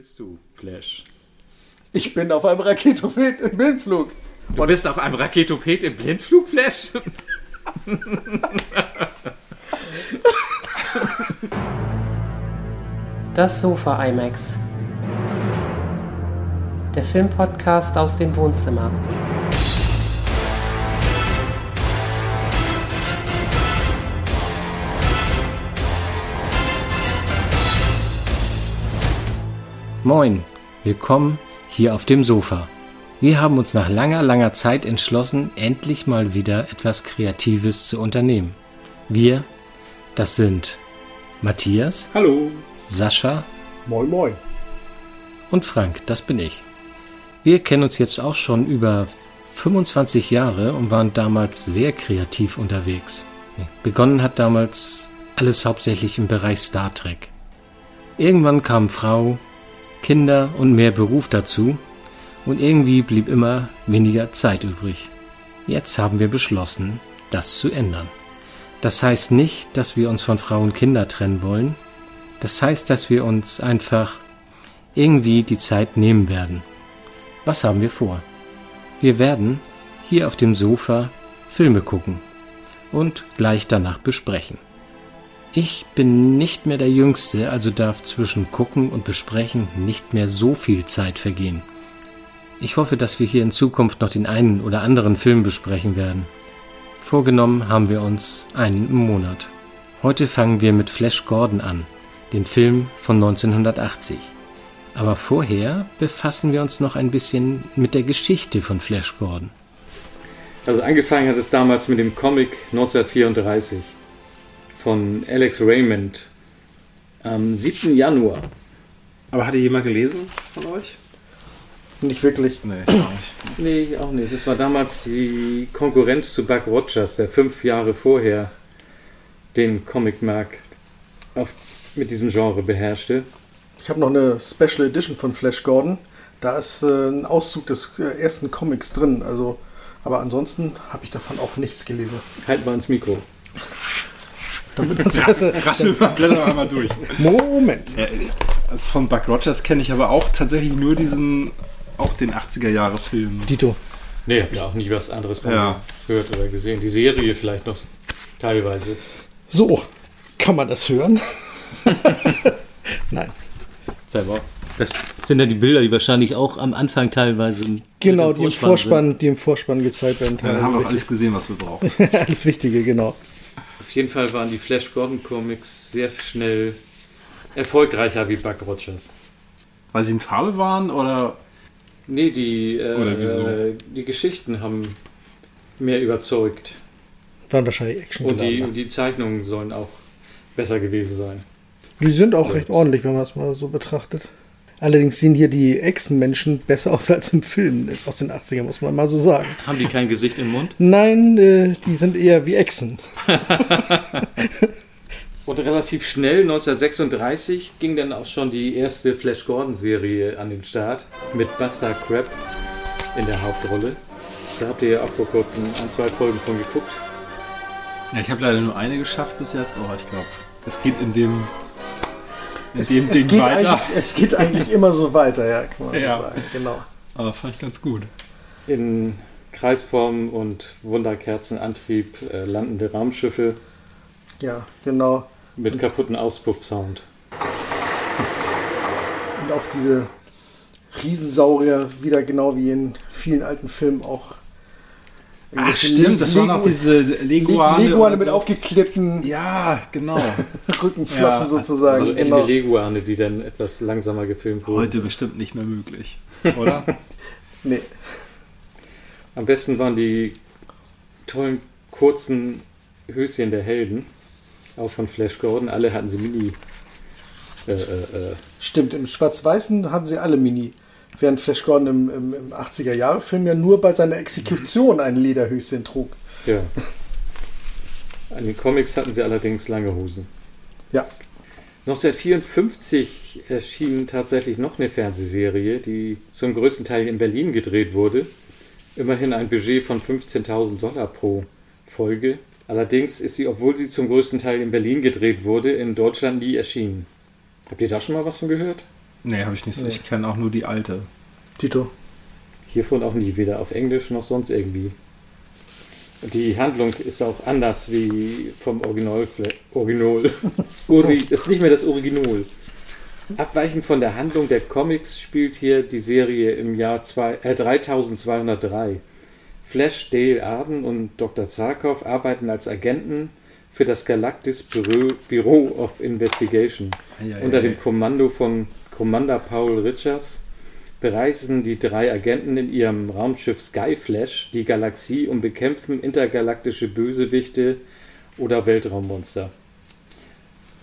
bist du, Flash? Ich bin auf einem Raketoped im Blindflug. Du bist auf einem Raketoped im Blindflug, Flash? Das Sofa IMAX. Der Filmpodcast aus dem Wohnzimmer. Moin, willkommen hier auf dem Sofa. Wir haben uns nach langer, langer Zeit entschlossen, endlich mal wieder etwas Kreatives zu unternehmen. Wir, das sind Matthias, Hallo. Sascha Moin, moin. und Frank, das bin ich. Wir kennen uns jetzt auch schon über 25 Jahre und waren damals sehr kreativ unterwegs. Begonnen hat damals alles hauptsächlich im Bereich Star Trek. Irgendwann kamen Frau, Kinder und mehr Beruf dazu und irgendwie blieb immer weniger Zeit übrig. Jetzt haben wir beschlossen, das zu ändern. Das heißt nicht, dass wir uns von Frau und Kinder trennen wollen. Das heißt, dass wir uns einfach irgendwie die Zeit nehmen werden. Was haben wir vor? Wir werden hier auf dem Sofa Filme gucken und gleich danach besprechen. Ich bin nicht mehr der Jüngste, also darf zwischen Gucken und Besprechen nicht mehr so viel Zeit vergehen. Ich hoffe, dass wir hier in Zukunft noch den einen oder anderen Film besprechen werden. Vorgenommen haben wir uns einen im Monat. Heute fangen wir mit Flash Gordon an, den Film von 1980. Aber vorher befassen wir uns noch ein bisschen mit der Geschichte von Flash Gordon. Also angefangen hat es damals mit dem Comic 1934 von Alex Raymond am 7. Januar. Aber hat die jemand gelesen von euch? Nicht wirklich. Nee, gar nicht. Nee, ich auch nicht. Das war damals die Konkurrenz zu Buck Rogers, der fünf Jahre vorher den Comicmarkt auf, mit diesem Genre beherrschte. Ich habe noch eine Special Edition von Flash Gordon. Da ist äh, ein Auszug des äh, ersten Comics drin. Also, aber ansonsten habe ich davon auch nichts gelesen. Halt mal ins Mikro. Besser. Raschel mal, blätter mal durch. Moment. Ja, also von Buck Rogers kenne ich aber auch tatsächlich nur diesen, auch den 80er-Jahre-Film. Dito. Nee, hab ja auch nie was anderes von Ja. gehört oder gesehen. Die Serie vielleicht noch teilweise. So, kann man das hören? Nein. Selber. Das sind ja die Bilder, die wahrscheinlich auch am Anfang teilweise im- Genau, mit die im Vorspann, die im Vorspann gezeigt werden. Ja, dann haben wir auch alles gesehen, was wir brauchen. alles Wichtige, genau. Auf jeden Fall waren die Flash Gordon Comics sehr schnell erfolgreicher wie Buck Rogers. Weil sie in Farbe waren oder Nee, die, äh, die Geschichten haben mehr überzeugt. Waren wahrscheinlich Action. Und die, und die Zeichnungen sollen auch besser gewesen sein. Die sind auch recht ordentlich, wenn man es mal so betrachtet. Allerdings sehen hier die Echsenmenschen besser aus als im Film aus den 80ern, muss man mal so sagen. Haben die kein Gesicht im Mund? Nein, äh, die sind eher wie Echsen. Und relativ schnell, 1936, ging dann auch schon die erste Flash Gordon-Serie an den Start mit Buster Crab in der Hauptrolle. Da habt ihr ja auch vor kurzem ein, zwei Folgen von geguckt. Ja, ich habe leider nur eine geschafft bis jetzt, aber ich glaube, es geht in dem, in Es, dem es, Ding geht weiter. eigentlich, es geht eigentlich immer so weiter, ja, kann man Ja. so sagen. Genau. Aber fand ich ganz gut. In Kreisform und Wunderkerzenantrieb äh, landende Raumschiffe Ja, genau. mit kaputten Auspuffsound. Und auch diese Riesensaurier, wieder genau wie in vielen alten Filmen auch. Ach stimmt, das waren auch diese Leguane. Leguane mit so. aufgeklebten Ja, genau. Rückenflossen Ja, sozusagen. Also echte. Leguane, die dann etwas langsamer gefilmt wurden. Heute bestimmt nicht mehr möglich, oder? Nee. Am besten waren die tollen kurzen Höschen der Helden, auch von Flash Gordon. Alle hatten sie Mini. Äh, äh, äh, Stimmt, im Schwarz-Weißen hatten sie alle Mini. Während Flash Gordon im, im, im 80er-Jahre-Film ja nur bei seiner Exekution ein Lederhöschen trug. ja. An den Comics hatten sie allerdings lange Hosen. Ja. 1954 erschien tatsächlich noch eine Fernsehserie, die zum größten Teil in Berlin gedreht wurde. Immerhin ein Budget von 15.000 Dollar pro Folge. Allerdings ist sie, obwohl sie zum größten Teil in Berlin gedreht wurde, in Deutschland nie erschienen. Habt ihr da schon mal was von gehört? Nee, habe ich nicht so. Nee. Ich kenne auch nur die alte. Tito. Hiervon auch nie, weder auf Englisch noch sonst irgendwie. Die Handlung ist auch anders wie vom Original. Original. Uri, ist nicht mehr das Original. Abweichend von der Handlung der Comics spielt hier die Serie im Jahr zwei, äh, 3203. Flash, Dale Arden und Dr. Zarkov arbeiten als Agenten für das Galactic Bureau, Bureau of Investigation. Unter dem Kommando von Commander Paul Richards bereisen die drei Agenten in ihrem Raumschiff Skyflash die Galaxie und bekämpfen intergalaktische Bösewichte oder Weltraummonster.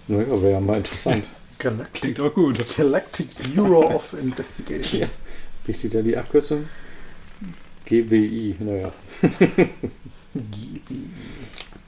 Naja, wäre ja mal interessant. Galactic, Klingt auch gut. Galactic Bureau of Investigation. Ja. Wie ist da die Abkürzung? GBI, naja. GB.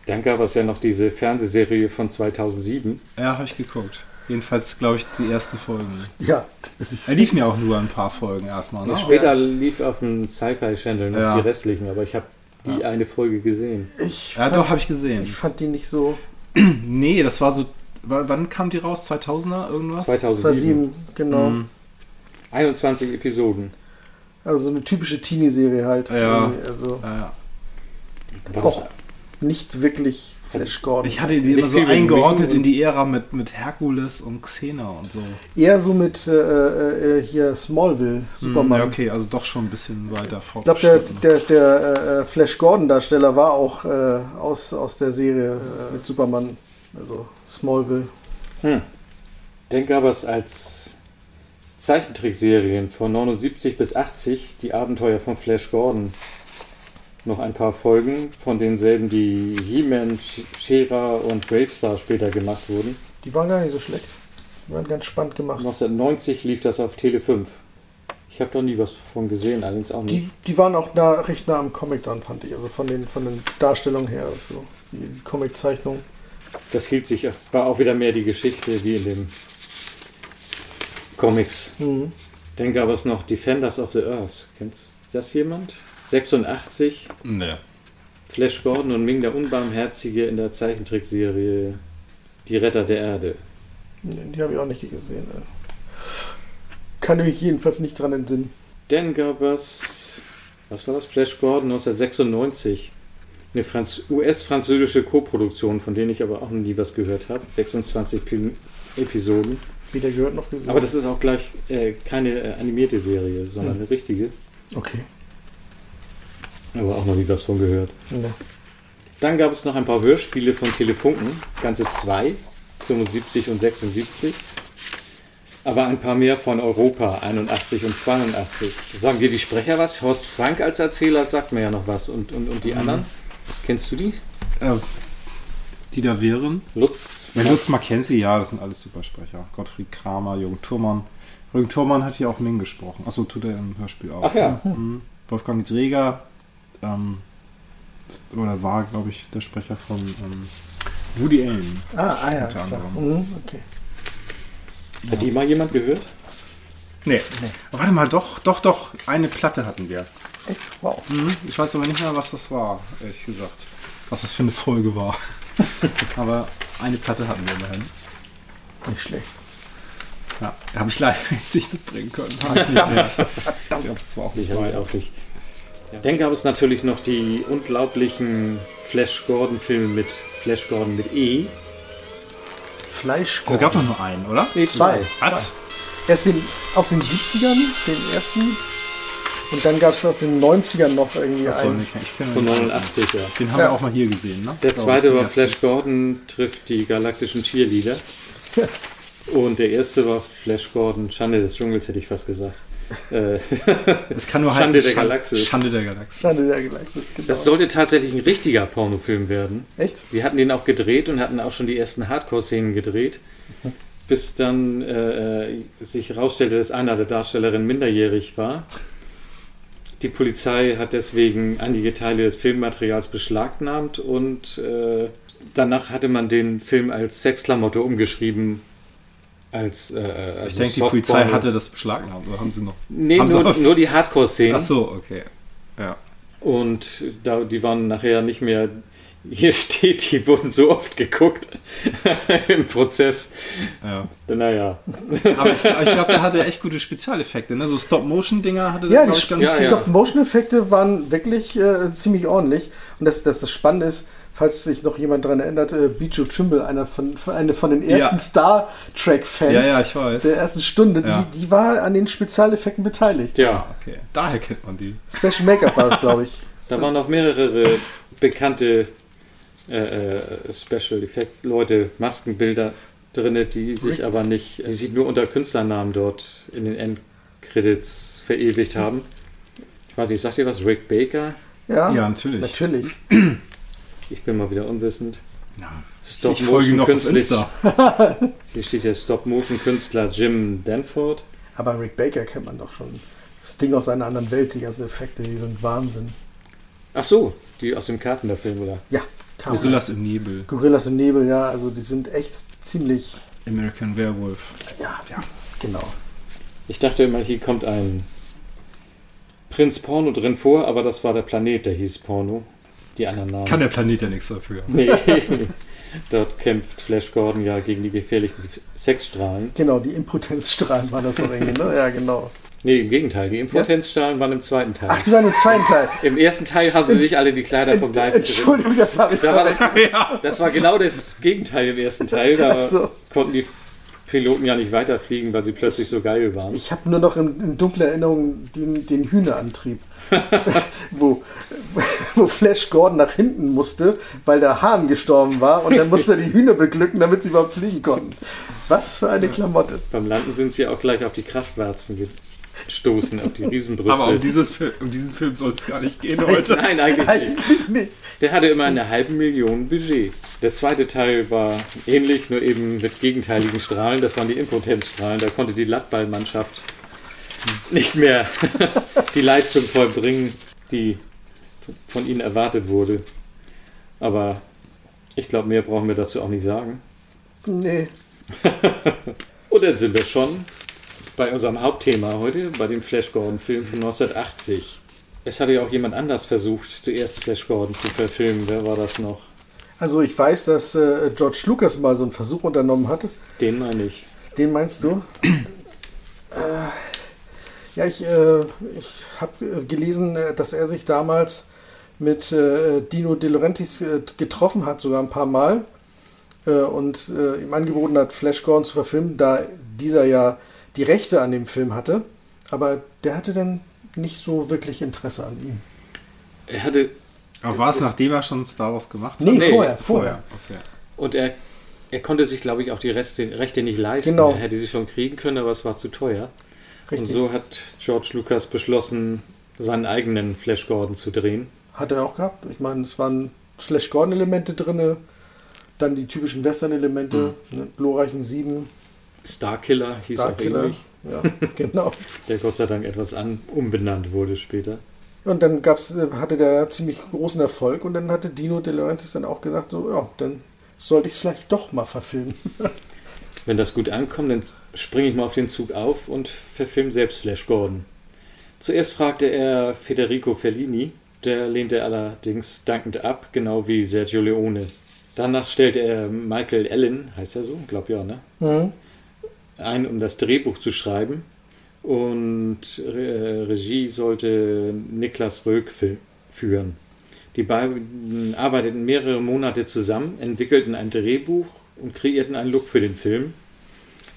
Dann gab es ja noch diese Fernsehserie von 2007. Ja, habe ich geguckt. Jedenfalls, glaube ich, die ersten Folgen. Ja, das ist Da liefen ja auch nur ein paar Folgen erstmal. Ne? Ja, später lief auf dem Sci-Fi Channel noch Ja. die restlichen, aber ich habe die eine Folge gesehen. Ich Ja, fand, doch, habe ich ich gesehen. fand die nicht so. Nee, das war so. Wann kam die raus? 2000er irgendwas? 2007. 2007, genau. Mhm. 21 Episoden. Also so eine typische Teenie-Serie halt. Ja. Also Ja, ja. Auch nicht wirklich Flash Gordon. Ich hatte die immer so eingeordnet in die Ära mit, mit Herkules und Xena und so. Eher so mit äh, äh, hier Smallville, Superman. Ja, okay, also doch schon ein bisschen weiter Ich glaube, der, der, der äh, Flash Gordon-Darsteller war auch äh, aus, aus der Serie äh, mit Superman. Also Smallville. Hm. Denke aber es als Zeichentrickserien von 79 bis 80, die Abenteuer von Flash Gordon. Noch ein paar Folgen von denselben, die He-Man, She-Ra und Bravestar später gemacht wurden. Die waren gar nicht so schlecht. Die waren ganz spannend gemacht. 1990 lief das auf Tele 5. Ich habe da nie was von gesehen, allerdings auch nicht. Die, die waren auch nah, recht nah am Comic dran, fand ich. Also von den, von den Darstellungen her. So. Die, die Comic-Zeichnung. Das hielt sich, war auch wieder mehr die Geschichte wie in den Comics. Mhm. Dann gab es noch Defenders of the Earth. Kennt das jemand? 86, Nee. Flash Gordon und Ming der Unbarmherzige in der Zeichentrickserie Die Retter der Erde. Nee, Die habe ich auch nicht gesehen. Ne. Kann ich mich jedenfalls nicht dran entsinnen. Dann gab es, was war das? Flash Gordon 1996. Eine Franz US-französische Koproduktion, von denen ich aber auch noch nie was gehört habe. 26 Pi- Episoden. Weder gehört noch gesehen. Aber das ist auch gleich äh, keine äh, animierte Serie, sondern eine richtige. Okay. Aber auch noch nie was von gehört. Ne. Dann gab es noch ein paar Hörspiele von Telefunken, ganze zwei, 75 und 76. Aber ein paar mehr von Europa, 81 und 82. Sagen dir die Sprecher was? Horst Frank als Erzähler sagt mir ja noch was. Und, und, und die anderen? Kennst du die? Äh, die da wären. Lutz? Ja, Lutz Mackenzie, ja, das sind alles Supersprecher. Gottfried Kramer, Jürgen Thurmann. Jürgen Thurmann hat hier auch Ming gesprochen. Achso, tut er im Hörspiel auch. Ach ja. Mhm. Wolfgang Dreger, ähm, ist- oder war, glaube ich, der Sprecher von ähm, Woody Allen. Ah, ah ja, Unter anderem. Mhm, okay. Hat die mal jemand gehört? Nee. Aber Warte mal, doch, doch, doch, eine Platte hatten wir. Echt? Wow. Mhm. Ich weiß aber nicht mehr, was das war, ehrlich gesagt. Was das für eine Folge war. aber eine Platte hatten wir immerhin. Nicht schlecht. Ja, habe ich leider jetzt nicht mitbringen können. Verdammt, das war auch nicht Ich auch nicht. Dann gab es natürlich noch die unglaublichen Flash Gordon Filme mit Flash Gordon mit E. Fleisch. Es gab doch nur einen, oder? Nee, Zwei. Was? Erst den, aus den 70ern, den ersten. Und dann gab es aus den 90ern noch irgendwie Achso, einen. ich kenne Von den. 89, ja. Den haben Ja. wir auch mal hier gesehen, ne? Der zweite war ersten. Flash Gordon trifft die galaktischen Cheerleader. Und der erste war Flash Gordon, Schande des Dschungels, hätte ich fast gesagt. Äh, Es kann nur Schande heißen der Schand- Galaxis. Schande der Galaxis. Schande der Galaxis, genau. das sollte tatsächlich ein richtiger Pornofilm werden. Echt? Wir hatten den auch gedreht und hatten auch schon die ersten Hardcore-Szenen gedreht. Bis dann äh, sich herausstellte, dass einer der Darstellerinnen minderjährig war. Die Polizei hat deswegen einige Teile des Filmmaterials beschlagnahmt und äh, danach hatte man den Film als Sexklamotte umgeschrieben. Als, äh, also Ich denke, die. Polizei hatte das beschlagnahmt, oder haben sie noch? Nee, haben sie nur, nur die Hardcore-Szenen. Ach so, okay. Ja. Und da, die waren nachher nicht mehr Hier steht, die wurden so oft geguckt im Prozess. Ja. Naja. Aber ich, ich glaube, der hatte echt gute Spezialeffekte. Ne? So Stop-Motion-Dinger hatte Ja, der, die, glaub ich, ganz die Ja, ja. Stop-Motion-Effekte waren wirklich äh, ziemlich ordentlich. Und das, das, das Spannende ist, falls sich noch jemand daran erinnert, äh, Bijou Trimble, einer von, eine von den ersten Ja. Star Trek-Fans Ja, ja, ich weiß. der ersten Stunde, Ja. die, die war an den Spezialeffekten beteiligt. Ja, Okay, daher kennt man die. Special Make-up war das, glaube ich. da waren noch mehrere bekannte äh, äh, Special Effect Leute, Maskenbilder drin, die sich aber nicht, die sich nur unter Künstlernamen dort in den Endcredits verewigt haben. Ich weiß nicht, sagt ihr was? Rick Baker? Ja, Ja, natürlich. natürlich. Ich bin mal wieder unwissend. Ja. Stop Motion. Insta. Hier steht ja Stop Motion Künstler Jim Danford. Aber Rick Baker kennt man doch schon. Das Ding aus einer anderen Welt, die ganzen Effekte, die sind Wahnsinn. Ach so, die aus dem Carpenter-Film, oder? Ja, man. Gorillas im Nebel. Gorillas im Nebel, ja, also die sind echt ziemlich, American Werewolf. ja, ja, genau. Ich dachte immer, hier kommt ein Prinz Porno drin vor, aber das war der Planet, der hieß Porno. Die anderen Namen. Kann der Planet ja nichts dafür. nee. Dort kämpft Flash Gordon ja gegen die gefährlichen Sexstrahlen. Genau, die Impotenzstrahlen waren das doch irgendwie, ne? Ja, genau. Nee, im Gegenteil. Die Impotenzstrahlen waren im zweiten Teil. Ach, die waren im zweiten Teil. Im ersten Teil haben sie sich alle die Kleider vom Leib. Entschuldigung, das habe ich Da war das, verwechselt. das war genau das Gegenteil im ersten Teil. Da so. konnten die Piloten ja nicht weiterfliegen, weil sie plötzlich so geil waren. Ich habe nur noch in, in dunkler Erinnerung den, den Hühnerantrieb, wo, wo Flash Gordon nach hinten musste, weil der Hahn gestorben war und dann musste er die Hühner beglücken, damit sie überhaupt fliegen konnten. Was für eine Klamotte. Beim Landen sind sie auch gleich auf die Kraftwarzen gestoßen, auf die Riesenbrüste. Aber um, dieses Fil um diesen Film soll es gar nicht gehen heute. Nein, eigentlich nicht. Eigentlich nicht. Der hatte immer eine halbe Million Budget. Der zweite Teil war ähnlich, nur eben mit gegenteiligen Strahlen. Das waren die Impotenzstrahlen. Da konnte die Lattballmannschaft nicht mehr die Leistung vollbringen, die von ihnen erwartet wurde. Aber ich glaube, mehr brauchen wir dazu auch nicht sagen. Nee. Und dann sind wir schon bei unserem Hauptthema heute, bei dem Flash Gordon-Film von 1980. Es hatte ja auch jemand anders versucht, zuerst Flash Gordon zu verfilmen. Wer war das noch? Also ich weiß, dass äh, George Lucas mal so einen Versuch unternommen hat. Den meine ich. Den meinst du? äh, ja, ich, äh, ich habe gelesen, äh, dass er sich damals mit äh, Dino De Laurentiis äh, getroffen hat, sogar ein paar Mal. Äh, und äh, ihm angeboten hat, Flash Gordon zu verfilmen, da dieser ja die Rechte an dem Film hatte. Aber der hatte dann nicht so wirklich Interesse an ihm. Er hatte Aber war es Es- nachdem er schon Star Wars gemacht hat? Nee, Nee, vorher, vorher. Okay. und er, er konnte sich, glaube ich, auch die Reste, Rechte nicht leisten. Genau. Er hätte sie schon kriegen können, aber es war zu teuer. Richtig. Und so hat George Lucas beschlossen, seinen eigenen Flash Gordon zu drehen. Hat er auch gehabt. Ich meine, es waren Flash Gordon-Elemente drin, dann die typischen Western-Elemente, ne, glorreichen Sieben, Starkiller hieß auch ähnlich, Ja, genau. der Gott sei Dank etwas an, umbenannt wurde später. Und dann gab's, äh, hatte der ziemlich großen Erfolg und dann hatte Dino De Laurentiis dann auch gesagt, so, ja, dann sollte ich es vielleicht doch mal verfilmen. Wenn das gut ankommt, dann springe ich mal auf den Zug auf und verfilme selbst Flash Gordon. Zuerst fragte er Federico Fellini, der lehnte allerdings dankend ab, genau wie Sergio Leone. Danach stellte er Michael Allen, heißt er so? Glaub ja, ne? Mhm. ein, um das Drehbuch zu schreiben. Und äh, Regie sollte Niklas Röck fü- führen. Die beiden arbeiteten mehrere Monate zusammen, entwickelten ein Drehbuch und kreierten einen Look für den Film.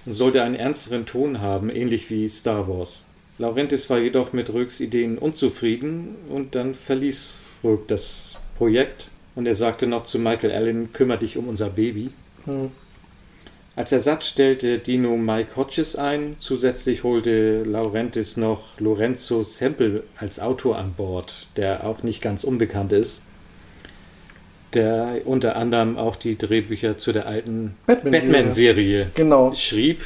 Und sollte einen ernsteren Ton haben, ähnlich wie Star Wars. Laurentis war jedoch mit Röcks Ideen unzufrieden und dann verließ Röck das Projekt. Und er sagte noch zu Michael Allen, kümmere dich um unser Baby. Mhm. Als Ersatz stellte Dino Mike Hodges ein. Zusätzlich holte Laurentis noch Lorenzo Semple als Autor an Bord, der auch nicht ganz unbekannt ist. Der unter anderem auch die Drehbücher zu der alten Batman. Batman-Serie Genau. schrieb.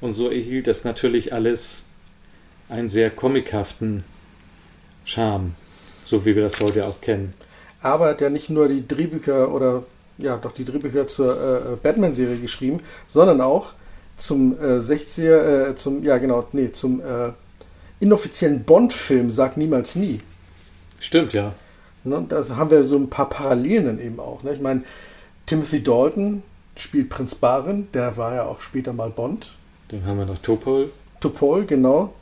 Und so erhielt das natürlich alles einen sehr comichaften Charme, so wie wir das heute auch kennen. Aber er hat ja nicht nur die Drehbücher oder ja, doch die Drehbücher zur äh, Batman-Serie geschrieben, sondern auch zum äh, 60er, äh, zum, ja genau, nee, zum äh, inoffiziellen Bond-Film Sag niemals nie. Stimmt, ja. Ne? Da haben wir so ein paar Parallelen dann eben auch. Ne? Ich meine, Timothy Dalton spielt Prinz Barin, der war ja auch später mal Bond. Dann haben wir noch Topol. Topol, genau.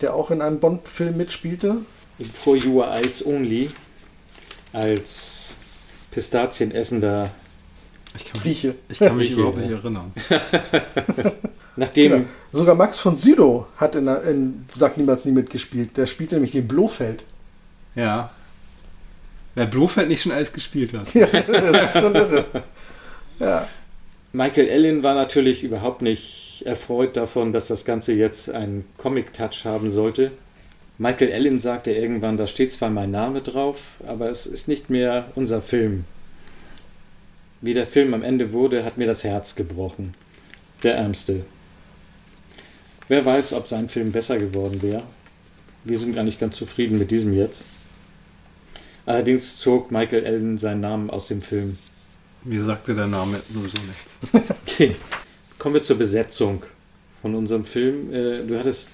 Der auch in einem Bond-Film mitspielte. In For Your Eyes Only als Pistazienessender. Ich kann mich, Grieche. ich kann mich Grieche, überhaupt ja. nicht erinnern. Nachdem Genau. Sogar Max von Sydow hat in, in Sag niemals nie mitgespielt. Der spielte nämlich den Blofeld. Ja. Wer Blofeld nicht schon alles gespielt hat. Ja, das ist schon irre. Ja. Michael Ellen war natürlich überhaupt nicht erfreut davon, dass das Ganze jetzt einen Comic-Touch haben sollte. Michael Ellen sagte irgendwann, da steht zwar mein Name drauf, aber es ist nicht mehr unser Film. Wie der Film am Ende wurde, hat mir das Herz gebrochen. Der Ärmste. Wer weiß, ob sein Film besser geworden wäre. Wir sind gar nicht ganz zufrieden mit diesem jetzt. Allerdings zog Michael Ellen seinen Namen aus dem Film. Mir sagte der Name sowieso nichts. Okay. Kommen wir zur Besetzung von unserem Film. Äh, Du hattest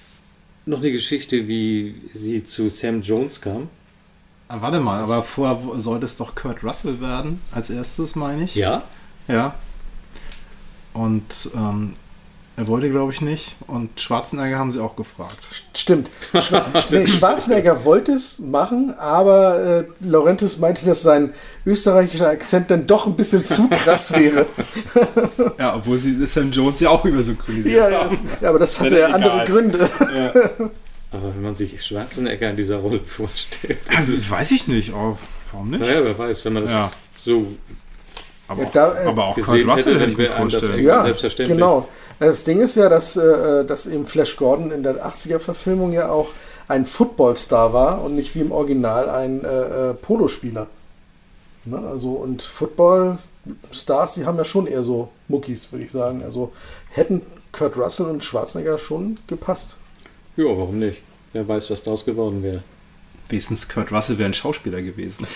noch eine Geschichte, wie sie zu Sam Jones kam. Ah, warte mal, aber vorher sollte es doch Kurt Russell werden, als erstes, meine ich. Ja? Ja. Und ähm, er wollte, glaube ich, nicht. Und Schwarzenegger haben sie auch gefragt. Stimmt. Schwa nee, Schwarzenegger wollte es machen, aber äh, Laurentis meinte, dass sein österreichischer Akzent dann doch ein bisschen zu krass wäre. Ja, obwohl sie Sam Jones ja auch übersynchronisiert ja, ja, haben. ja, aber das hatte Ja, andere. Gründe. Aber wenn man sich Schwarzenegger in dieser Rolle vorstellt, das Also, ist. das weiß ich nicht. Oh, warum nicht? Naja, wer weiß, wenn man das Ja. so Aber, Ja, auch, da, äh, aber auch Kurt gesehen Russell hätte, hätte ich mir vorstellen. Ja, Ja, selbstverständlich. genau. Das Ding ist ja, dass, äh, dass eben Flash Gordon in der 80er-Verfilmung ja auch ein Footballstar war und nicht wie im Original ein äh, äh, Polospieler. Ne? Also, und Footballstars, die haben ja schon eher so Muckis, würde ich sagen. Also hätten Kurt Russell und Schwarzenegger schon gepasst. Ja, warum nicht? Wer weiß, was daraus geworden wäre. Wenigstens Kurt Russell wäre ein Schauspieler gewesen.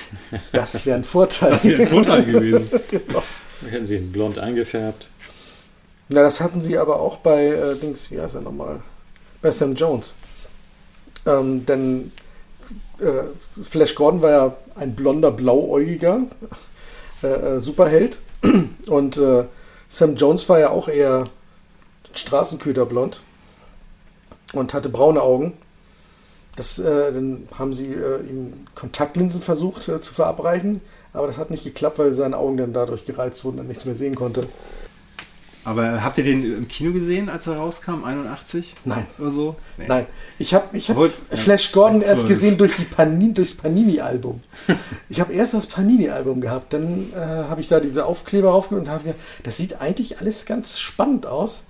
Das wäre ein Vorteil. Das wäre ein Vorteil gewesen. Hätten sie ihn blond eingefärbt. Na, das hatten sie aber auch bei äh, Dings, wie heißt er nochmal? Bei Sam Jones. Ähm, denn äh, Flash Gordon war ja ein blonder, blauäugiger äh, äh, Superheld. Und äh, Sam Jones war ja auch eher Straßenköterblond und hatte braune Augen. Das, äh, dann haben sie äh, ihm Kontaktlinsen versucht äh, zu verabreichen, aber das hat nicht geklappt, weil seine Augen dann dadurch gereizt wurden und nichts mehr sehen konnte. Aber habt ihr den im Kino gesehen, als er rauskam? 81 Nein. oder so? Nee. Nein, ich habe ich hab Wollt- Flash Gordon erst gesehen durch die Panini, durchs Panini-Album. ich habe erst das Panini-Album gehabt, dann äh, habe ich da diese Aufkleber raufgenommen und habe gedacht, das sieht eigentlich alles ganz spannend aus.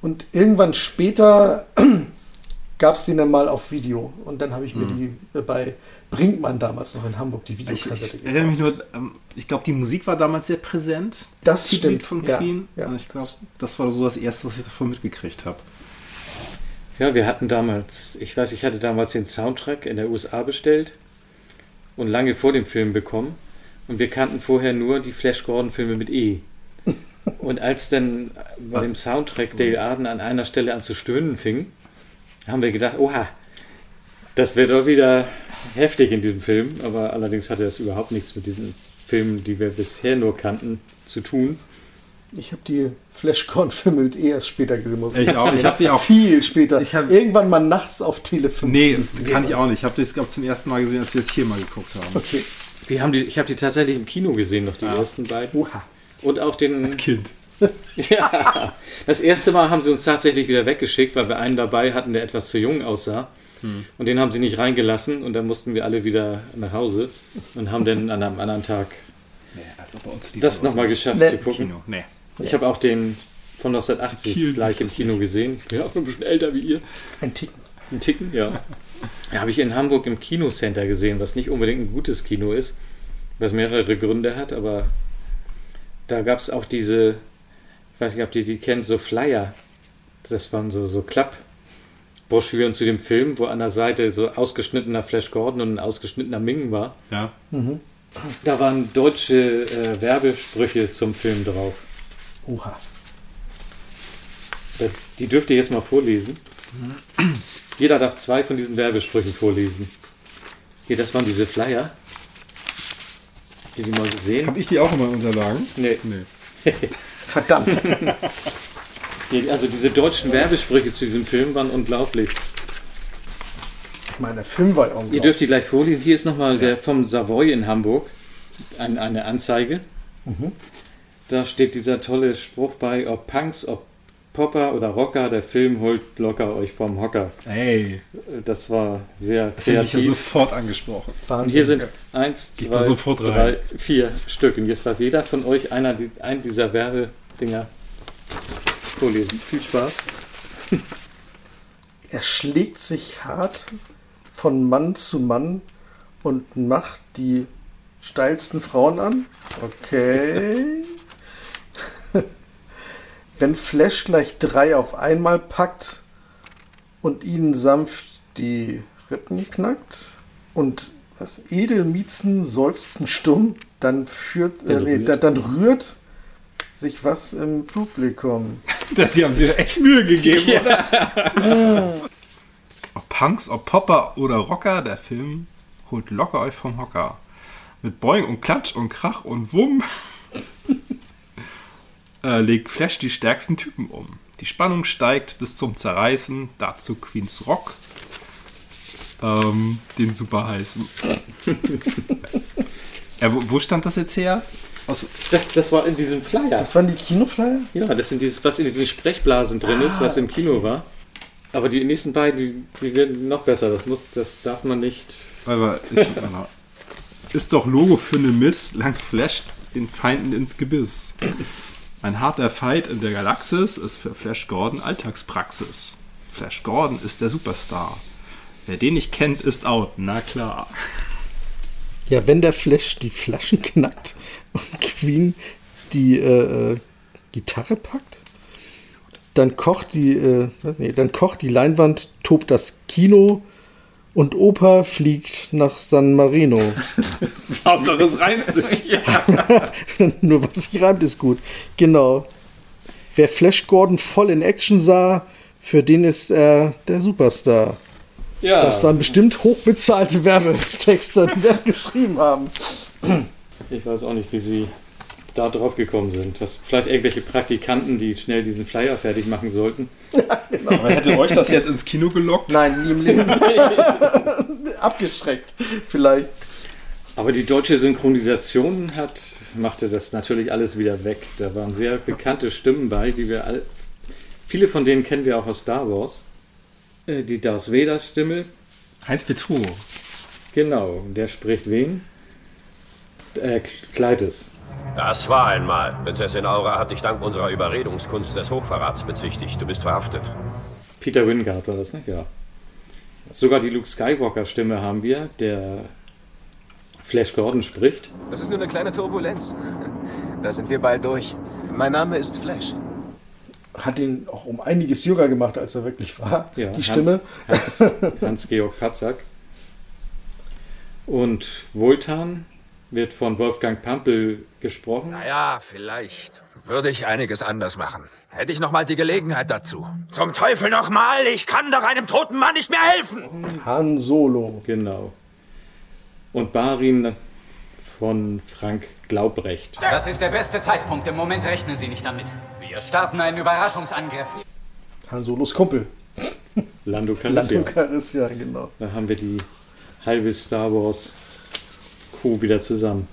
Und irgendwann später gab es den dann mal auf Video und dann habe ich mir die äh, bei Brinkmann damals noch in Hamburg die Ich, Videokassette ich erinnere mich nur, ähm, ich glaube, die Musik war damals sehr präsent. Das Titellied stimmt, von ja, Queen. ja. Und ich glaube, das war so das Erste, was ich davon mitgekriegt habe. Ja, wir hatten damals, ich weiß, ich hatte damals den Soundtrack in der USA bestellt und lange vor dem Film bekommen. Und wir kannten vorher nur die Flash Gordon-Filme mit E. Und als dann bei Was? dem Soundtrack Dale Arden an einer Stelle an zu stöhnen fing, haben wir gedacht, oha, das wird doch wieder heftig in diesem Film. Aber allerdings hatte das überhaupt nichts mit diesen Filmen, die wir bisher nur kannten, zu tun. Ich habe die Flash Gordon-Filme mit eh erst später gesehen. Muss Ich auch, ich habe die auch. Viel später. Ich hab- Irgendwann mal nachts auf Tele 5. Nee, kann ich auch nicht. Ich habe das glaub, zum ersten Mal gesehen, als wir es hier mal geguckt haben. Okay. Wir haben die, ich habe die tatsächlich im Kino gesehen, noch die Ja. ersten beiden. Oha. Und auch den. Als Kind. Ja, das erste Mal haben sie uns tatsächlich wieder weggeschickt, weil wir einen dabei hatten, der etwas zu jung aussah. Und den haben sie nicht reingelassen und dann mussten wir alle wieder nach Hause und haben dann an einem anderen Tag Nee, also bei uns lief das nochmal geschafft Nee. zu gucken. Kino. Nee. Ich habe auch den von 1980 Kiel gleich im Kino gesehen. Ich bin auch ein bisschen älter wie ihr. Ein Ticken. Ein Ticken, ja. ja habe ich in Hamburg im Kinocenter gesehen, was nicht unbedingt ein gutes Kino ist, was mehrere Gründe hat, aber da gab es auch diese, ich weiß nicht, ob ihr die kennt, so Flyer. Das waren so, so Klappbroschüren zu dem Film, wo an der Seite so ausgeschnittener Flash Gordon und ein ausgeschnittener Ming war. Ja. Da waren deutsche äh, Werbesprüche zum Film drauf. Oha. Da, die dürft ihr jetzt mal vorlesen. Jeder darf zwei von diesen Werbesprüchen vorlesen. Hier, das waren diese Flyer. Habt ihr die mal gesehen? Habe ich die auch in meinen Unterlagen? Nee. Nee. Verdammt. Also diese deutschen Werbesprüche zu diesem Film waren unglaublich. Ich meine, der Film war ja Ihr unglaublich. dürft die gleich vorlesen. Hier ist nochmal der vom Savoy in Hamburg. Ein, eine Anzeige. Da steht dieser tolle Spruch bei, ob Punks, ob Popper oder Rocker, der Film holt locker euch vom Hocker. Ey, Das war sehr das hätte ich ja kreativ. sofort angesprochen. Wahnsinn. Und hier sind eins, zwei, drei, vier Stück. Und jetzt darf jeder von euch einer ein dieser Werbedinger vorlesen. Viel Spaß. Er schlägt sich hart von Mann zu Mann und macht die steilsten Frauen an. Okay. Wenn Flash gleich drei auf einmal packt und ihnen sanft die Rippen knackt und was Edelmiezen seufzen stumm, dann führt, äh, nee, dann rührt sich was im Publikum. Die haben sich echt Mühe gegeben, oder? ob Punks, ob Popper oder Rocker, der Film holt locker euch vom Hocker. Mit Boing und Klatsch und Krach und Wumm äh, legt Flash die stärksten Typen um. Die Spannung steigt bis zum Zerreißen, dazu Queens Rock, ähm, den super heißen. äh, wo, wo stand das jetzt her? Aus, Das, das war in diesem Flyer. Das waren die Kinoflyer? Ja, das sind dieses, was in diesen Sprechblasen drin ist, was im Kino war. Aber die nächsten beiden, die, die werden noch besser. Das muss, das darf man nicht. Aber ich, ist doch Logo für eine Miss, langt Flash den Feinden ins Gebiss. Ein harter Fight in der Galaxis ist für Flash Gordon Alltagspraxis. Flash Gordon ist der Superstar. Wer den nicht kennt, ist out. Na klar. Ja, wenn der Flash die Flaschen knackt und Queen die äh, äh, Gitarre packt, dann kocht die, äh, nee, dann kocht die Leinwand, tobt das Kino und Opa fliegt nach San Marino. Hauptsache es reimt sich. Nur was sich reimt, ist gut. Genau. Wer Flash Gordon voll in Action sah, für den ist er der Superstar. Ja, Das waren bestimmt hochbezahlte Werbetexter, die das geschrieben haben. ich weiß auch nicht, wie sie da drauf gekommen sind. Das vielleicht irgendwelche Praktikanten, die schnell diesen Flyer fertig machen sollten. Aber hätte euch das jetzt ins Kino gelockt? Nein, nie im Leben. Abgeschreckt, vielleicht. Aber die deutsche Synchronisation hat, machte das natürlich alles wieder weg. Da waren sehr bekannte Stimmen bei, die wir all, viele von denen kennen wir auch aus Star Wars. Äh, Die Darth Vader Stimme, Heinz Petru. genau, der spricht wen? Äh, Kleides. Das war einmal. Prinzessin Aura hat dich dank unserer Überredungskunst des Hochverrats bezichtigt. Du bist verhaftet. Peter Wingard war das, ne? Ja. Sogar die Luke Skywalker Stimme haben wir, der Flash Gordon spricht. Das ist nur eine kleine Turbulenz. Da sind wir bald durch. Mein Name ist Flash. Hat ihn auch um einiges jünger gemacht, als er wirklich war. Ja, die Stimme. Hans, Hans-Georg Patzak. Und Vultan wird von Wolfgang Pampel gesprochen. Naja, vielleicht würde ich einiges anders machen. Hätte ich noch mal die Gelegenheit dazu. Zum Teufel nochmal, ich kann doch einem toten Mann nicht mehr helfen. Han Solo. Genau. Und Barin von Frank Glaubrecht. Das ist der beste Zeitpunkt. Im Moment rechnen Sie nicht damit. Wir starten einen Überraschungsangriff. Han Solos Kumpel. Lando Lando Calrissian. Calrissian, genau. Da haben wir die halbe Star Wars Crew wieder zusammen.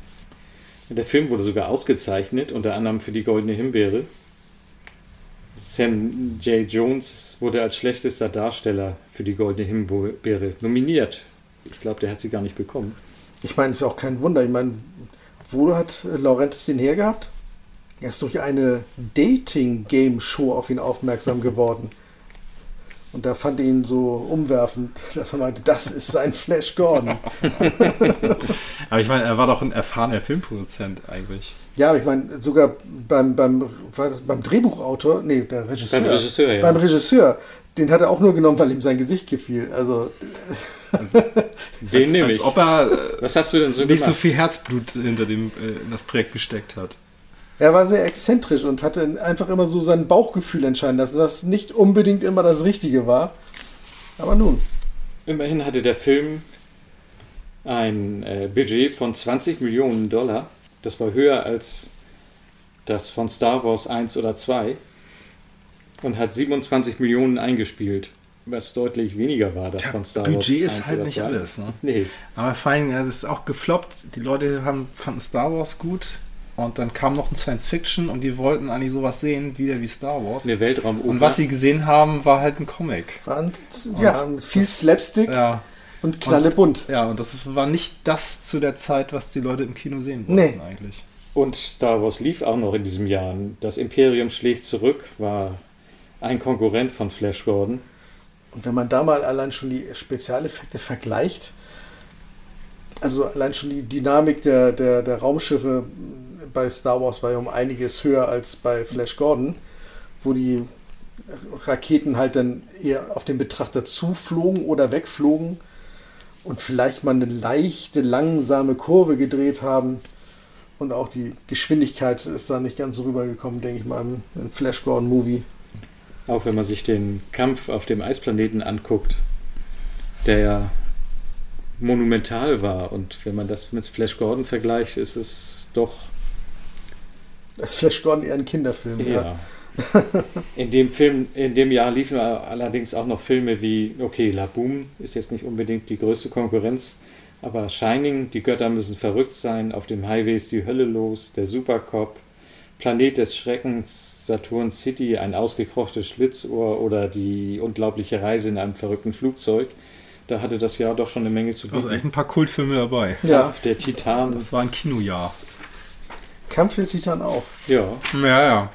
Der Film wurde sogar ausgezeichnet, unter anderem für die Goldene Himbeere. Sam J. Jones wurde als schlechtester Darsteller für die Goldene Himbeere nominiert. Ich glaube, der hat sie gar nicht bekommen. Ich meine, ist ja auch kein Wunder. Ich meine, wo hat Laurentiis den hergehabt? Er ist durch eine Dating-Game-Show auf ihn aufmerksam geworden. Und da fand er ihn so umwerfend, dass er meinte, das ist sein Flash Gordon. Aber ich meine, er war doch ein erfahrener Filmproduzent eigentlich. Ja, aber ich meine, sogar beim, beim, war das beim Drehbuchautor, nee, der Regisseur. Beim Regisseur, ja. Beim Regisseur, den hat er auch nur genommen, weil ihm sein Gesicht gefiel. Also, Den nehme Als ich. ob er Was hast du denn so nicht so gemacht? viel Herzblut hinter dem, äh, in das Projekt gesteckt hat. Er war sehr exzentrisch und hatte einfach immer so sein Bauchgefühl entscheiden lassen, was nicht unbedingt immer das Richtige war. Aber nun, Immerhin hatte der Film ein äh, Budget von 20 Millionen Dollar. Das war höher als das von Star Wars 1 oder 2 und hat 27 Millionen eingespielt, was deutlich weniger war, das von Star Wars Budget ist 1 halt nicht 2. alles. Ne? Nee, Aber vor allem, ja, es ist auch gefloppt. Die Leute haben, fanden Star Wars gut und dann kam noch ein Science Fiction und die wollten eigentlich sowas sehen, wieder wie Star Wars. eine Weltraumoper. Und was sie gesehen haben, war halt ein Comic. Waren, ja, mit viel Slapstick Ja, und knallebunt. ja, und das war nicht das zu der Zeit, was die Leute im Kino sehen wollten Nee. eigentlich. Und Star Wars lief auch noch in diesem Jahr. Das Imperium schlägt zurück, war ein Konkurrent von Flash Gordon. Und wenn man da mal allein schon die Spezialeffekte vergleicht, also allein schon die Dynamik der, der, der Raumschiffe bei Star Wars war ja um einiges höher als bei Flash Gordon, wo die Raketen halt dann eher auf den Betrachter zuflogen oder wegflogen und vielleicht mal eine leichte, langsame Kurve gedreht haben. Und auch die Geschwindigkeit ist da nicht ganz so rübergekommen, denke ich mal, im, Flash Gordon Movie. Auch wenn man sich den Kampf auf dem Eisplaneten anguckt, der ja monumental war. Und wenn man das mit Flash Gordon vergleicht, ist es doch Das ist Flash Gordon eher ein Kinderfilm. Ja. In dem Film, in dem Jahr liefen allerdings auch noch Filme wie, okay, La Boom ist jetzt nicht unbedingt die größte Konkurrenz, aber Shining, die Götter müssen verrückt sein, auf dem Highway ist die Hölle los, der Supercop, Planet des Schreckens, Saturn City, ein ausgekrochtes Schlitzohr oder die unglaubliche Reise in einem verrückten Flugzeug. Da hatte das Jahr doch schon eine Menge zu Also bieten. echt ein paar Kultfilme dabei. Ja, Auf der Titan, Das war ein Kinojahr. Kampf der Titan auch. ja, Ja, ja.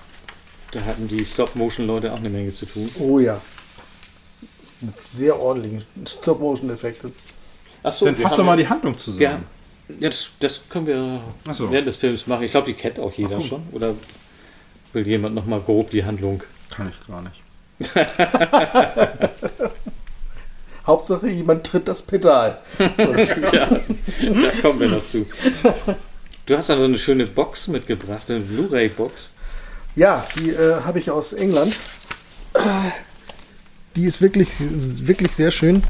da hatten die Stop-Motion-Leute auch eine Menge zu tun. Oh ja. Mit sehr ordentlichen Stop-Motion-Effekten. Achso, Dann fass doch mal die Handlung zusammen. Ja, ja das, das können wir so. während des Films machen. Ich glaube, die kennt auch jeder schon. Oder will jemand noch mal grob die Handlung? Kann ich gar nicht. Hauptsache, jemand tritt das Pedal. Ja, da kommen wir noch zu. Du hast da so eine schöne Box mitgebracht, eine Blu-ray-Box. ja, die äh, habe ich aus England. Die ist wirklich, wirklich sehr schön.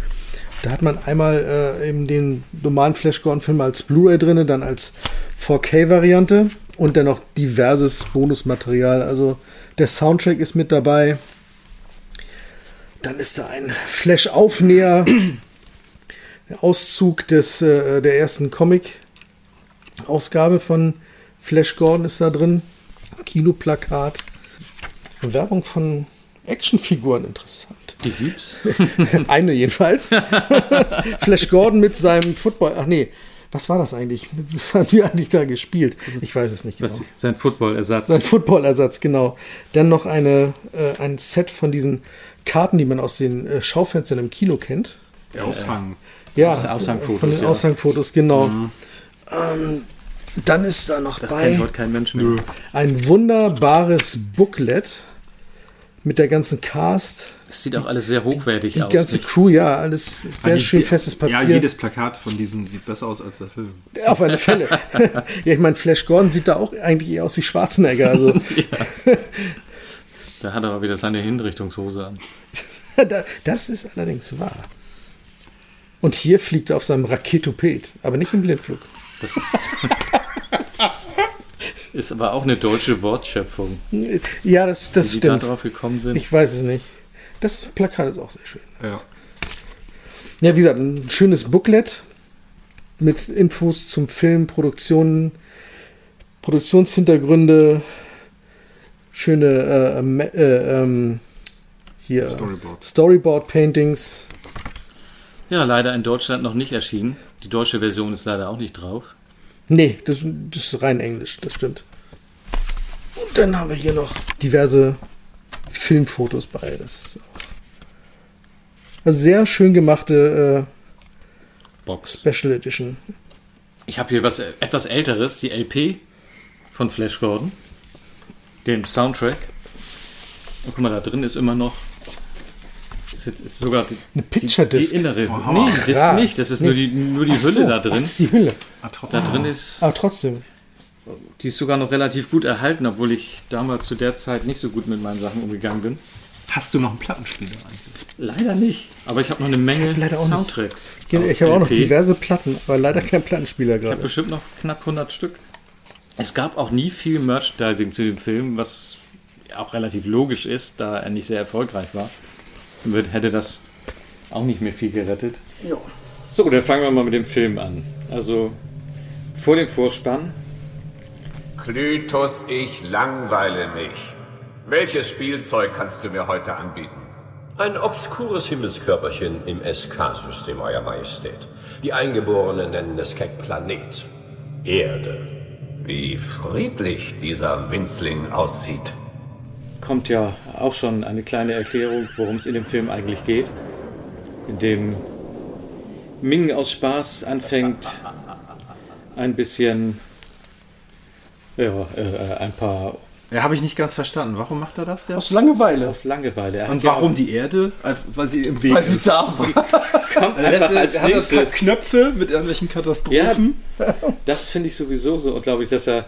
Da hat man einmal äh, eben den normalen Flash Gordon-Film als Blu-ray drin, dann als 4K-Variante und dann noch diverses Bonusmaterial. Also der Soundtrack ist mit dabei. Dann ist da ein Flash-Aufnäher, der Auszug des, äh, der ersten Comic-Ausgabe von Flash Gordon ist da drin. Kinoplakat. Werbung von Actionfiguren interessant. Die gibt's. Eine jedenfalls. Flash Gordon mit seinem Football. Ach nee, was war das eigentlich? Was haben die eigentlich da gespielt? Ich weiß es nicht genau. Was, sein Football-Ersatz. Sein Footballersatz, genau. Dann noch eine, äh, ein Set von diesen Karten, die man aus den äh, Schaufenstern im Kino kennt. Der Aushang. Ja, Aus den Aushangfotos, von den ja. Aushangfotos, genau. Ähm, dann ist da noch Das bei kennt heute kein Mensch mehr. ein wunderbares Booklet mit der ganzen Cast, Das sieht auch alles sehr hochwertig die aus. ganze nicht? Crew, ja, alles sehr Eigentlich schön die- festes Papier. Ja, jedes Plakat von diesen sieht besser aus als der Film. Auf alle Fälle. ja, ich meine, Flash Gordon sieht da auch eigentlich eher aus wie Schwarzenegger. Also, Da hat er aber wieder seine Hinrichtungshose an. da- das ist allerdings wahr. Und hier fliegt er auf seinem Raketoped, aber nicht im Blindflug. Das ist, ist aber auch eine deutsche Wortschöpfung. Ja, das, das Wie die da stimmt. drauf gekommen sind. Ich weiß es nicht. Das Plakat ist auch sehr schön. Ja. Ja, wie gesagt, ein schönes Booklet mit Infos zum Film, Produktionen, Produktionshintergründe, schöne äh, ähm, äh, ähm, hier Storyboard. Storyboard Paintings. ja, leider in Deutschland noch nicht erschienen. Die deutsche Version ist leider auch nicht drauf. Nee, das, das ist rein Englisch, das stimmt. Und dann haben wir hier noch diverse Filmfotos bei. Das ist auch also sehr schön gemachte Box. äh, Special Edition. Ich habe hier was äh, etwas älteres, die LP von Flash Gordon. Den Soundtrack. Und guck mal, da drin ist immer noch. Ist, jetzt- ist sogar die, Eine Picture die, Disc. die innere. Wow. Nee, die Disc Krass. nicht. Das ist nur die, nur die Ach Hülle so, da ach, drin. Das ist die Hülle. Ah, trotzdem. Da drin ist. Aber trotzdem. Die ist sogar noch relativ gut erhalten, obwohl ich damals zu der Zeit nicht so gut mit meinen Sachen umgegangen bin. Hast du noch einen Plattenspieler eigentlich? Leider nicht. Aber ich habe noch eine Menge leider auch nicht. Soundtracks. Ich habe auch noch diverse Platten, aber leider kein Plattenspieler Ich habe gerade. bestimmt noch knapp 100 Stück. Es gab auch nie viel Merchandising zu dem Film, was auch relativ logisch ist, da er nicht sehr erfolgreich war. Wird, hätte das auch nicht mehr viel gerettet. Ja. So, dann fangen wir mal mit dem Film an. Also vor dem Vorspann. Klytus, ich langweile mich. Welches Spielzeug kannst du mir heute anbieten? Ein obskures Himmelskörperchen im SK-System, Euer Majestät. Die Eingeborenen nennen es keck Planet. Erde. Wie friedlich dieser Winzling aussieht. Kommt ja auch schon eine kleine Erklärung, worum es in dem Film eigentlich geht. In dem Ming aus Spaß anfängt, ein bisschen, ja, äh, ein paar Ja, habe ich nicht ganz verstanden. Warum macht er das Aus jetzt? Langeweile. aus Langeweile. Er Und ja warum auch- die Erde? Weil sie im Weg Weil sie ist. da war. kommt einfach lässt- als hat nächstes. Knöpfe mit irgendwelchen Katastrophen. Das finde ich sowieso so unglaublich, dass er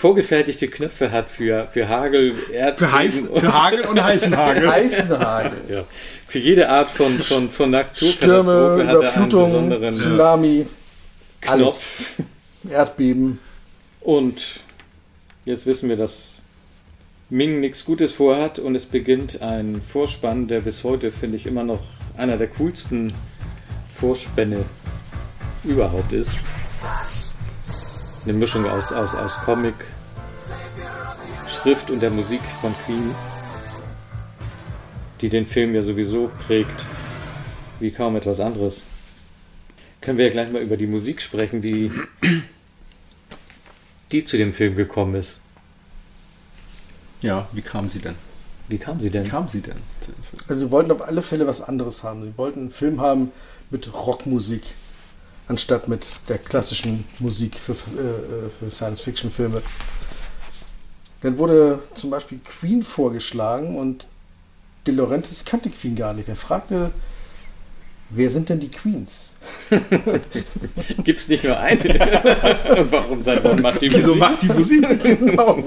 vorgefertigte Knöpfe hat für, für Hagel, Erdbeben Für, heißen, und- für Hagel und heißen Hagel. Eisenhagel. ja. Für jede Art von, von, von Stürme, Naturkatastrophe hat er einen Überflutungen, besonderen Tsunami, alles. Knopf. Erdbeben. Und jetzt wissen wir, dass Ming nichts Gutes vorhat und es beginnt ein Vorspann, der bis heute, finde ich, immer noch einer der coolsten Vorspänne überhaupt ist. Eine Mischung aus, aus, aus Comic, Schrift und der Musik von Queen, die den Film ja sowieso prägt, wie kaum etwas anderes. Können wir ja gleich mal über die Musik sprechen, wie die zu dem Film gekommen ist. Ja, wie kam sie denn? Wie kam sie denn? Wie kam sie denn? Also sie wollten auf alle Fälle was anderes haben. Sie wollten einen Film haben mit Rockmusik, anstatt mit der klassischen Musik für, äh, für Science-Fiction-Filme. Dann wurde zum Beispiel Queen vorgeschlagen und De Laurentiis kannte Queen gar nicht. Er fragte, wer sind denn die Queens? Gibt es nicht nur eine? Warum sein Mann macht die Wieso Musik? macht die Musik? genau.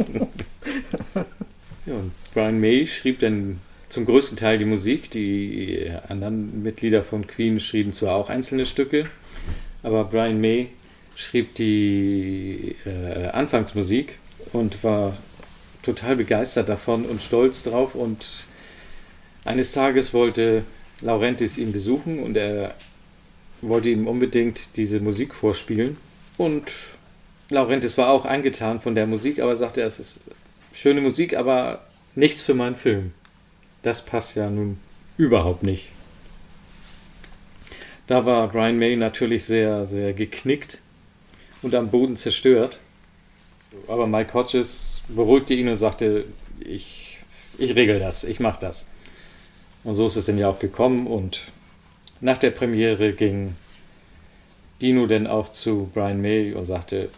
Ja, und Brian May schrieb dann zum größten Teil die Musik. Die anderen Mitglieder von Queen schrieben zwar auch einzelne Stücke, aber Brian May schrieb die äh, Anfangsmusik und war total begeistert davon und stolz drauf. Und eines Tages wollte Laurentis ihn besuchen und er wollte ihm unbedingt diese Musik vorspielen. Und Laurentis war auch angetan von der Musik, aber sagte, es ist schöne Musik, aber nichts für meinen Film. Das passt ja nun überhaupt nicht. Da war Brian May natürlich sehr, sehr geknickt und am Boden zerstört. Aber Mike Hodges beruhigte ihn und sagte, ich, ich regel das, ich mach das. Und so ist es dann ja auch gekommen und nach der Premiere ging Dino dann auch zu Brian May und sagte,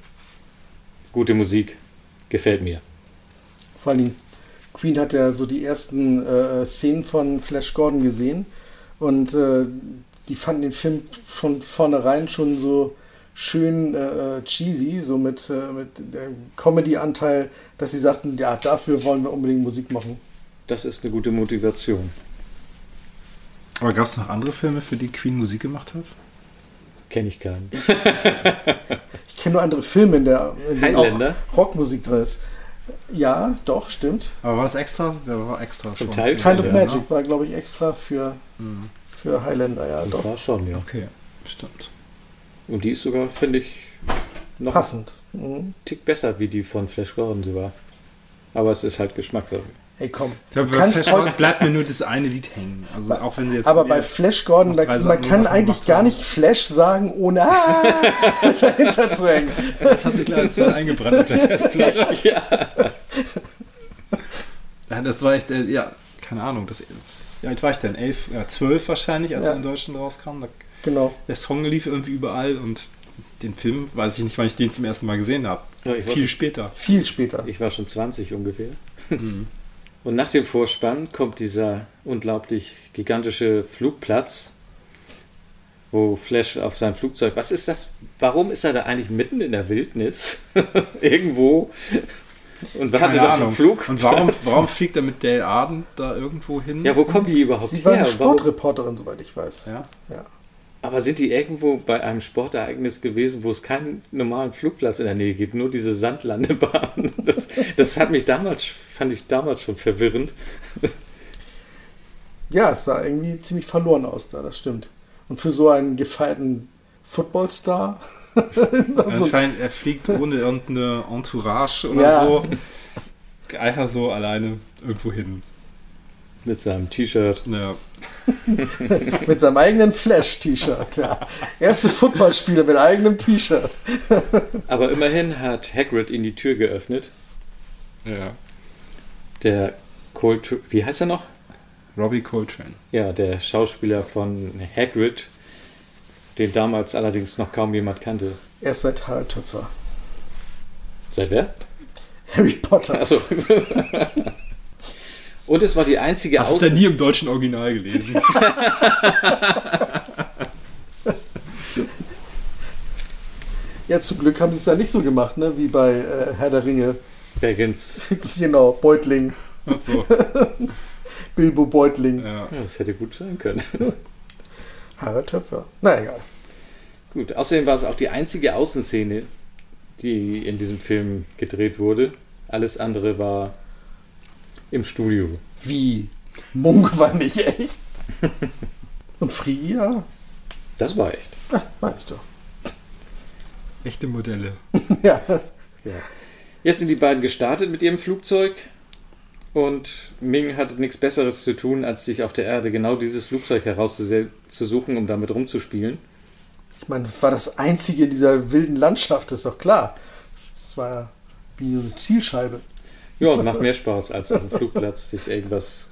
gute Musik, gefällt mir. Vor allem Queen hat ja so die ersten äh, Szenen von Flash Gordon gesehen und äh, die fanden den Film von vornherein schon so schön äh, cheesy, so mit, äh, mit dem Comedy-Anteil, dass sie sagten, ja, dafür wollen wir unbedingt Musik machen. Das ist eine gute Motivation. Aber gab es noch andere Filme, für die Queen Musik gemacht hat? Kenne ich keinen. Ich kenne nur andere Filme, in, der, in denen Highlander? auch Rockmusik drin ist. Ja, doch, stimmt. Aber war das extra? Ja, war extra Zum schon. Teil Kind of Ja, Magic war, glaube ich, extra für, für Highlander, ja, doch. War schon, ja. Okay, stimmt. Und die ist sogar, finde ich, noch Passend. Mhm. Tick besser, wie die von Flash Gordon sie war. Aber es ist halt Geschmackssache. Ey, komm. Ich glaube, Du kannst Flash heute- Gordon bleibt mir nur das eine Lied hängen. Also auch wenn sie jetzt Aber bei Flash Gordon, da, man kann eigentlich gar nicht Flash sagen, ohne ah, dahinter zu hängen. das hat sich leider zu eingebrannt auf der Festplatte. ja. Ja, das war echt, äh, ja, keine Ahnung. Das, wie alt war ich denn? Elf, ja, zwölf wahrscheinlich, als Ja. er in Deutschland rauskam. Da, Genau. der Song lief irgendwie überall und den Film weiß ich nicht, wann ich den zum ersten Mal gesehen habe. Ja, Viel schon- später. Viel später. Ich war schon 20 ungefähr. Und nach dem Vorspann kommt dieser unglaublich gigantische Flugplatz, wo Flash auf seinem Flugzeug. Was ist das? Warum ist er da eigentlich mitten in der Wildnis? Irgendwo Und Keine den Ahnung. Flug. Und warum, warum fliegt er mit Dale Arden da irgendwo hin? Ja, wo kommen die überhaupt Sie war her? eine Warum- Sportreporterin, soweit ich weiß. Ja. ja. Aber sind die irgendwo bei einem Sportereignis gewesen, wo es keinen normalen Flugplatz in der Nähe gibt, nur diese Sandlandebahn? Das, das hat mich damals, fand ich damals schon verwirrend. Ja, es sah irgendwie ziemlich verloren aus da, das stimmt. Und für so einen gefeierten Footballstar. Anscheinend, er fliegt ohne irgendeine Entourage oder Ja. so. Einfach so alleine irgendwo hin. Mit seinem T-Shirt. Ja. mit seinem eigenen Flash-T-Shirt. Ja. Erste Footballspieler mit eigenem T-Shirt. Aber immerhin hat Hagrid ihm die Tür geöffnet. Ja. Der Colt, wie heißt er noch? Robbie Coltrane. Ja, der Schauspieler von Hagrid, den damals allerdings noch kaum jemand kannte. Erst seit Harald Töpfer. Seit wer? Harry Potter. Achso. Und es war die einzige Hast du denn nie im deutschen Original gelesen? Ja, zum Glück haben sie es ja nicht so gemacht, ne? wie bei äh, Herr der Ringe. Baggins. genau, Beutling. Ach so. Bilbo Beutling. Ja. Ja, das hätte gut sein können. Harald Töpfer. Na egal. Gut, außerdem war es auch die einzige Außenszene, die in diesem Film gedreht wurde. Alles andere war im Studio. Wie? Mungo war nicht echt. Und Frigia? Das war echt. Ach, meine ich doch. Echte Modelle. ja. Ja. Jetzt sind die beiden gestartet mit ihrem Flugzeug und Ming hatte nichts Besseres zu tun, als sich auf der Erde genau dieses Flugzeug herauszusuchen, um damit rumzuspielen. Ich meine, war das einzige in dieser wilden Landschaft, ist doch klar. Es war wie eine Zielscheibe. Ja, und macht mehr Spaß, als auf dem Flugplatz sich irgendwas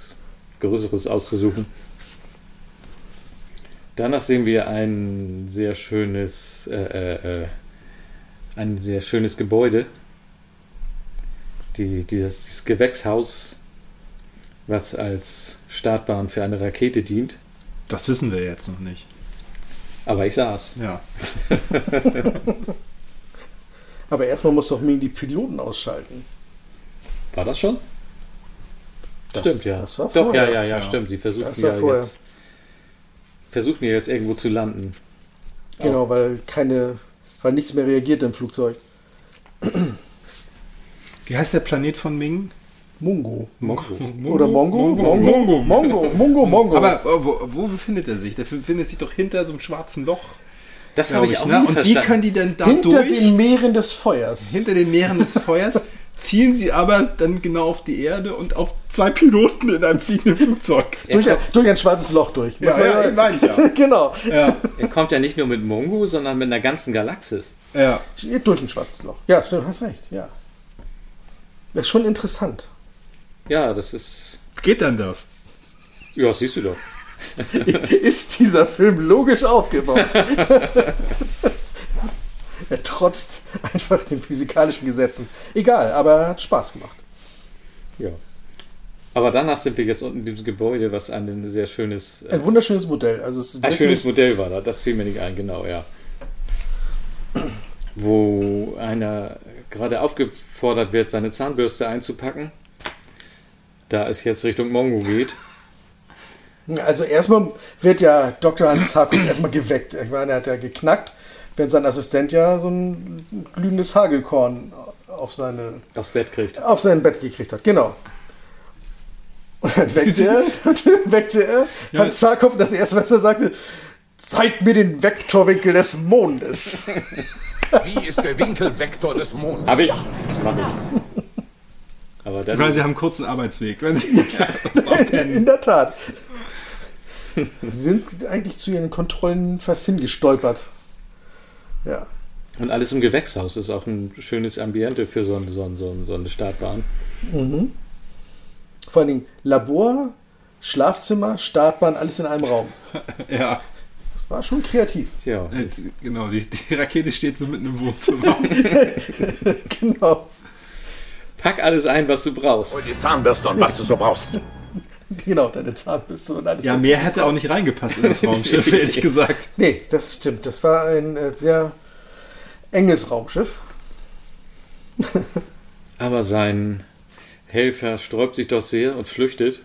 Größeres auszusuchen. Danach sehen wir ein sehr schönes, äh, äh, äh, ein sehr schönes Gebäude. Die, dieses, dieses Gewächshaus, was als Startbahn für eine Rakete dient. Das wissen wir jetzt noch nicht. Aber ich saß. Ja. Aber erstmal muss doch Ming die Piloten ausschalten. War das schon? Das- stimmt, ja. das war Doch, vorher. ja, ja, ja, Ja. stimmt. Sie versuchen ja vorher. jetzt, versuchen ja jetzt irgendwo zu landen. Genau, weil keine, weil nichts mehr reagiert im Flugzeug. Wie heißt der Planet von Ming? Mungo. Mongo. Oder Mongo? Mongo. Mongo. Mongo. Mongo. Mongo. Aber äh, wo, wo befindet er sich? Der befindet sich doch hinter so einem schwarzen Loch. Das habe ich auch ne? Und wie verstanden. können die denn da Hinter durch? den Meeren des Feuers. hinter den Meeren des Feuers zielen sie aber dann genau auf die Erde und auf zwei Piloten in einem fliegenden Flugzeug. Durch, ein- durch ein schwarzes Loch durch. Ja, ja, meine ich ja. genau. Ja, Er kommt ja nicht nur mit Mongo, sondern mit einer ganzen Galaxis. ja. Durch ein schwarzes Loch. Ja, stimmt, hast recht. Ja. Das ist schon interessant. Ja, das ist. Geht denn das? Ja, siehst du doch. ist dieser Film logisch aufgebaut? er trotzt einfach den physikalischen Gesetzen. Egal, aber er hat Spaß gemacht. Ja. Aber danach sind wir jetzt unten in diesem Gebäude, was ein sehr schönes. Äh, Ein wunderschönes Modell. Also es ist ein schönes Modell war da, das fiel mir nicht ein, genau, ja. Wo einer gerade aufgefordert wird, seine Zahnbürste einzupacken. Da es jetzt Richtung Mongo geht. also erstmal wird ja Dr. Hans Sarkov erstmal geweckt. Ich meine, er hat ja geknackt, während sein Assistent ja so ein glühendes Hagelkorn auf, seine, Aufs Bett kriegt. auf sein Bett gekriegt hat. Genau. Und dann weckte er, weckte er Hans Sarkov, das erste, was er sagte, zeig mir den Vektorwinkel des Mondes. Wie ist der Winkelvektor des Mondes? Hab ich. Hab ich. Aber dann. Weil sie haben einen kurzen Arbeitsweg. Wenn sie In der Tat. Sie sind eigentlich zu ihren Kontrollen fast hingestolpert. Ja. Und alles im Gewächshaus ist auch ein schönes Ambiente für so, ein, so, so, ein, so eine Startbahn. Vor allen Dingen Labor, Schlafzimmer, Startbahn, alles in einem Raum. ja, war schon kreativ. Ja. äh, genau, die, die Rakete steht so mitten im Wohnzimmer. genau. Pack alles ein, was du brauchst. Und die Zahnbürste und was du so brauchst. Genau, deine Zahnbürste und alles. ja, mehr hätte auch nicht reingepasst in das Raumschiff, ehrlich gesagt. Nee, das stimmt. Das war ein äh, sehr enges Raumschiff. Aber sein Helfer sträubt sich doch sehr und flüchtet,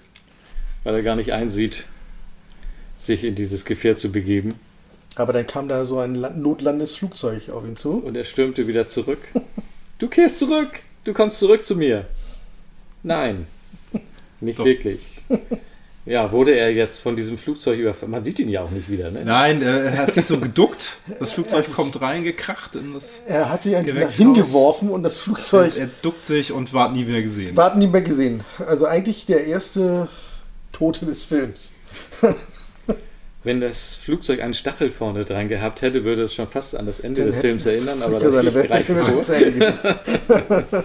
weil er gar nicht einsieht, sich in dieses Gefährt zu begeben. Aber dann kam da so ein La- notlandendes Flugzeug auf ihn zu. Und er stürmte wieder zurück. Du kehrst zurück! Du kommst zurück zu mir! Nein, nicht Doch. wirklich. Ja, wurde er jetzt von diesem Flugzeug überfallen? Man sieht ihn ja auch nicht wieder, ne? Nein, er hat sich so geduckt. Das Flugzeug kommt rein, gekracht in das. Er hat sich eigentlich nach hingeworfen und das Flugzeug Er duckt sich und ward nie wieder gesehen. war nie mehr gesehen. Also eigentlich der erste Tote des Films. Wenn das Flugzeug einen Stachel vorne dran gehabt hätte, würde es schon fast an das Ende Dann des Films erinnern, aber das liegt gleich vor.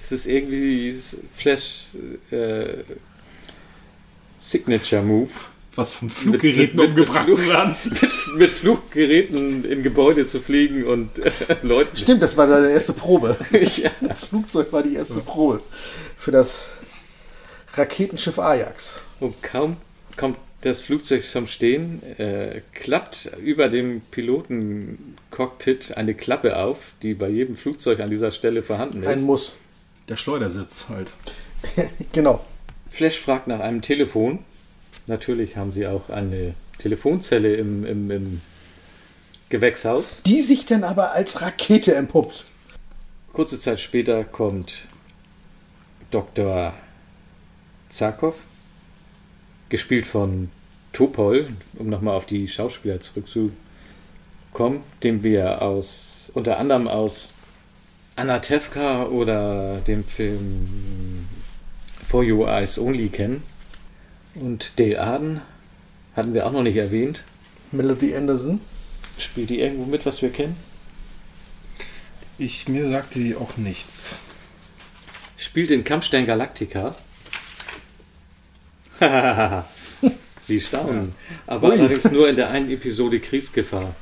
Es ist irgendwie Flash äh, Signature Move. Was von Fluggeräten umgebracht Flug- zu werden. Mit, mit Fluggeräten in Gebäude zu fliegen und äh, Leuten. Stimmt, das war seine erste Probe. Ja. Das Flugzeug war die erste Probe für das Raketenschiff Ajax. Und kaum kommt das Flugzeug zum Stehen, äh, klappt über dem Pilotencockpit eine Klappe auf, die bei jedem Flugzeug an dieser Stelle vorhanden ist. Ein Muss. Der Schleudersitz halt. Genau. Flash fragt nach einem Telefon. Natürlich haben sie auch eine Telefonzelle im, im, im Gewächshaus. Die sich dann aber als Rakete entpuppt. Kurze Zeit später kommt Dr. Zarkov, gespielt von Topol, um nochmal auf die Schauspieler zurückzukommen, den wir aus unter anderem aus Anatevka oder dem Film For Your Eyes Only kennen. Und Dale Arden hatten wir auch noch nicht erwähnt. Melody Anderson. Spielt die irgendwo mit, was wir kennen? Ich, mir sagte die auch nichts. Spielt in Kampfstein Galactica. Sie staunen. Aber Ui. allerdings nur in der einen Episode Kriegsgefahr.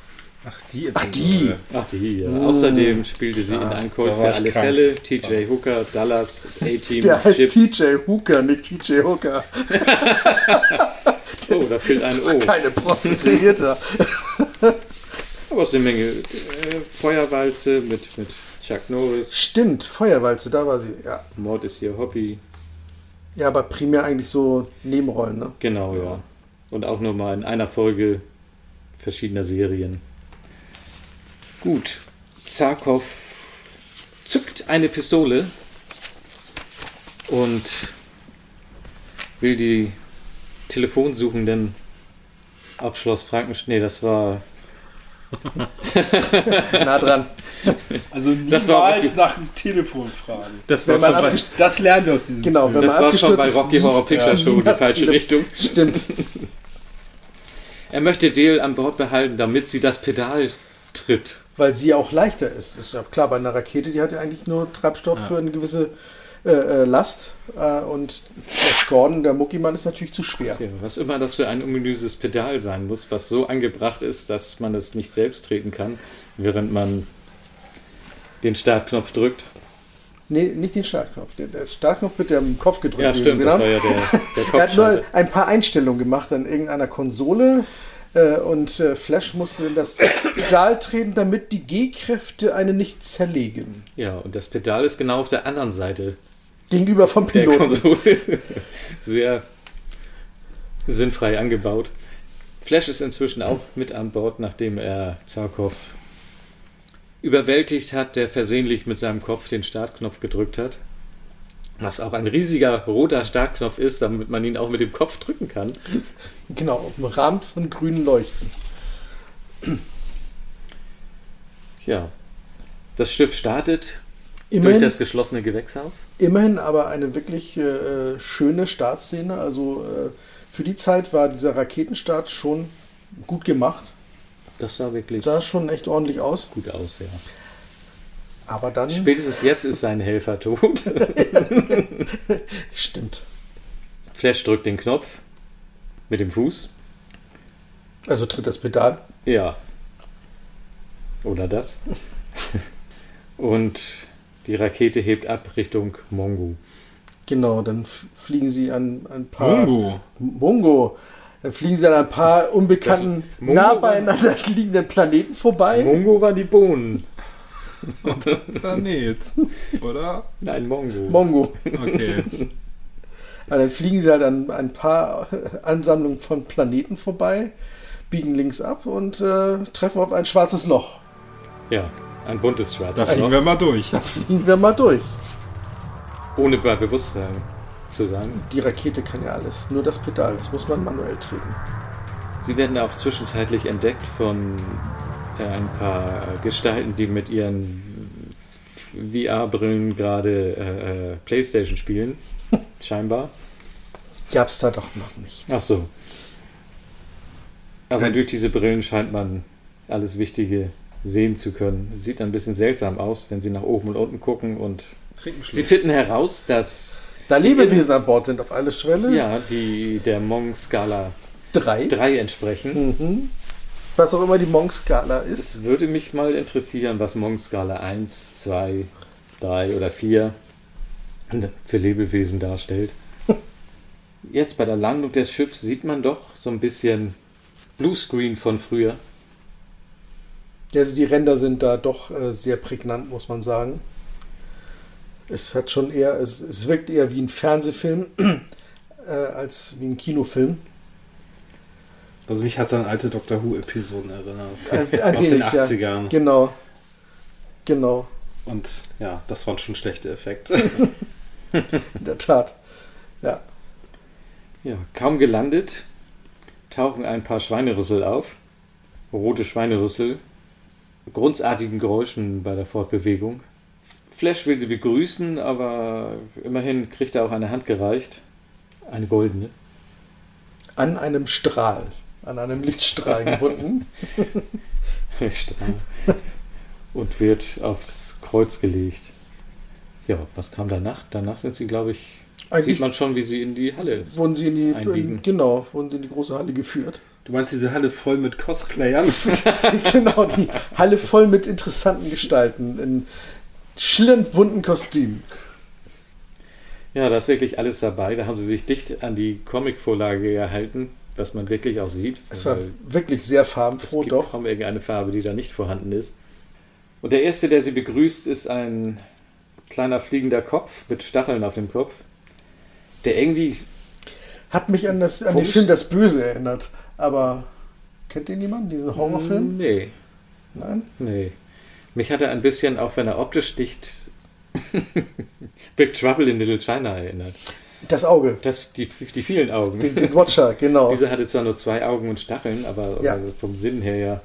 Ach, die Ach, die. Ach, die, ja. Außerdem spielte sie in einem Cold da war für alle krank. Fälle, TJ Hooker, Dallas, A-Team, Der heißt Chips. TJ Hooker, nicht TJ Hooker. Oh, da fehlt ein O. Keine Prostituierte. Aber es ist eine Menge äh, Feuerwalze mit, mit Chuck Norris. Stimmt, Feuerwalze, da war sie. Ja. Mord ist ihr Hobby. ja, aber primär eigentlich so Nebenrollen, ne? Genau, ja. Und auch nur mal in einer Folge verschiedener Serien. Gut. Zarkov zückt eine Pistole und will die Telefonsuchenden auf Schloss Frankenstein. Nee, das war. Nah dran. Also niemals Das nach dem Telefon fragen. Das war, man schon, bei, Das lernen wir aus diesem Genau, Film. wenn das man war schon bei Rocky Horror Picture ja, Show die falsche. Richtung. Stimmt. Er möchte Dale an Bord behalten, damit sie das Pedal tritt. Weil sie auch leichter ist. Ist ja klar, bei einer Rakete, die hat ja eigentlich nur Treibstoff für eine gewisse äh, äh, Last. Äh, und der Gordon, der Muckimann, ist natürlich zu schwer. Ja, was immer das für ein ominöses Pedal sein muss, was so angebracht ist, dass man es nicht selbst treten kann, während man den Startknopf drückt. Nee, nicht den Startknopf. Der, der Startknopf wird ja im Kopf gedrückt. Ja, stimmt, das haben. war ja der, der Er hat nur ein paar Einstellungen gemacht an irgendeiner Konsole. äh, Und äh, Flash musste in das Pedal treten, damit die G-Kräfte einen nicht zerlegen. Ja, und das Pedal ist genau auf der anderen Seite Gegenüber vom der Piloten. Konsole. Sehr sinnfrei angebaut. Flash ist inzwischen auch mit an Bord, nachdem er Zarkov überwältigt hat, der versehentlich mit seinem Kopf den Startknopf gedrückt hat. Was auch ein riesiger roter Startknopf ist, damit man ihn auch mit dem Kopf drücken kann. Genau, umrahmt von grünen Leuchten. Ja. Das Schiff startet Immerhin, durch das geschlossene Gewächshaus. immerhin aber eine wirklich äh, schöne Startszene. Also äh, für die Zeit war dieser Raketenstart schon gut gemacht. Das sah wirklich Sah schon echt ordentlich aus. gut aus, ja. Aber dann. Spätestens jetzt ist sein Helfer tot. Stimmt. Flash drückt den Knopf mit dem Fuß. Also tritt das Pedal. Ja. Oder das. Und die Rakete hebt ab Richtung Mongo. Genau, dann fliegen sie an ein paar. Mongo. Mongo. Dann fliegen sie an ein paar unbekannten, Mongo nah beieinander liegenden Planeten vorbei. Mongo war die Bohnen. Planet, oder? Nein, Mongo. Mongo. Okay. Aber dann fliegen sie halt an ein paar Ansammlungen von Planeten vorbei, biegen links ab und äh, treffen auf ein schwarzes Loch. Ja, ein buntes schwarzes Da fliegen Loch. wir mal durch. Da fliegen wir mal durch. Ohne bei Bewusstsein zu sein. Die Rakete kann ja alles, nur das Pedal, das muss man manuell treten. Sie werden auch zwischenzeitlich entdeckt von äh, ein paar Gestalten, die mit ihren VR-Brillen gerade äh, äh, Playstation spielen. Scheinbar. Gab's da doch noch nicht. Ach so. Aber durch diese Brillen scheint man alles Wichtige sehen zu können. Sieht ein bisschen seltsam aus, wenn sie nach oben und unten gucken und sie finden heraus, dass Da Lebewesen an Bord sind auf alle Schwelle. ja, die der Monk-Skala Drei. 3 entsprechen. Mhm. Was auch immer die Monk-Skala ist. Es würde mich mal interessieren, was Monk-Skala 1, 2, 3 oder 4 für Lebewesen darstellt. Jetzt bei der Landung des Schiffs sieht man doch so ein bisschen Bluescreen von früher. Also die Ränder sind da doch äh, sehr prägnant, muss man sagen. Es hat schon eher, es, es wirkt eher wie ein Fernsehfilm äh, als wie ein Kinofilm. Also mich hat es an alte Doctor Who-Episoden erinnert. Ein aus den wenig, ja. 80ern. Genau. Genau, Und ja, das waren schon schlechte Effekte. in der Tat. Ja. Ja, kaum gelandet, tauchen ein paar Schweinerüssel auf. Rote Schweinerüssel. Grundartigen Geräuschen bei der Fortbewegung. Flash will sie begrüßen, aber immerhin kriegt er auch eine Hand gereicht. Eine goldene. An einem Strahl, an einem Lichtstrahl gebunden. Strahl. Und wird aufs Kreuz gelegt. Ja, was kam danach? Danach sind sie, glaube ich, Eigentlich- sieht man schon, wie sie in die Halle wurden sie in die, einbiegen. genau, wurden sie in die große Halle geführt. Du meinst diese Halle voll mit Cosplayern? genau, die Halle voll mit interessanten Gestalten in schillernd bunten Kostümen. Ja, da ist wirklich alles dabei. Da haben sie sich dicht an die Comicvorlage gehalten, was man wirklich auch sieht. Es war wirklich sehr es farbenfroh, gibt doch. kaum irgendeine Farbe, die da nicht vorhanden ist. Und der erste, der sie begrüßt, ist ein kleiner fliegender Kopf mit Stacheln auf dem Kopf, der irgendwie Hat mich an, das, an den. Film Das Böse erinnert. Aber kennt den jemand, diesen Horrorfilm? Nee, Nein? nee. Mich hat er ein bisschen, auch wenn er optisch nicht Big Trouble in Little China erinnert. Das Auge, Das, die, die vielen Augen. den, den Watcher, genau. Diese hatte zwar nur zwei Augen und Stacheln, aber Ja. also vom Sinn her ja.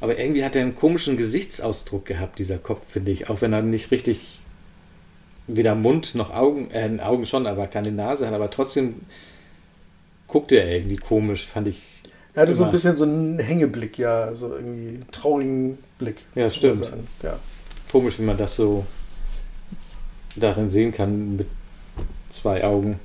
Aber irgendwie hat er einen komischen Gesichtsausdruck gehabt, dieser Kopf, finde ich. Auch wenn er nicht richtig weder Mund noch Augen, äh, Augen schon, aber keine Nase hat, aber trotzdem guckte er irgendwie komisch, fand ich. Er hatte so ein immer. bisschen so einen Hängeblick, ja, so irgendwie einen traurigen Blick. Ja, stimmt. Ja. Komisch, wie man das so darin sehen kann mit zwei Augen.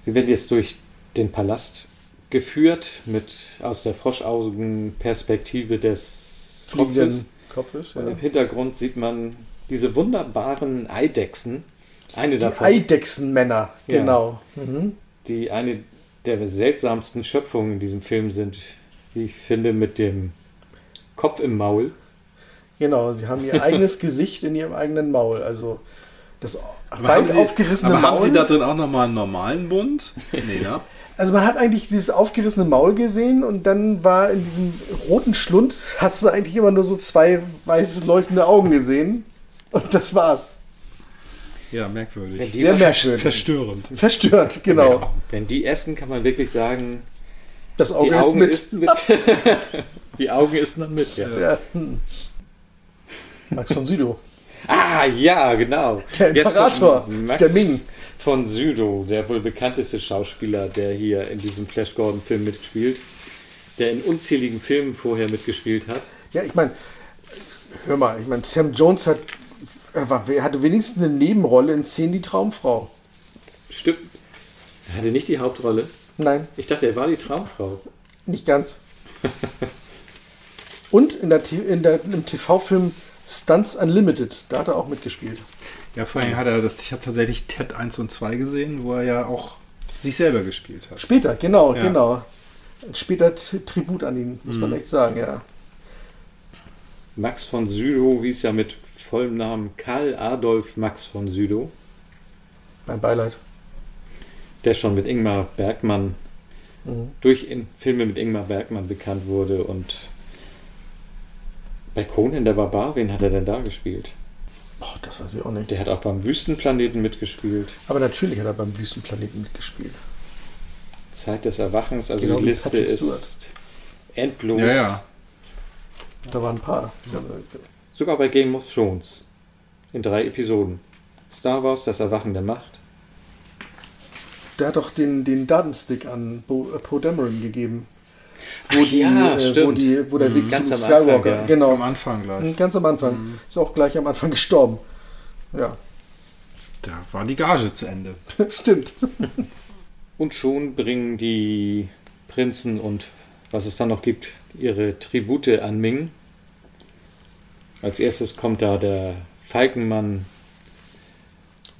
Sie werden jetzt durch den Palast geführt mit aus der Froschaugenperspektive des Kopfes. Kopfes, ja. im Hintergrund sieht man diese wunderbaren Eidechsen. Eine Die davon, Eidechsenmänner, Ja. genau. Mhm. die eine der seltsamsten Schöpfungen in diesem Film sind, wie ich finde, mit dem Kopf im Maul. Genau, sie haben ihr eigenes Gesicht in ihrem eigenen Maul. Also das Aber weit Sie- aufgerissene aber Maul. haben Sie da drin auch nochmal einen normalen Mund? Nee, ne? Also man hat eigentlich dieses aufgerissene Maul gesehen und dann war in diesem roten Schlund, hast du eigentlich immer nur so zwei weißes leuchtende Augen gesehen. Und das war's. Ja, Wenn merkwürdig. die, Sehr merkwürdig. Verstörend. Verstört, genau. wenn die essen, kann man wirklich sagen, Das die Auge ist mit. isst mit. die Augen isst man mit, ja. Ja. Max von Südow. Ah, ja, genau. Der Imperator, Max der Ming. von Südow, der wohl bekannteste Schauspieler, der hier in diesem Flash Gordon-Film mitspielt, der in unzähligen Filmen vorher mitgespielt hat. Ja, ich meine, hör mal, ich meine, Sam Jones hat, er war, er hatte wenigstens eine Nebenrolle in Szenen die Traumfrau. Stimmt. Er hatte nicht die Hauptrolle. Nein, Ich dachte, er war die Traumfrau. nicht ganz. Und in der, in der, im TV-Film Stunts Unlimited, da hat er auch mitgespielt. Ja, vor allem hat er das, ich habe tatsächlich Ted 1 und 2 gesehen, wo er ja auch sich selber gespielt hat. Später, genau, Ja. Mhm. genau. Später Tribut an ihn, muss man echt sagen, ja. Max von Südow hieß ja mit vollem Namen Karl Adolf Max von Südow. Mein Beileid. Der schon mit Ingmar Bergmann, Mhm. durch in Filme mit Ingmar Bergmann bekannt wurde und bei Conan der Barbar, wen hat er denn da gespielt? Boah, das weiß ich auch nicht. Der hat auch beim Wüstenplaneten mitgespielt. Aber natürlich hat er beim Wüstenplaneten mitgespielt. Zeit des Erwachens, also Genau die Liste ist endlos. Ja, ja. Da waren ein paar. Sogar bei Game of Thrones. In drei Episoden. Star Wars, das Erwachen der Macht. Der hat doch den, den Datenstick an Bo, äh, Poe Dameron gegeben. Wo, Ach die, ja, äh, wo, die, wo der Mhm. Weg Ganz Luke am Anfang, Skywalker. ja. Genau. Am Anfang gleich. Mhm, Ganz am Anfang. Ist auch gleich am Anfang gestorben. Ja, Da war die Gage zu Ende. stimmt. Und schon bringen die Prinzen und was es dann noch gibt, ihre Tribute an Ming. Als erstes kommt da der Falkenmann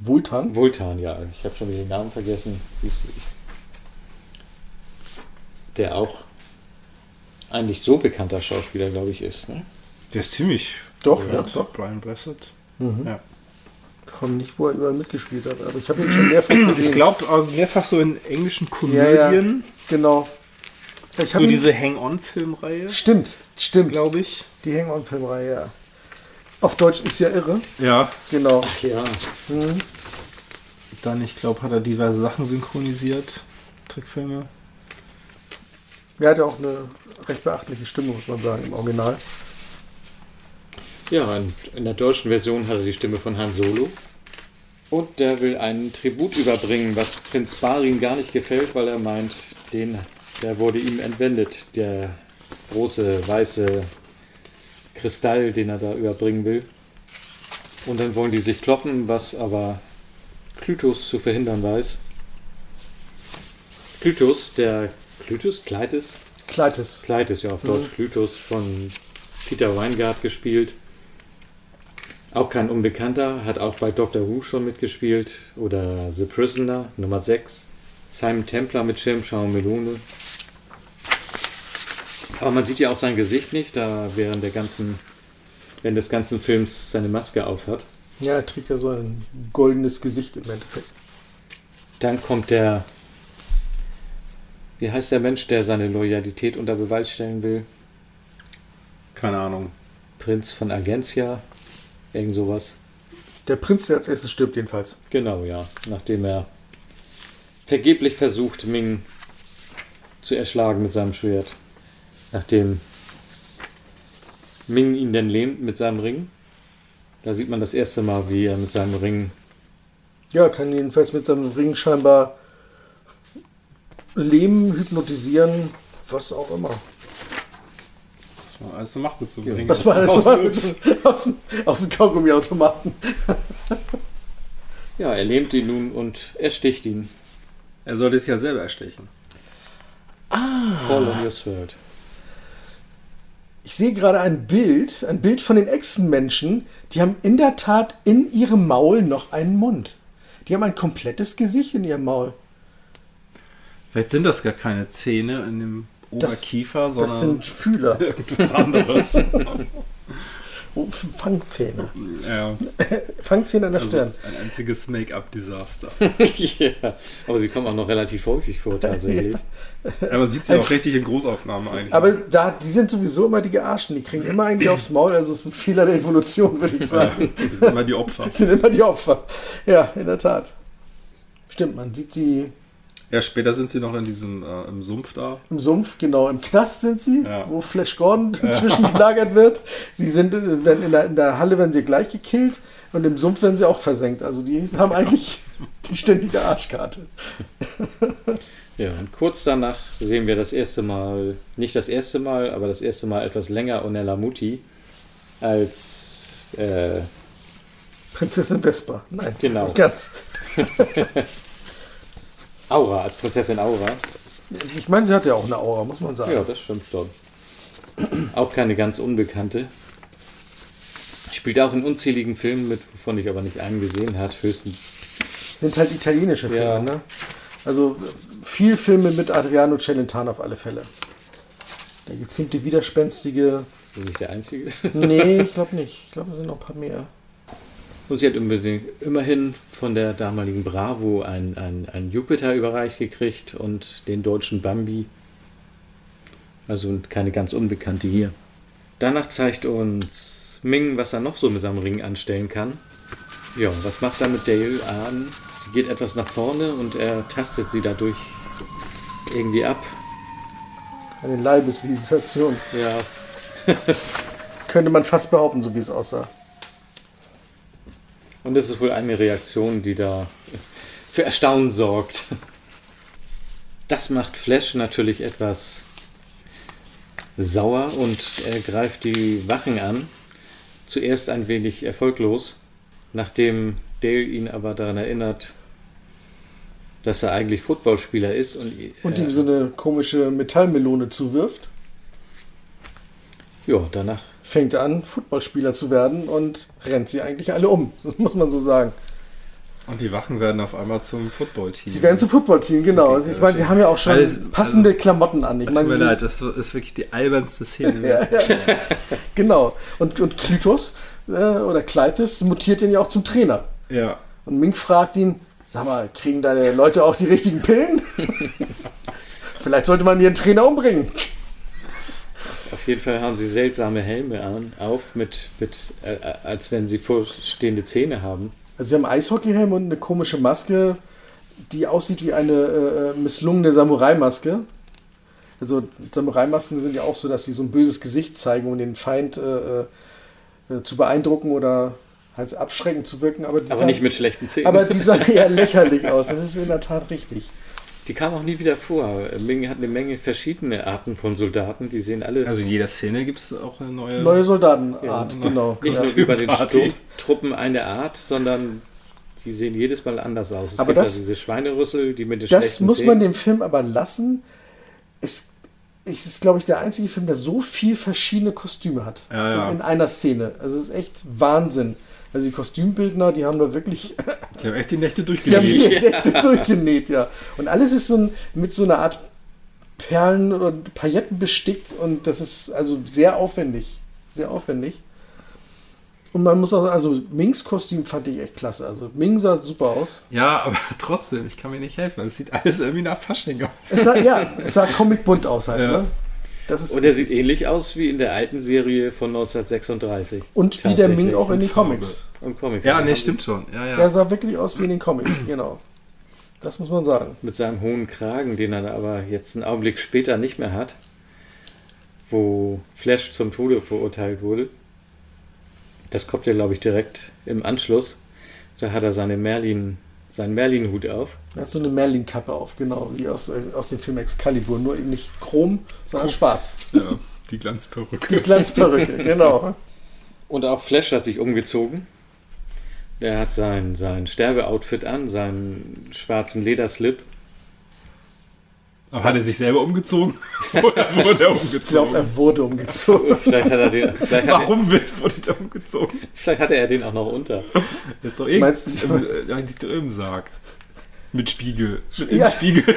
Vultan? Vultan, ja. Ich habe schon wieder den Namen vergessen. Siehst du, ich- Der auch eigentlich so bekannter Schauspieler, glaube ich, ist. Ne? Der ist ziemlich. Doch, ja, doch. Brian Blessed. Mhm. Ja. Komm nicht, wo er überall mitgespielt hat, aber ich habe ihn schon mehrfach gesehen. Ich glaube, also mehrfach so in englischen ja, ja, Komödien. genau. So diese Hang-On-Filmreihe. Stimmt, stimmt. Glaube ich. Die Hang-On-Filmreihe, ja. Auf Deutsch ist ja irre. Ja. Genau. Ach ja. Mhm. Dann, ich glaube, hat er diverse Sachen synchronisiert. Trickfilme. Er hat ja auch eine recht beachtliche Stimme, muss man sagen, im Original. Ja, in, in der deutschen Version hat er die Stimme von Han Solo. Und der will einen Tribut überbringen, was Prinz Barin gar nicht gefällt, weil er meint, den, der wurde ihm entwendet, der große weiße Kristall, den er da überbringen will. Und dann wollen die sich kloppen, was aber Klytus zu verhindern weiß. Klytus, der Klytus, Kleitis? Kleitis. Kleitis, ja, auf Mhm. Deutsch Klytus von Peter Weingart gespielt. Auch kein Unbekannter, hat auch bei Doctor Who schon mitgespielt. Oder The Prisoner, Nummer 6. Simon Templar mit Schirmschau und Melone. Aber man sieht ja auch sein Gesicht nicht, da während der ganzen, während des ganzen Films seine Maske aufhat. Ja, er trägt ja so ein goldenes Gesicht im Endeffekt. Dann kommt der, wie heißt der Mensch, der seine Loyalität unter Beweis stellen will? Keine Ahnung. Prinz von Agencia, irgend sowas. Der Prinz, der als erstes stirbt, jedenfalls. Genau, ja. Nachdem er vergeblich versucht, Ming zu erschlagen mit seinem Schwert. Nachdem Ming ihn dann lähmt mit seinem Ring. Da sieht man das erste Mal, wie er mit seinem Ring. Ja, kann jedenfalls mit seinem Ring scheinbar lähmen, hypnotisieren, was auch immer. Was man alles so macht mit so einem Ja. Ring. Was war das Aus- so aus, aus, aus dem Kaugummiautomaten? Ja, er lähmt ihn nun und ersticht ihn. Er sollte es ja selber erstechen. Fall on your sword. Ich sehe gerade ein Bild, ein Bild von den Echsenmenschen. Die haben in der Tat in ihrem Maul noch einen Mund. Die haben ein komplettes Gesicht in ihrem Maul. Vielleicht sind das gar keine Zähne in dem Das- Oberkiefer, sondern Das sind Fühler. irgendwas anderes. Oh, Fangzähne. ja. Fangzähne an der Also Stirn. ein einziges Make-up-Desaster. ja, aber sie kommen auch noch relativ häufig vor, tatsächlich. Ja, man sieht sie auch richtig in Großaufnahmen eigentlich. Aber da, die sind sowieso immer die Gearschten. Die kriegen immer eigentlich aufs Maul. Also es ist ein Fehler der Evolution, würde ich sagen. das sind immer die Opfer. Das sind immer die Opfer. Ja, in der Tat. Stimmt, man sieht sie Ja, später sind sie noch in diesem äh, im Sumpf da. im Sumpf, genau. Im Knast sind sie, Ja. wo Flash Gordon inzwischen gelagert wird. Sie sind äh, werden in, der, in der Halle werden sie gleich gekillt und im Sumpf werden sie auch versenkt. Also die haben eigentlich die ständige Arschkarte. Ja, und kurz danach sehen wir das erste Mal, nicht das erste Mal, aber das erste Mal etwas länger Onella Muti als äh, Prinzessin Vespa. Nein, Genau. ganz. Aura, als Prinzessin Aura. Ich meine, sie hat ja auch eine Aura, muss man sagen. Ja, das stimmt schon. Auch keine ganz unbekannte. Spielt auch in unzähligen Filmen mit, wovon ich aber nicht einen gesehen habe, höchstens. Sind halt italienische Filme, Ja. ne? Also viel Filme mit Adriano Celentano auf alle Fälle. Der geziemte, widerspenstige. Ist das nicht der einzige? Nee, ich glaube nicht. Ich glaube, es sind noch ein paar mehr. Und sie hat immerhin von der damaligen Bravo ein, ein, ein Jupiter überreicht gekriegt und den deutschen Bambi. Also keine ganz unbekannte hier. Danach zeigt uns Ming, was er noch so mit seinem Ring anstellen kann. Ja, was macht er mit Dale an? Sie geht etwas nach vorne und er tastet sie dadurch irgendwie ab. Eine Leibesvisitation. Ja, es Könnte man fast behaupten, so wie es aussah. Und es ist wohl eine Reaktion, die da für Erstaunen sorgt. Das macht Flash natürlich etwas sauer und er greift die Wachen an. Zuerst ein wenig erfolglos, nachdem Dale ihn aber daran erinnert, dass er eigentlich Footballspieler ist und, Und ihm so eine komische Metallmelone zuwirft. ja, danach Fängt er an, Footballspieler zu werden und rennt sie eigentlich alle um. Das muss man so sagen. Und die Wachen werden auf einmal zum Footballteam. Sie werden zum Footballteam, genau. Okay, Ich meine, sie haben ja auch schon Also- passende Klamotten an. Ich Tut meine, mir sie leid, das ist wirklich die albernste Szene. Ja, ja. genau. Und, und Klytos äh, oder Kleitis mutiert ihn ja auch zum Trainer. Ja. Und Mink fragt ihn, sag mal, kriegen deine Leute auch die richtigen Pillen? Vielleicht sollte man ihren Trainer umbringen. Auf jeden Fall haben sie seltsame Helme an, auf, mit, mit, äh, als wenn sie vorstehende Zähne haben. Also sie haben Eishockeyhelm und eine komische Maske, die aussieht wie eine äh, äh, misslungene Samurai-Maske. Also Samurai-Masken sind ja auch so, dass sie so ein böses Gesicht zeigen, um den Feind äh, äh, zu beeindrucken oder halt abschreckend zu wirken. Aber, die Aber sahen- nicht mit schlechten Zähnen. Aber die sahen eher lächerlich aus. Das ist in der Tat richtig. Die kamen auch nie wieder vor. Ming hat eine Menge verschiedene Arten von Soldaten. Die sehen alle. Also in jeder Szene gibt es auch eine neue. Neue Soldatenart, Ja, genau. Nicht Ja. nur über den Party. Sturmtruppen eine Art, sondern sie sehen jedes Mal anders aus. Es Aber gibt das- also diese Schweinerüssel, die mit den Das muss man dem Film aber lassen. Es es ist, glaube ich, der einzige Film, der so viel verschiedene Kostüme hat. Ja, ja. In, in einer Szene. Also es ist echt Wahnsinn. Also die Kostümbildner, die haben da wirklich, Die haben echt die Nächte die haben die. Nächte durchgenäht, ja. Und alles ist so ein, mit so einer Art Perlen und Pailletten bestickt und das ist also sehr aufwendig. Sehr aufwendig. Und man muss auch, also Mings Kostüm fand ich echt klasse. Also Ming sah super aus. Ja, aber trotzdem, ich kann mir nicht helfen. Es sieht alles irgendwie nach Fasching aus. Es sah, ja, es sah comicbunt aus halt, Ja. ne? Das ist Und er sieht ähnlich aus wie in der alten Serie von 1936. Und wie der Ming auch in den. Comics. Und Comics. Ja, nee, stimmt schon. Ja, Der ja. sah wirklich aus wie in den Comics, genau. Das muss man sagen. Mit seinem hohen Kragen, den er aber jetzt einen Augenblick später nicht mehr hat, wo Flash zum Tode verurteilt wurde. Das kommt ja, glaube ich, direkt im Anschluss. Da hat er seine Merlin, seinen Merlin-Hut auf. Er hat so eine Merlin-Kappe auf, genau, wie aus, äh, aus dem Film Excalibur. Nur eben nicht chrom, sondern schwarz. ja. Die Glanzperücke. Die Glanzperücke, genau. Und auch Flash hat sich umgezogen. Der hat sein, sein Sterbeoutfit an, seinen schwarzen Lederslip. Aber hat er sich selber umgezogen? Oder wurde er Ich glaube, umgezogen? er wurde umgezogen. Vielleicht hat er den, vielleicht hat, er, Warum wird- wurde der umgezogen? vielleicht hatte er den auch noch unter. Das ist doch irgend, Meinst du- im, im Sarg. Mit Spiegel. Im Ja. Spiegel.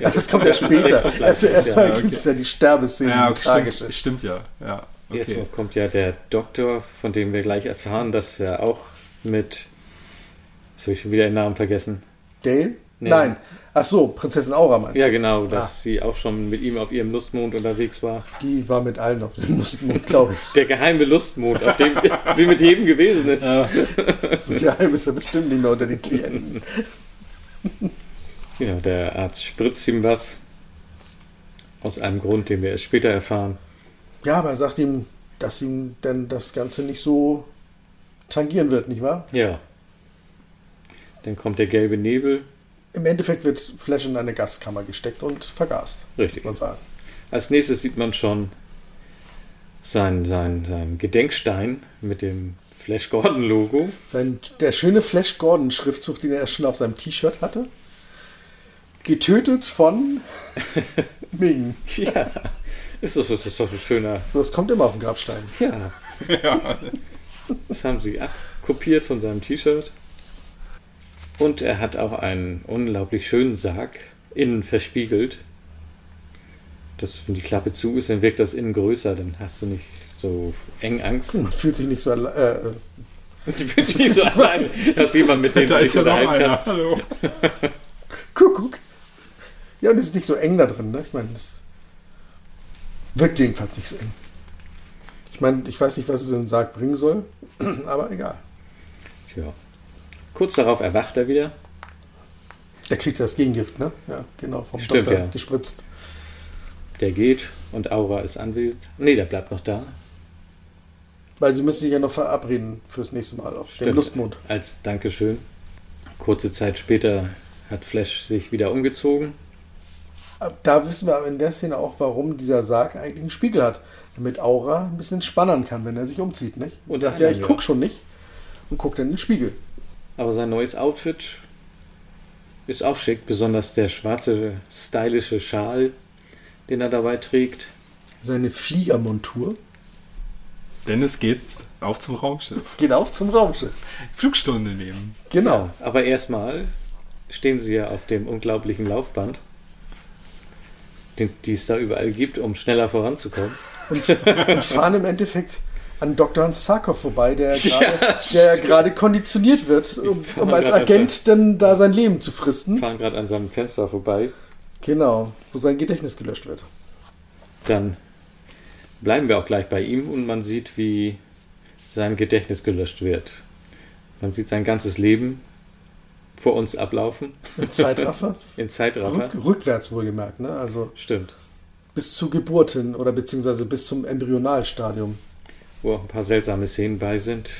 Ja, das kommt ja später. kommt Erst, erstmal ja, gibt es ja die Sterbeszene, Ja, die tragische. stimmt, stimmt ja. ja. Okay. Erstmal kommt ja der Doktor, von dem wir gleich erfahren, dass er auch mit. Jetzt habe ich schon wieder den Namen vergessen. Dale? Nee. Nein. Ach so, Prinzessin Aura meinst du? Ja, genau, dass Ah. sie auch schon mit ihm auf ihrem Lustmond unterwegs war. Die war mit allen auf dem Mustermond, glaube ich. Der geheime Lustmond, auf dem sie mit jedem gewesen ist. So geheim ist er bestimmt nicht mehr unter den Klienten. Ja, der Arzt spritzt ihm was. Aus einem Grund, den wir erst später erfahren. Ja, aber er sagt ihm, dass ihm denn das Ganze nicht so tangieren wird, nicht wahr? Ja. Dann kommt der gelbe Nebel. Im Endeffekt wird Flash in eine Gaskammer gesteckt und vergast, Richtig. man sagen. Als nächstes sieht man schon sein, sein, sein Gedenkstein mit dem Flash Gordon Logo. Sein, der schöne Flash Gordon-Schriftzug, den er schon auf seinem T-Shirt hatte. Getötet von Ming. Ja. Ist doch, ist doch ein schöner. So, es kommt immer auf den Grabstein. Ja. Das haben sie abkopiert von seinem T-Shirt. Und er hat auch einen unglaublich schönen Sarg, innen verspiegelt. Das, wenn die Klappe zu ist, dann wirkt das innen größer, dann hast du nicht so eng Angst. Man fühlt sich nicht so äh, Du fühlst dich nicht so allein, dass jemand mit dem Da ist ja noch unterhalten einer. Hallo. Kuckuck. Ja, und es ist nicht so eng da drin, ne? Ich meine, es wirkt jedenfalls nicht so eng. Ich meine, ich weiß nicht, was es in den Sarg bringen soll, aber egal. Ja. Kurz darauf erwacht er wieder. Er kriegt das Gegengift, ne? Ja, genau, vom Stimmt, Doktor ja. gespritzt. Der geht und Aura ist anwesend. Nee, der bleibt noch da. Weil sie müssen sich ja noch verabreden fürs nächste Mal auf dem Stimmt. Lustmond. Als Dankeschön. Kurze Zeit später hat Flash sich wieder umgezogen. Da wissen wir aber in der Szene auch, warum dieser Sarg eigentlich einen Spiegel hat. Damit Aura ein bisschen spannern kann, wenn er sich umzieht, nicht? Und sagt, ja, ich anderen, guck ja. schon nicht. Und guckt dann in den Spiegel. Aber sein neues Outfit ist auch schick, besonders der schwarze, stylische Schal, den er dabei trägt. Seine Fliegermontur. Denn es geht auf zum Raumschiff. Es geht auf zum Raumschiff. Flugstunde nehmen. Genau. Aber erstmal stehen sie ja auf dem unglaublichen Laufband, den, die es da überall gibt, um schneller voranzukommen. Und, und fahren im Endeffekt an Dr. Hans Sarkov vorbei, der Ja, gerade konditioniert wird, um, um als Agent dann da sein Leben zu fristen. Fahren gerade an seinem Fenster vorbei. Genau, wo sein Gedächtnis gelöscht wird. Dann bleiben wir auch gleich bei ihm und man sieht, wie sein Gedächtnis gelöscht wird. Man sieht sein ganzes Leben vor uns ablaufen. In Zeitraffer. In Zeitraffer. Rück, rückwärts wohlgemerkt, ne? Also Stimmt. bis zur Geburt hin oder beziehungsweise bis zum Embryonalstadium. Wo auch ein paar seltsame Szenen bei sind.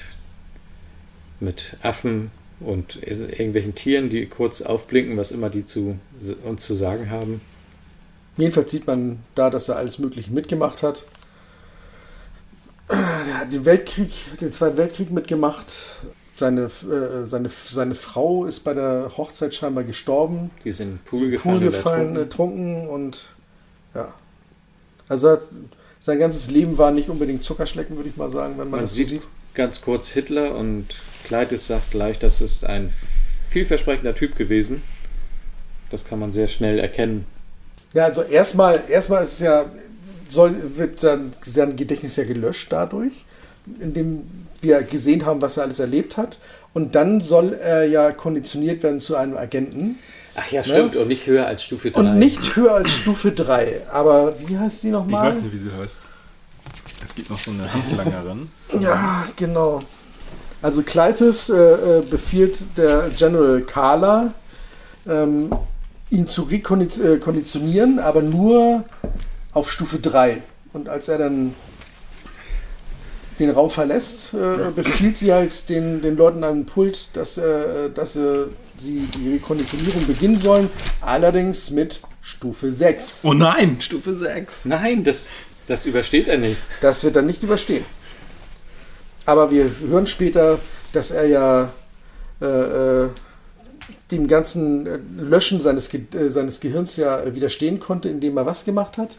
Mit Affen und irgendwelchen Tieren, die kurz aufblinken, was immer die zu, uns zu sagen haben. Jedenfalls sieht man da, dass er alles Mögliche mitgemacht hat. Er hat den Weltkrieg, den Zweiten Weltkrieg mitgemacht. Seine, äh, seine, seine Frau ist bei der Hochzeit scheinbar gestorben. Die sind in den Pool Pool gefallen. gefallen, und ertrunken und ja. Also hat, sein ganzes Leben war nicht unbedingt Zuckerschlecken, würde ich mal sagen, wenn man, Man das so sieht sieht. ganz kurz Hitler und Kleitis sagt gleich, das ist ein vielversprechender Typ gewesen. Das kann man sehr schnell erkennen. Ja, also erstmal, erstmal ist ja, soll, wird sein, sein Gedächtnis ja gelöscht dadurch, indem wir gesehen haben, was er alles erlebt hat. Und dann soll er ja konditioniert werden zu einem Agenten. Ach ja, stimmt. Und nicht höher als Stufe 3. Und nicht höher als Stufe 3. Aber wie heißt sie Ich nochmal? weiß nicht, wie sie heißt. Es gibt noch so eine Handlangerin. Ja, genau. Also Clytus äh, äh, befiehlt der General Kala, ähm, ihn zu rekonditionieren, aber nur auf Stufe 3. Und als er dann den Raum verlässt, äh, befiehlt sie halt den, den Leuten am Pult, dass, äh, dass äh, sie die Rekonditionierung beginnen sollen, allerdings mit Stufe 6. Oh nein, Stufe 6. Nein, das, das übersteht er nicht. Das wird dann nicht überstehen. Aber wir hören später, dass er ja äh, äh, dem ganzen äh, Löschen seines, Ge äh, seines Gehirns ja äh, widerstehen konnte, indem er was gemacht hat?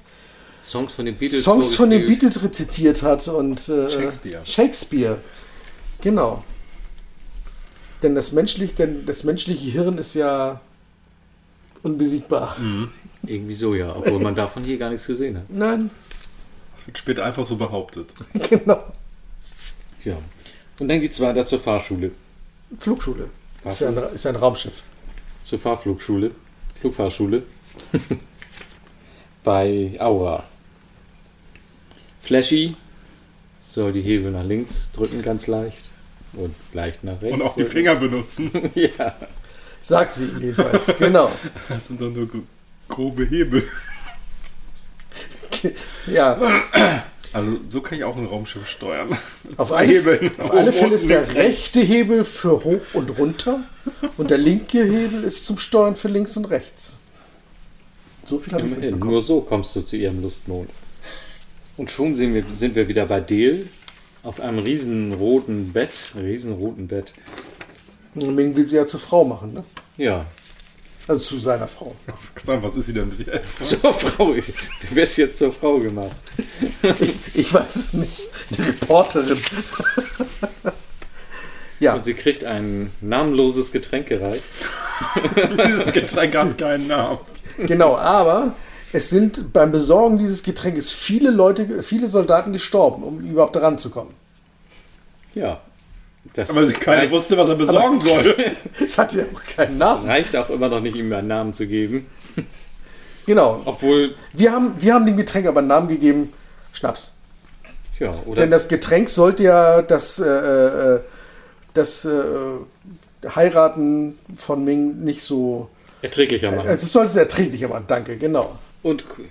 Songs von den Beatles. Songs von den. Beatles rezitiert hat und äh, Shakespeare. Shakespeare. Genau. Denn das, menschlich, denn das menschliche Hirn ist ja unbesiegbar. Irgendwie so, ja. Obwohl man davon hier gar nichts gesehen hat. Nein, Das wird später einfach so behauptet. genau. Ja. Und dann geht's weiter zur Fahrschule. Flugschule. Ist ja, ein, ist ja ein Raumschiff. Zur Fahrflugschule. Flugfahrschule. Bei Aura. Flashy soll die Hebel nach links drücken, ganz leicht. Und leicht nach rechts. Und auch die. Finger benutzen. ja. Sagt sie jedenfalls. genau. Das sind dann so gro- grobe Hebel. Ja, Also so kann ich auch ein Raumschiff steuern. auf alle, Hebeln. auf alle Fälle ist der rechte Hebel für hoch und runter und der linke Hebel ist zum Steuern für links und rechts. So viel habe ich. Nur so kommst du zu ihrem Lustmond. Und schon sind wir, sind wir wieder bei Dale auf einem riesenroten Bett. Riesenroten Bett. Und Ming will sie ja zur Frau machen, ne? Ja. Also zu seiner Frau. Sagen, was ist sie denn bis jetzt? Zur Frau. Du wirst jetzt zur Frau gemacht. Ich weiß es nicht. Die Reporterin. ja, Und sie kriegt ein namenloses Getränk gereicht. Dieses Getränk hat keinen Namen. genau. Aber Es sind beim Besorgen dieses Getränkes viele Leute, viele Soldaten gestorben, um überhaupt daran zu kommen. Ja. Das Aber sie keiner wusste, was er besorgen soll. Es hat ja auch keinen Namen. reicht auch immer noch nicht, ihm einen Namen zu geben. Genau. Obwohl, Wir haben, wir haben dem Getränk aber einen Namen gegeben: Schnaps. ja, oder Denn das Getränk sollte ja das, äh, äh, das äh, Heiraten von Ming nicht so. erträglicher machen. Es sollte es erträglicher machen, danke, genau. Und ku-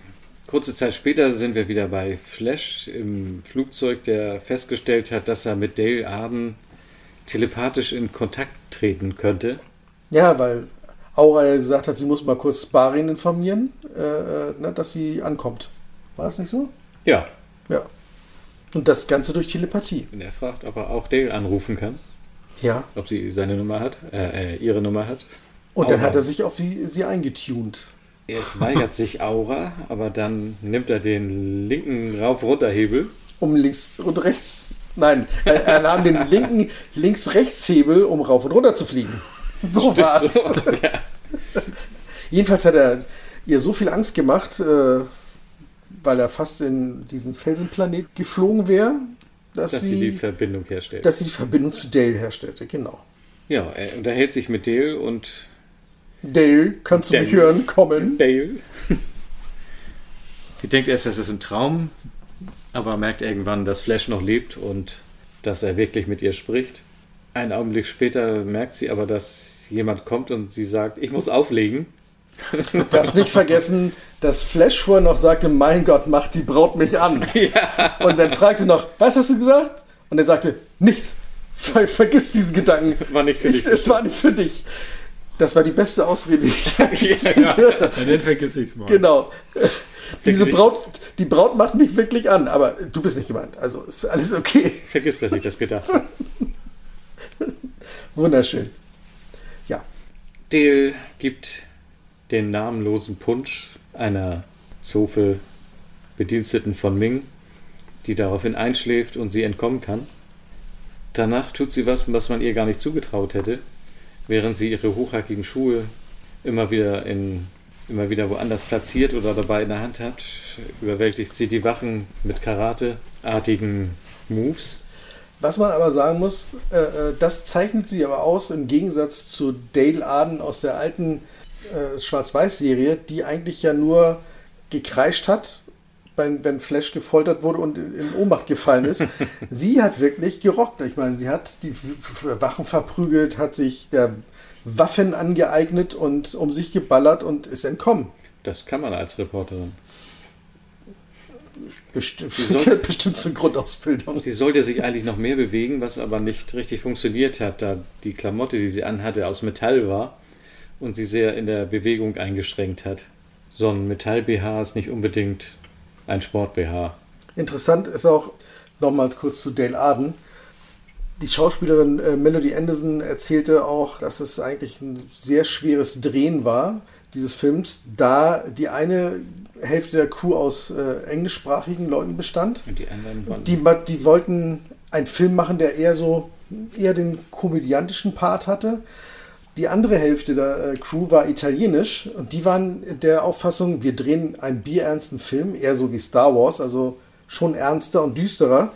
kurze Zeit später sind wir wieder bei Flash im Flugzeug, der festgestellt hat, dass er mit Dale Arden telepathisch in Kontakt treten könnte. Ja, weil Aura ja gesagt hat, sie muss mal kurz Barin informieren, äh, äh, ne, dass sie ankommt. War das nicht so? Ja. Ja. Und das Ganze durch Telepathie. Und er fragt, ob er auch Dale anrufen kann, Ja. ob sie seine Nummer hat, äh, äh, ihre Nummer hat. Und dann Aura. hat er sich auf sie, sie eingetunt. Es weigert sich Aura, aber dann nimmt er den linken Rauf-Runter-Hebel. Um links und rechts. Nein, er, er nahm den linken Links-Rechts-Hebel, um rauf und runter zu fliegen. So war's. ja. Jedenfalls hat er ihr so viel Angst gemacht, äh, weil er fast in diesen Felsenplanet geflogen wäre, dass, dass sie die Verbindung herstellt. dass sie die Verbindung zu Dale herstellte. Genau. ja, er unterhält sich mit Dale und Dale, kannst du mich Dale. hören? Kommen. Dale. Sie denkt erst, das ist ein Traum, aber merkt irgendwann, dass Flash noch lebt und dass er wirklich mit ihr spricht. Einen Augenblick später merkt sie aber, dass jemand kommt und sie sagt, ich muss auflegen. Darfst nicht vergessen, dass Flash vorher noch sagte, mein Gott, macht die Braut mich an. Und dann fragt sie noch, was hast du gesagt? Und er sagte, nichts. Ver vergiss diesen Gedanken. War nicht für ich, dich. Es war nicht für dich. Das war die beste Ausrede, die ich Ja, gehört habe. Ja, dann vergiss ich's mal. Genau. Diese. Braut, die Braut macht mich wirklich an, aber du bist nicht gemeint. Also ist alles okay. Vergiss, dass ich das gedacht habe. Wunderschön. Ja. Dale gibt den namenlosen Punsch einer Zofe Bediensteten von Ming, die daraufhin einschläft und sie entkommen kann. Danach tut sie was, was man ihr gar nicht zugetraut hätte, während sie ihre hochhackigen Schuhe immer wieder in immer wieder woanders platziert oder dabei in der Hand hat, überwältigt sie die Wachen mit Karate-artigen Moves. Was man aber sagen muss, äh, äh, das zeichnet sie aber aus im Gegensatz zu Dale Arden aus der alten äh, Schwarz-Weiß-Serie, die eigentlich ja nur gekreischt hat, wenn, wenn Flash gefoltert wurde und in, in Ohnmacht gefallen ist. sie hat wirklich gerockt. Ich meine, sie hat die Wachen verprügelt, hat sich der Waffen angeeignet und um sich geballert und ist entkommen. Das kann man als Reporterin. Bestimmt, soll- bestimmt zur Grundausbildung. Sie sollte sich eigentlich noch mehr bewegen, was aber nicht richtig funktioniert hat, da die Klamotte, die sie anhatte, aus Metall war und sie sehr in der Bewegung eingeschränkt hat. So ein Metall-BH ist nicht unbedingt ein Sport-BH. Interessant ist auch, nochmal kurz zu Dale Arden. Die Schauspielerin äh, Melody Anderson erzählte auch, dass es eigentlich ein sehr schweres Drehen war, dieses Films, da die eine Hälfte der Crew aus äh, englischsprachigen Leuten bestand. Und die anderen. Die, die wollten einen Film machen, der eher so, eher den komödiantischen Part hatte. Die andere Hälfte der äh, Crew war italienisch und die waren der Auffassung, wir drehen einen bierernsten Film, eher so wie Star Wars, also schon ernster und düsterer.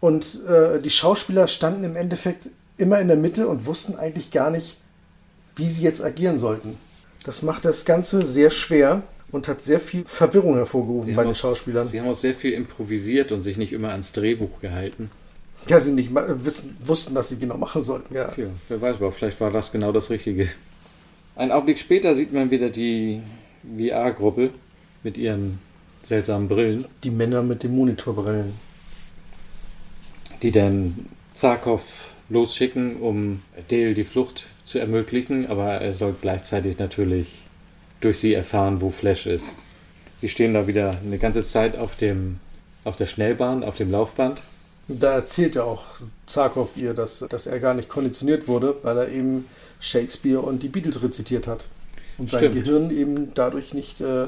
Und äh, die Schauspieler standen im Endeffekt immer in der Mitte und wussten eigentlich gar nicht, wie sie jetzt agieren sollten. Das macht das Ganze sehr schwer und hat sehr viel Verwirrung hervorgerufen sie bei den auch- Schauspielern. Sie haben auch sehr viel improvisiert und sich nicht immer ans Drehbuch gehalten. Ja, sie nicht wissen, wussten, was sie genau machen sollten. Ja. Ja, wer weiß, aber vielleicht war das genau das Richtige. Ein Augenblick später sieht man wieder die VR-Gruppe mit ihren seltsamen Brillen. Die Männer mit den Monitorbrillen. die dann Zarkov losschicken, um Dale die Flucht zu ermöglichen, aber er soll gleichzeitig natürlich durch sie erfahren, wo Flash ist. Sie stehen da wieder eine ganze Zeit auf dem auf der Schnellbahn, auf dem Laufband. Da erzählt ja auch Zarkov ihr, dass, dass er gar nicht konditioniert wurde, weil er eben Shakespeare und die Beatles rezitiert hat. Und sein Stimmt. Gehirn eben dadurch nicht äh,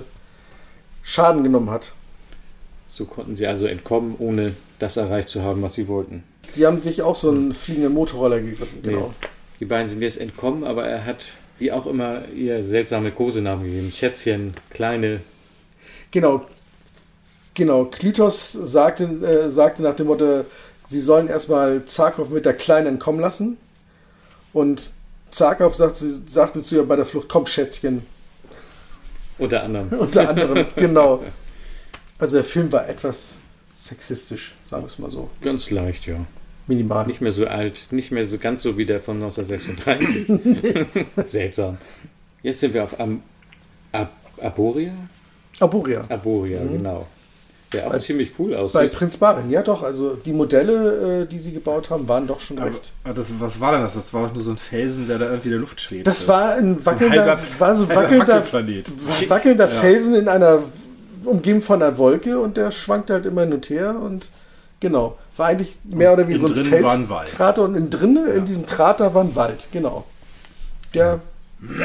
Schaden genommen hat. So konnten sie also entkommen, ohne das erreicht zu haben, was sie wollten. Sie haben sich auch so einen fliegenden Motorroller gegriffen. Genau. Nee. Die beiden sind jetzt entkommen, aber er hat sie auch immer ihr seltsame Kosenamen gegeben. Schätzchen, Kleine. Genau. Genau. Klytos sagte, äh, sagte nach dem Motto, sie sollen erstmal Zarkov mit der Kleinen entkommen lassen. Und Zarkov sagte, sagte zu ihr bei der Flucht, komm Schätzchen. Unter anderem. Unter anderem, genau. Also der Film war etwas sexistisch, sagen wir es mal so. Ganz leicht, ja. Minimal. Nicht mehr so alt, nicht mehr so ganz so wie der von 1936. Seltsam. Jetzt sind wir auf Am Ab Aboria? Aboria. Aboria, Mhm. genau. Der auch Bei- ziemlich cool Bei aussieht. Prinz Barin, ja doch. Also die Modelle, äh, die sie gebaut haben, waren doch schon Aber, recht. aber das, was war denn das? Das war doch nur so ein Felsen, der da irgendwie in der Luft schwebt. Das war ein wackelnder, halber- war so ein halber wackelnder, wackelnder Ja. Felsen in einer umgeben von einer Wolke und der schwankte halt immer hin und her und genau. War eigentlich mehr oder weniger so ein ein. Felskrater und in drin, in diesem Krater war ein Wald, genau. Der,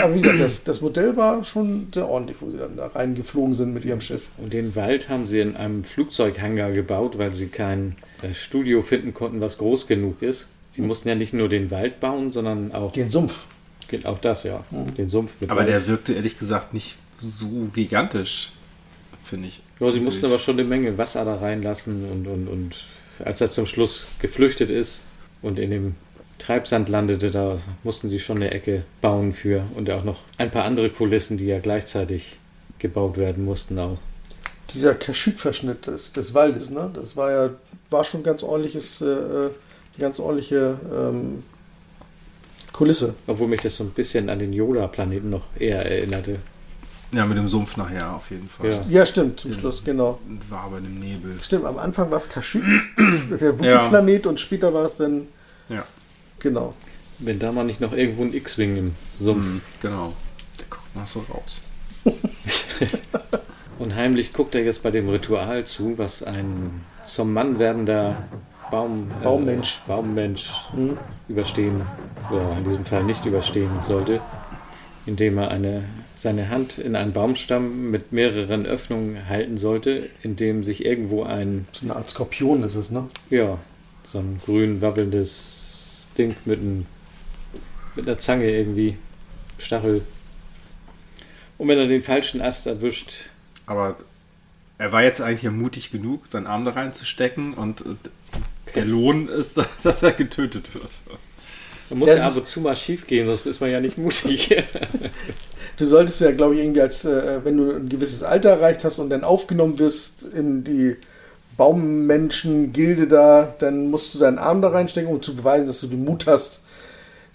aber wie gesagt, das, das Modell war schon sehr ordentlich, wo sie dann da reingeflogen sind mit ihrem Schiff. Und den Wald haben sie in einem Flugzeughangar gebaut, weil sie kein äh, Studio finden konnten, was groß genug ist. Sie mussten ja nicht nur den Wald bauen, sondern auch. Den Sumpf. Geht auch das, ja. Mhm. Den Sumpf mit Aber Wald. der wirkte ehrlich gesagt nicht so gigantisch, finde ich. Ja, sie mussten aber schon eine Menge Wasser da reinlassen und, und, und als er zum Schluss geflüchtet ist und in dem Treibsand landete, da mussten sie schon eine Ecke bauen für und auch noch ein paar andere Kulissen, die ja gleichzeitig gebaut werden mussten auch. Dieser Kaschüb-Verschnitt des, des Waldes, ne? Das war ja, war schon ganz ordentliches, äh, äh, ganz ordentliche ähm, Kulisse. Obwohl mich das so ein bisschen an den Yoda-Planeten noch eher erinnerte. Ja, mit dem Sumpf nachher auf jeden Fall. Ja. Ja, stimmt, zum Den- Schluss, genau. War aber im Nebel. Stimmt, am Anfang war es Kaschüb, der Ja. Wookiee-Planet und später war es dann, Ja. Genau. Wenn da mal nicht noch irgendwo ein X-Wing im Sumpf. Mhm, genau. Der guckt noch so raus. Und heimlich guckt er jetzt bei dem Ritual zu, was ein zum Mann werdender Baum, äh, Baummensch. Baummensch Mhm. überstehen, oder in diesem Fall nicht überstehen sollte, indem er eine, seine Hand in einen Baumstamm mit mehreren Öffnungen halten sollte, in dem sich irgendwo ein, So eine Art Skorpion ist es, ne? ja, so ein grün wabbelndes Ding mit, einem, mit einer Zange irgendwie, Stachel. Und wenn er den falschen Ast erwischt, Aber er war jetzt eigentlich ja mutig genug, seinen Arm da reinzustecken und äh, der Lohn ist, dass er getötet wird. Da muss Ja, ja, es ab und zu mal schief gehen, sonst ist man ja nicht mutig. Du solltest ja, glaube ich, irgendwie als, äh, wenn du ein gewisses Alter erreicht hast und dann aufgenommen wirst in die Baummenschen-Gilde da, dann musst du deinen Arm da reinstecken, um zu beweisen, dass du den Mut hast,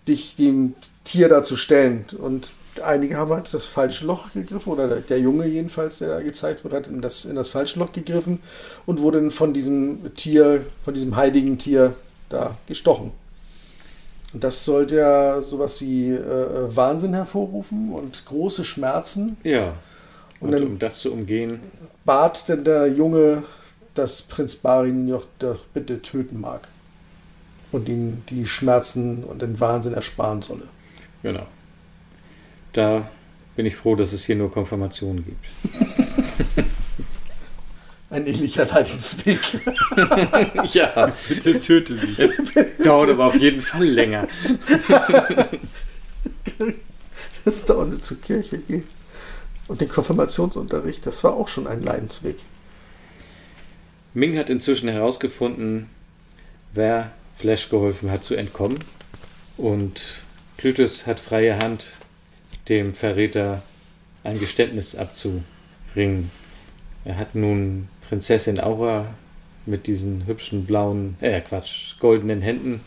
dich dem Tier da zu stellen. Und einige haben halt das falsche Loch gegriffen, oder der, Junge jedenfalls, der da gezeigt wurde, hat in das, in das falsche Loch gegriffen und wurde dann von diesem Tier, von diesem heiligen Tier da gestochen. Und das sollte ja sowas wie äh, Wahnsinn hervorrufen und große Schmerzen. ja. Und Und, dann- um das zu umgehen, Bat denn der Junge, dass Prinz Barin doch, doch bitte töten mag. Und ihm die Schmerzen und den Wahnsinn ersparen solle. genau. Da bin ich froh, dass es hier nur Konfirmationen gibt. Ein ähnlicher Leidensweg. ja, Bitte töte mich. dauert aber auf jeden Fall länger. Das dauernde zur Kirche gehen. Und den Konfirmationsunterricht, das war auch schon ein Leidensweg. Ming hat inzwischen herausgefunden, wer Flash geholfen hat zu entkommen. Und Clytus hat freie Hand, dem Verräter ein Geständnis abzuringen. Er hat nun Prinzessin Aura mit diesen hübschen blauen, äh Quatsch, goldenen Händen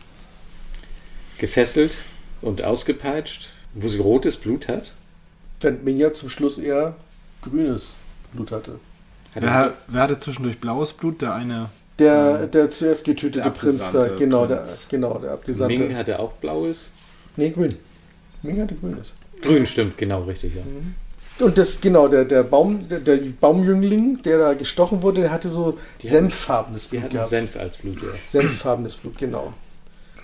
gefesselt und ausgepeitscht, wo sie rotes Blut hat. Während Minja zum Schluss eher grünes Blut hatte. Wer, wer hatte zwischendurch blaues Blut? Der eine. Der, der zuerst getötete der Prinz da, genau, Prinz. der, genau, der Abgesandte. Ming hatte auch blaues. nee, grün. Ming hatte grünes. Grün stimmt, genau richtig, ja. Und das, genau, der, der Baum, der, der Baumjüngling, der da gestochen wurde, der hatte so Die senffarbenes Wir Blut hatten gehabt. Senf als Blut, ja. Senffarbenes Blut, genau.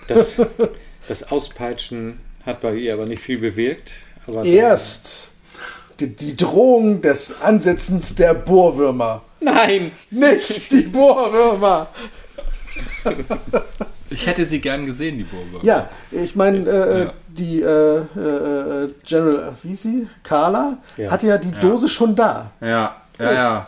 Das, das Auspeitschen hat bei ihr aber nicht viel bewirkt. Aber Erst die, die Drohung des Ansetzens der Bohrwürmer. Nein! Nicht die Bohrwürmer! Ich hätte sie gern gesehen, die Burger. Ja, ich meine, äh, Ja. die äh, äh, äh, General, wie ist sie? Carla, Ja. hatte ja die Ja. Dose schon da. Ja. Ja, ja.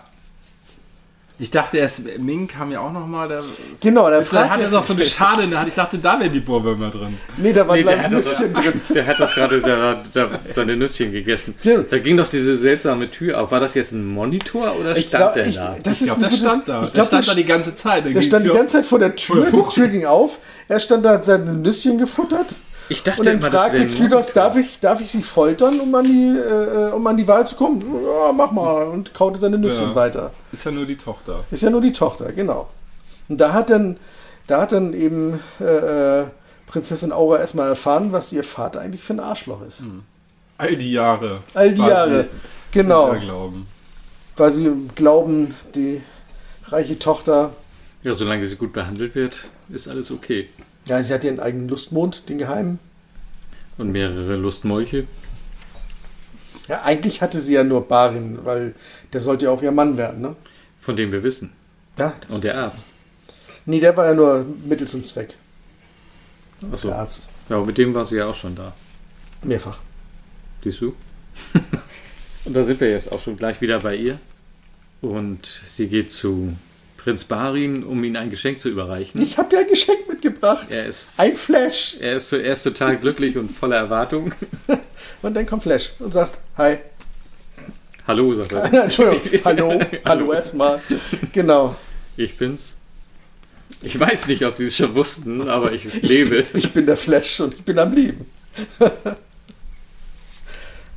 Ich dachte erst, Ming kam ja auch nochmal. Genau, der Jetzt hat fragt er doch so eine Schale in der Hand. Ich dachte, da wären die Bohrwürmer drin. Nee, da war Nee, gleich Nüsschen drin. der hat doch gerade da, da, seine Nüsschen gegessen. Da ging doch diese seltsame Tür auf. War das jetzt ein Monitor oder Ich stand glaub, der ich- da? das Ich glaube, der stand da. ich Der glaub, stand der da die ganze Zeit. Der stand die ganze Zeit vor der Tür, die Tür ging auf, er stand da, hat seine Nüsschen gefuttert. Ich dachte und dann immer, fragte Klytos, darf ich, darf ich sie foltern, um an, die, äh, um an die Wahl zu kommen? Ja, mach mal. Und kaute seine Nüsschen Ja. weiter. Ist ja nur die Tochter. Ist ja nur die Tochter, genau. Und da hat dann, da hat dann eben äh, äh, Prinzessin Aura erstmal erfahren, was ihr Vater eigentlich für ein Arschloch ist. All die Jahre. All die Jahre. sie Genau. mit Irrglauben. Weil sie glauben, die reiche Tochter, Ja, solange sie gut behandelt wird, ist alles okay. Ja, sie hat ihren eigenen Lustmond, den geheimen. Und mehrere Lustmolche. Ja, eigentlich hatte sie ja nur Barin, weil der sollte ja auch ihr Mann werden, ne? Von dem wir wissen. Ja, das Und der Arzt. Nee, der war ja nur Mittel zum Zweck. Achso. Der Arzt. Ja, aber mit dem war sie ja auch schon da. Mehrfach. Siehst du? Und da sind wir jetzt auch schon gleich wieder bei ihr. Und sie geht zu Prinz Barin, um ihm ein Geschenk zu überreichen. Ich habe dir ein Geschenk mitgebracht. Er ist, Ein Flash. er ist zuerst total glücklich und voller Erwartung. Und dann kommt Flash und sagt, hi. Hallo, sagt er. Entschuldigung, hallo, hallo erstmal. Genau. Ich bin's. Ich weiß nicht, ob sie es schon wussten, aber ich lebe. Ich bin der Flash und ich bin am Leben.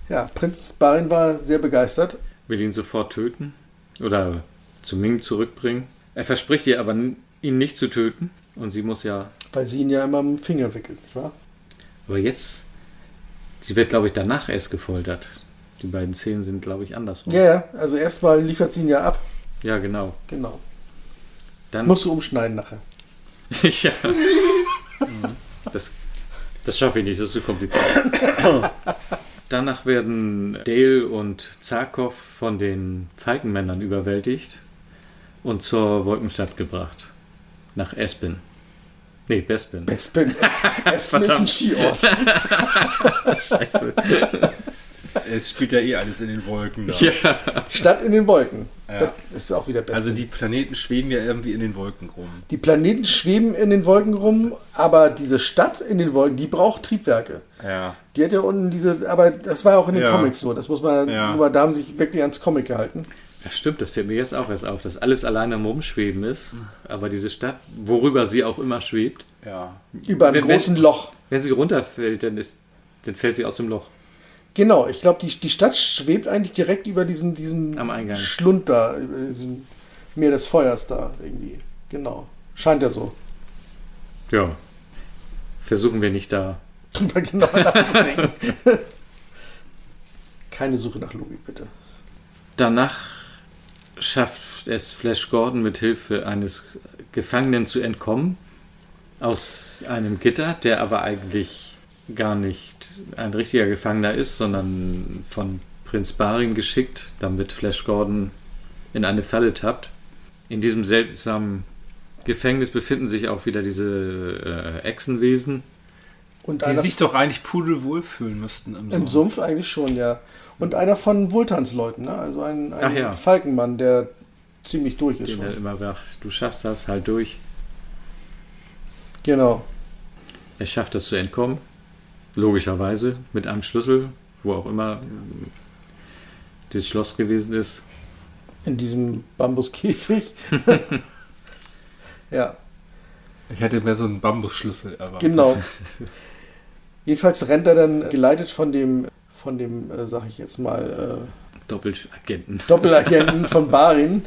ja, Prinz Barin war sehr begeistert. Will ihn sofort töten oder zu Ming zurückbringen. Er verspricht ihr aber, ihn nicht zu töten. Und sie muss ja. Weil sie ihn ja immer am Finger wickelt, nicht wahr? Aber jetzt. Sie wird, glaube ich, danach erst gefoltert. Die beiden Szenen sind, glaube ich, andersrum. Ja, ja, also erstmal liefert sie ihn ja ab. Ja, genau. Genau. Dann Musst du umschneiden nachher. ja. Das, das schaffe ich nicht, das ist zu kompliziert. Danach werden Dale und Zarkov von den Falkenmännern überwältigt und zur Wolkenstadt gebracht. Nach Espen. Nee, Bespin. Bespin. Espen ist ein. Skiort. Scheiße. Es spielt ja eh alles in den Wolken da. Ja. Stadt in den Wolken. Ja. Das ist auch wieder Bespin. Also die Planeten schweben ja irgendwie in den Wolken rum. Die Planeten schweben in den Wolken rum, aber diese Stadt in den Wolken, die braucht Triebwerke. Ja. Die hat ja unten diese, aber das war auch in den Ja. Comics so. Das muss man, Ja. nur da haben sie sich wirklich ans Comic gehalten. Ja, stimmt, das fällt mir jetzt auch erst auf, dass alles alleine am Rumschweben ist. Aber diese Stadt, worüber sie auch immer schwebt, Ja. Über einem Wenn- wenn- großen Loch. wenn sie runterfällt, dann, ist, dann fällt sie aus dem Loch. Genau, ich glaube, die, die Stadt schwebt eigentlich direkt über diesem, diesem Am Eingang. Schlund da, über diesem Meer des Feuers da irgendwie. Genau. Scheint ja so. Ja. Versuchen wir nicht da. Drüber genau nachzudenken. Keine Suche nach Logik, bitte. Danach schafft es Flash Gordon mit Hilfe eines Gefangenen zu entkommen aus einem Gitter, der aber eigentlich gar nicht ein richtiger Gefangener ist, sondern von Prinz Barin geschickt, damit Flash Gordon in eine Falle tappt. In diesem seltsamen Gefängnis befinden sich auch wieder diese äh, Echsenwesen. Und Die sich doch eigentlich pudelwohl fühlen müssten im, im Sumpf eigentlich schon, ja. Und einer von Vultans Leuten, ne? Also ein, ein ja. Falkenmann, der ziemlich durch ist Den er schon. immer sagt, du schaffst das, halt durch. Genau. Er schafft es zu entkommen. Logischerweise mit einem Schlüssel, wo auch immer äh, das Schloss gewesen ist. In diesem Bambuskäfig. ja, Ich hätte mehr so einen Bambusschlüssel erwartet. genau. Jedenfalls rennt er dann geleitet von dem, von dem, äh, sag ich jetzt mal, äh, Doppelagenten. Doppelagenten von Barin.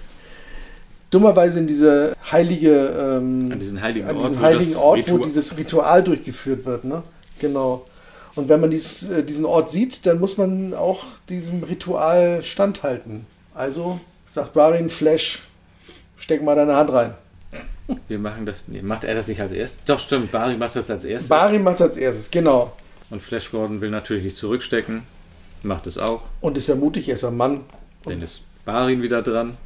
Dummerweise in diese heilige, ähm, An diesen heiligen an Ort, diesen wo heiligen das Ort, wo dieses Ritual durchgeführt wird, ne? Genau. Und wenn man dies, äh, diesen Ort sieht, dann muss man auch diesem Ritual standhalten. Also sagt Barin, Flash, steck mal deine Hand rein. Wir machen das. Nee, macht er das nicht als erstes? Doch, stimmt. Bari macht das als erstes. Barin macht es als erstes, genau. Und Flash Gordon will natürlich nicht zurückstecken. Macht es auch. Und ist ja mutig, er ist ein Mann. Dann ist Barin wieder dran.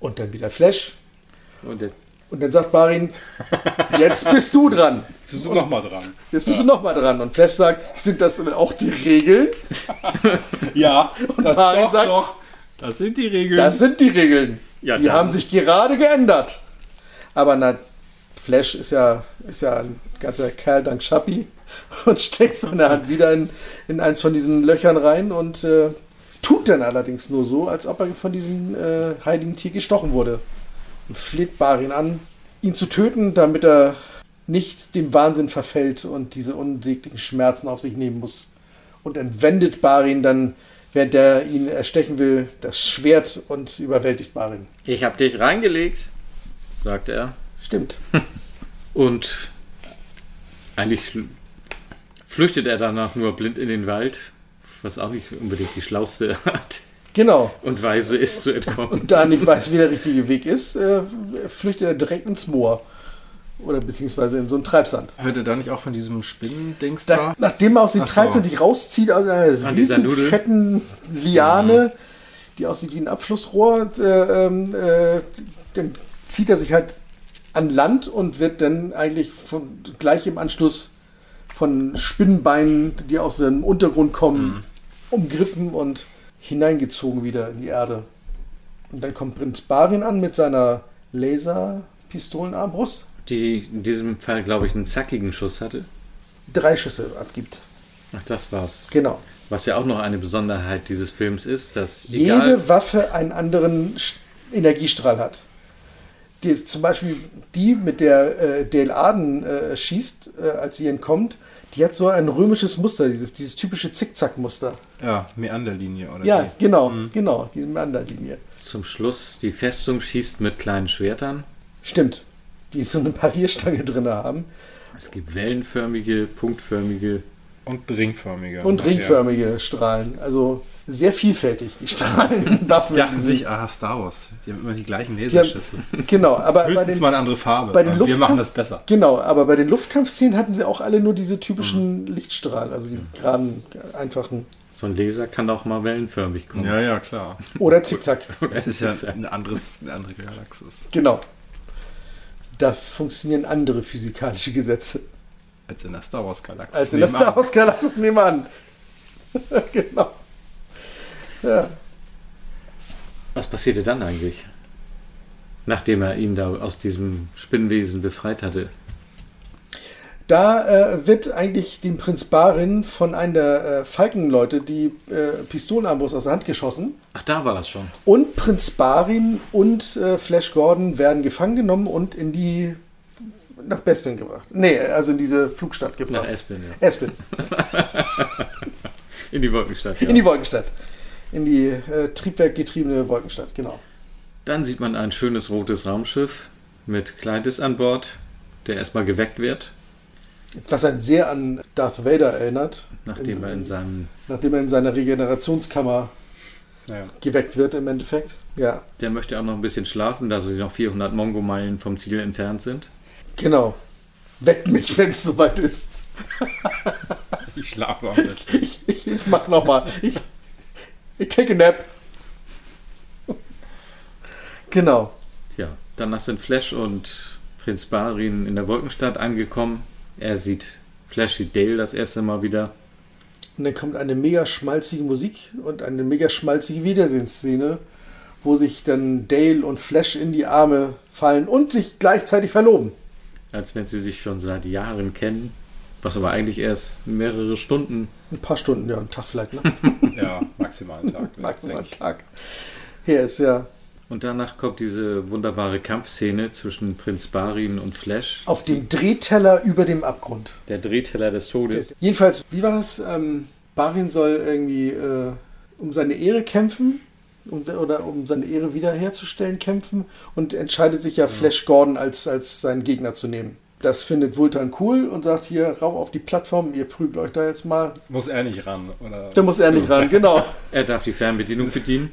Und dann wieder Flash. Und der, Und dann sagt Barin, jetzt bist du dran. Jetzt bist du nochmal dran. Jetzt bist du nochmal dran. Und Flash sagt, sind das denn auch die Regeln? Ja, Und Barin sagt, Das sind die Regeln. Das sind die Regeln. Ja, die haben sich gerade geändert. Aber na, Flash ist ja, ist ja ein ganzer Kerl dank Schappi und steckt seine Hand wieder in, in eins von diesen Löchern rein und äh, tut dann allerdings nur so, als ob er von diesem äh, heiligen Tier gestochen wurde. Und fleht Barin an, ihn zu töten, damit er nicht dem Wahnsinn verfällt und diese unsäglichen Schmerzen auf sich nehmen muss. Und entwendet Barin dann, während er ihn erstechen will, das Schwert und überwältigt Barin. Ich habe dich reingelegt, sagt er. Stimmt. Und eigentlich flüchtet er danach nur blind in den Wald, was auch nicht unbedingt die schlauste Art Genau. und Weise ist zu entkommen. Und da er nicht weiß, wie der richtige Weg ist, äh, flüchtet er direkt ins Moor. Oder beziehungsweise in so einen Treibsand. Hört ihr da nicht auch von diesem Spinnendings Da, da? nachdem er aus dem Ach so. Treibsand sich rauszieht, aus einer An dieser riesen fetten Liane, die aussieht wie ein Abflussrohr, äh, ähm, äh, dann zieht er sich halt an Land und wird dann eigentlich von, gleich im Anschluss von Spinnenbeinen, die aus dem Untergrund kommen, umgriffen und hineingezogen wieder in die Erde. Und dann kommt Prinz Barin an mit seiner Laserpistolenarmbrust. Die in diesem Fall, glaube ich, einen zackigen Schuss hatte. Drei Schüsse abgibt. Ach, das war's. Genau. Was ja auch noch eine Besonderheit dieses Films ist, dass Jede Waffe einen anderen Energiestrahl hat. Die, zum Beispiel die, mit der äh, Dale Arden äh, schießt, äh, als sie entkommt, die hat so ein römisches Muster, dieses, dieses typische Zickzack-Muster. Ja, Meanderlinie oder Ja, wie? genau, genau, diese Meanderlinie. zum Schluss die Festung schießt mit kleinen Schwertern. Stimmt. Die so eine Parierstange drin haben. Es gibt wellenförmige, punktförmige. Und ringförmige. Und ringförmige Strahlen. Also sehr vielfältig, die Strahlen. Waffen. Die dachten sich, ah, Star Wars. Die haben immer die gleichen Laserschüsse. haben, genau, aber bei Höchstens den, mal eine andere Farbe. bei den wir machen das besser. Genau, aber bei den Luftkampfszenen hatten sie auch alle nur diese typischen Mhm. Lichtstrahlen, also die geraden, einfachen. So ein Laser kann auch mal wellenförmig kommen. Ja, ja, klar. Oder Zickzack. Das ist ja eine, anderes, eine andere Galaxis Genau. Da funktionieren andere physikalische Gesetze als in der Star Wars Galaxis. als in der. Star Wars Galaxis nebenan. genau. Ja. Was passierte dann eigentlich? Nachdem er ihn da aus diesem Spinnenwesen befreit hatte. Da äh, wird eigentlich dem Prinz Barin von einem der äh, Falkenleute die äh, Pistolenarmbrust aus der Hand geschossen. Ach, da war das schon. Und Prinz Barin und äh, Flash Gordon werden gefangen genommen und in die nach Bespin gebracht. Nee, also in diese Flugstadt gebracht. Nach Espin, ja. Espin. In die Wolkenstadt, ja. In die Wolkenstadt. In die äh, triebwerkgetriebene Wolkenstadt, genau. Dann sieht man ein schönes rotes Raumschiff mit Kleidis an Bord, der erstmal geweckt wird, Was einen sehr an Darth Vader erinnert. nachdem er in seinem. Nachdem er in seiner Regenerationskammer Ja. geweckt wird im Endeffekt. Ja, Der möchte auch noch ein bisschen schlafen, da sie noch 400 Mongo-Meilen vom Ziel entfernt sind. Genau. Weckt mich, wenn es soweit ist. Ich schlafe am besten. Ich, ich, ich mach nochmal. Ich, ich take a nap. Genau. Tja, danach sind Flash und Prinz Barin in der Wolkenstadt angekommen. Er sieht Flashy Dale das erste Mal wieder. Und dann kommt eine mega schmalzige Musik und eine mega schmalzige Wiedersehensszene, wo sich dann Dale und Flash in die Arme fallen und sich gleichzeitig verloben. Als wenn sie sich schon seit Jahren kennen. Was aber eigentlich erst mehrere Stunden. Ein paar Stunden, ja, ein Tag vielleicht, ne? Ja, maximal einen Tag. Maximal einen. Tag. Hier ist ja Und danach kommt diese wunderbare Kampfszene zwischen Prinz Barin und Flash. auf dem Drehteller über dem Abgrund. Der Drehteller des Todes. Jedenfalls, wie war das? Ähm, Barin soll irgendwie äh, um seine Ehre kämpfen um, oder um seine Ehre wiederherzustellen kämpfen und entscheidet sich ja Flash Gordon als, als seinen Gegner zu nehmen. Das findet Vultan cool und sagt hier, rauf auf die Plattform, ihr prügelt euch da jetzt mal. Muss er nicht ran, oder? Da muss er nicht ran, genau. Er darf die Fernbedienung bedienen.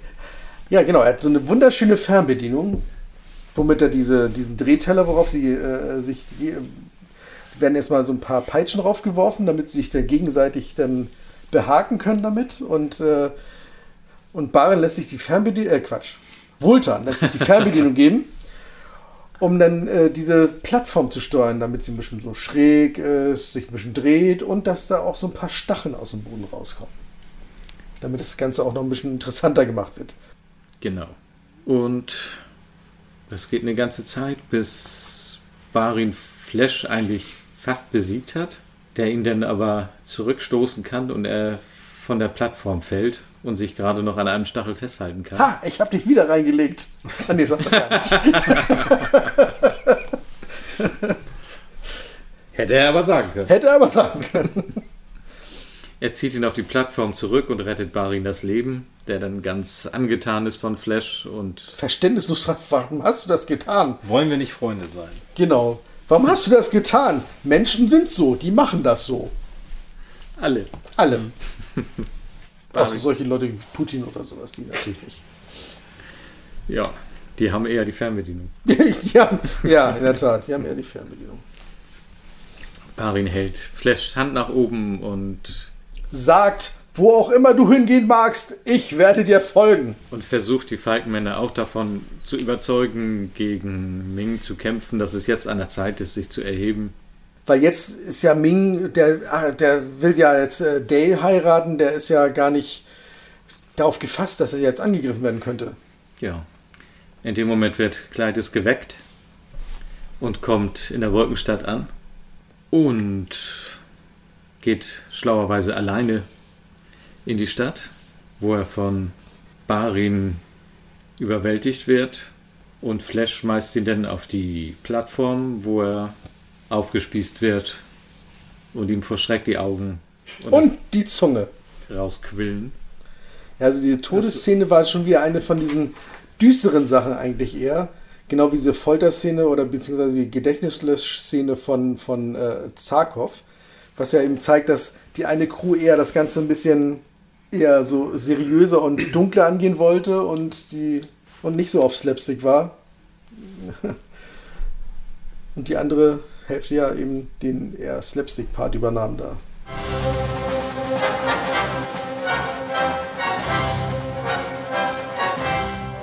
Ja, genau, er hat so eine wunderschöne Fernbedienung, womit er diese, diesen Drehteller, worauf sie äh, sich, die, werden erstmal so ein paar Peitschen raufgeworfen, damit sie sich dann gegenseitig dann behaken können damit und, äh, und Baren lässt sich die Fernbedienung, äh Quatsch, Vultan lässt sich die Fernbedienung geben, um dann äh, diese Plattform zu steuern, damit sie ein bisschen so schräg ist, sich ein bisschen dreht und dass da auch so ein paar Stacheln aus dem Boden rauskommen. Damit das Ganze auch noch ein bisschen interessanter gemacht wird. Genau. Und das geht eine ganze Zeit, bis Barin Flash eigentlich fast besiegt hat, der ihn dann aber zurückstoßen kann und er von der Plattform fällt und sich gerade noch an einem Stachel festhalten kann. Ha, ich habe dich wieder reingelegt. Ah, nee, sag doch gar nicht. Hätte er aber sagen können. Hätte er aber sagen können. Er zieht ihn auf die Plattform zurück und rettet Barin das Leben, der dann ganz angetan ist von Flash und Verständnislos fragt, warum hast du das getan? Wollen wir nicht Freunde sein? Genau. Warum hast du das getan? Menschen sind so, die machen das so. alle. Alle. Also solche Leute wie Putin oder sowas, die natürlich nicht. Ja, die haben eher die Fernbedienung. die haben, ja, in der Tat, die haben eher die Fernbedienung. Barin hält Flashs Hand nach oben und, Sagt, wo auch immer du hingehen magst, ich werde dir folgen. und versucht die Falkenmänner auch davon zu überzeugen, gegen Ming zu kämpfen, dass es jetzt an der Zeit ist, sich zu erheben. Weil jetzt ist ja Ming, der, ah, der will ja jetzt äh, Dale heiraten, der ist ja gar nicht darauf gefasst, dass er jetzt angegriffen werden könnte. Ja. In dem Moment wird Kleides geweckt und kommt in der Wolkenstadt an und geht schlauerweise alleine in die Stadt, wo er von Barin überwältigt wird und Flash schmeißt ihn dann auf die Plattform, wo er aufgespießt wird und ihm vor Schreck die Augen und, Und die Zunge. rausquillen. Ja, also die Todesszene war schon wieder eine von diesen düsteren Sachen eigentlich eher. Genau wie diese Folterszene oder beziehungsweise die Gedächtnislöschszene von, von äh, Zarkov, was ja eben zeigt, dass die eine Crew eher das Ganze ein bisschen eher so seriöser und dunkler angehen wollte und die und nicht so auf Slapstick war. Und die andere Hälfte ja eben den eher Slapstick-Part übernahm da.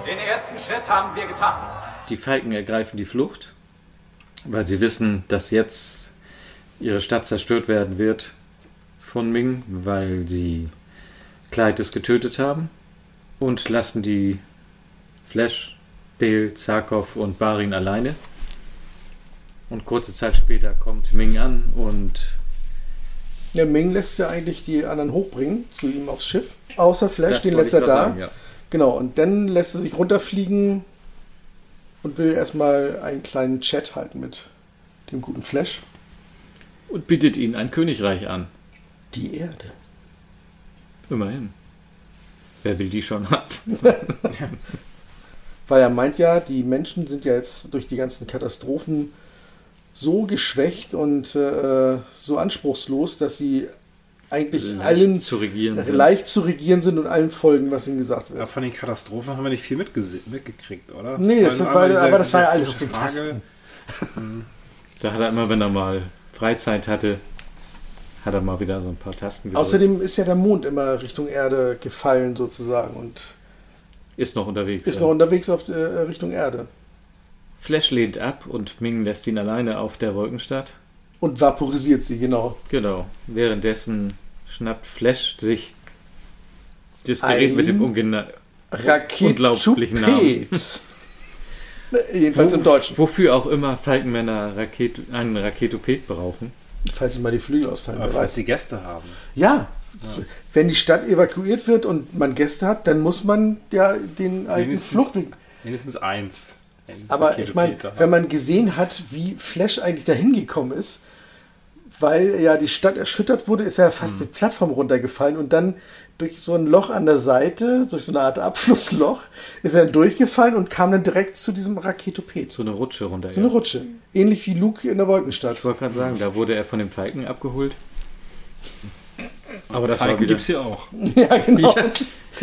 Den ersten Schritt haben wir getan. Die Falken ergreifen die Flucht, weil sie wissen, dass jetzt ihre Stadt zerstört werden wird von Ming, weil sie Kleides getötet haben und lassen die Flash, Dale, Zarkov und Barin alleine. Und kurze Zeit später kommt Ming an und Der Ming lässt ja eigentlich die anderen hochbringen zu ihm aufs Schiff. Außer Flash, den lässt er da. sagen, ja. Genau, und dann lässt er sich runterfliegen und will erstmal einen kleinen Chat halten mit dem guten Flash. und bietet ihnen ein Königreich an. Die Erde. Immerhin. Wer will die schon haben? Weil er meint ja, die Menschen sind ja jetzt durch die ganzen Katastrophen so geschwächt und äh, so anspruchslos, dass sie eigentlich Leicht allen zu regieren sind. leicht zu regieren sind und allen folgen, was ihnen gesagt wird. Ja, von den Katastrophen haben wir nicht viel mitgekriegt, oder? Nee, das war- einmal aber das war ja diese alles auf den Tage. Da hat er immer, wenn er mal Freizeit hatte, hat er mal wieder so ein paar Tasten gedrückt. Außerdem ist ja der Mond immer Richtung Erde gefallen sozusagen und ist noch unterwegs. ist ja. noch unterwegs auf äh, Richtung Erde. Flash lehnt ab und Ming lässt ihn alleine auf der Wolkenstadt. Und vaporisiert sie, genau. Genau. Währenddessen schnappt Flash sich das Gerät Ein mit dem unglaublichen Namen. Raketupet. Jedenfalls im Deutschen. Wofür auch immer Falkenmänner Raket einen Raketoped brauchen. Falls ihm mal die Flügel ausfallen, Aber falls sie Gäste haben. Ja, wenn die Stadt evakuiert wird und man Gäste hat, dann muss man ja den alten Wenigstens- Fluchtweg. Mindestens eins. Aber ich meine, wenn man gesehen hat, wie Flash eigentlich dahin gekommen ist, weil ja die Stadt erschüttert wurde, ist er fast die Plattform runtergefallen und dann durch so ein Loch an der Seite, durch so eine Art Abflussloch, ist er dann durchgefallen und kam dann direkt zu diesem Raketoped. So eine Rutsche runter. So eine Rutsche. Ähnlich wie Luke in der Wolkenstadt. Ich wollte gerade sagen, da wurde er von dem Falken abgeholt. Aber das Falken gibt es hier auch. Ja, genau. Ja.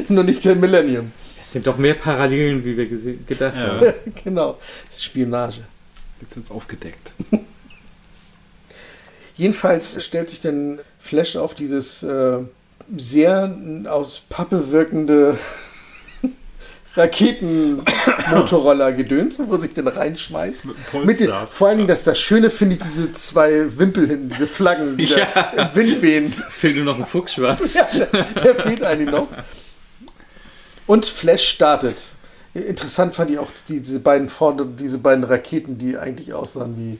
Nur nicht der Millennium. Es sind doch mehr Parallelen, wie wir gedacht Ja. haben. genau. Das ist Spionage. Jetzt sind aufgedeckt. Jedenfalls stellt sich dann Flash auf dieses äh, sehr aus Pappe wirkende Raketenmotorroller-Gedöns, wo sich dann reinschmeißt. Mit Mit den, vor allen Dingen, dass das Schöne finde ich diese zwei Wimpel hin, diese Flaggen, die Ja. da im Wind wehen. Fehlt nur noch ein Fuchsschwarz. Ja, der, der fehlt eigentlich noch. Und Flash startet. Interessant fand ich auch die, diese beiden vorne, diese beiden Raketen, die eigentlich aussahen wie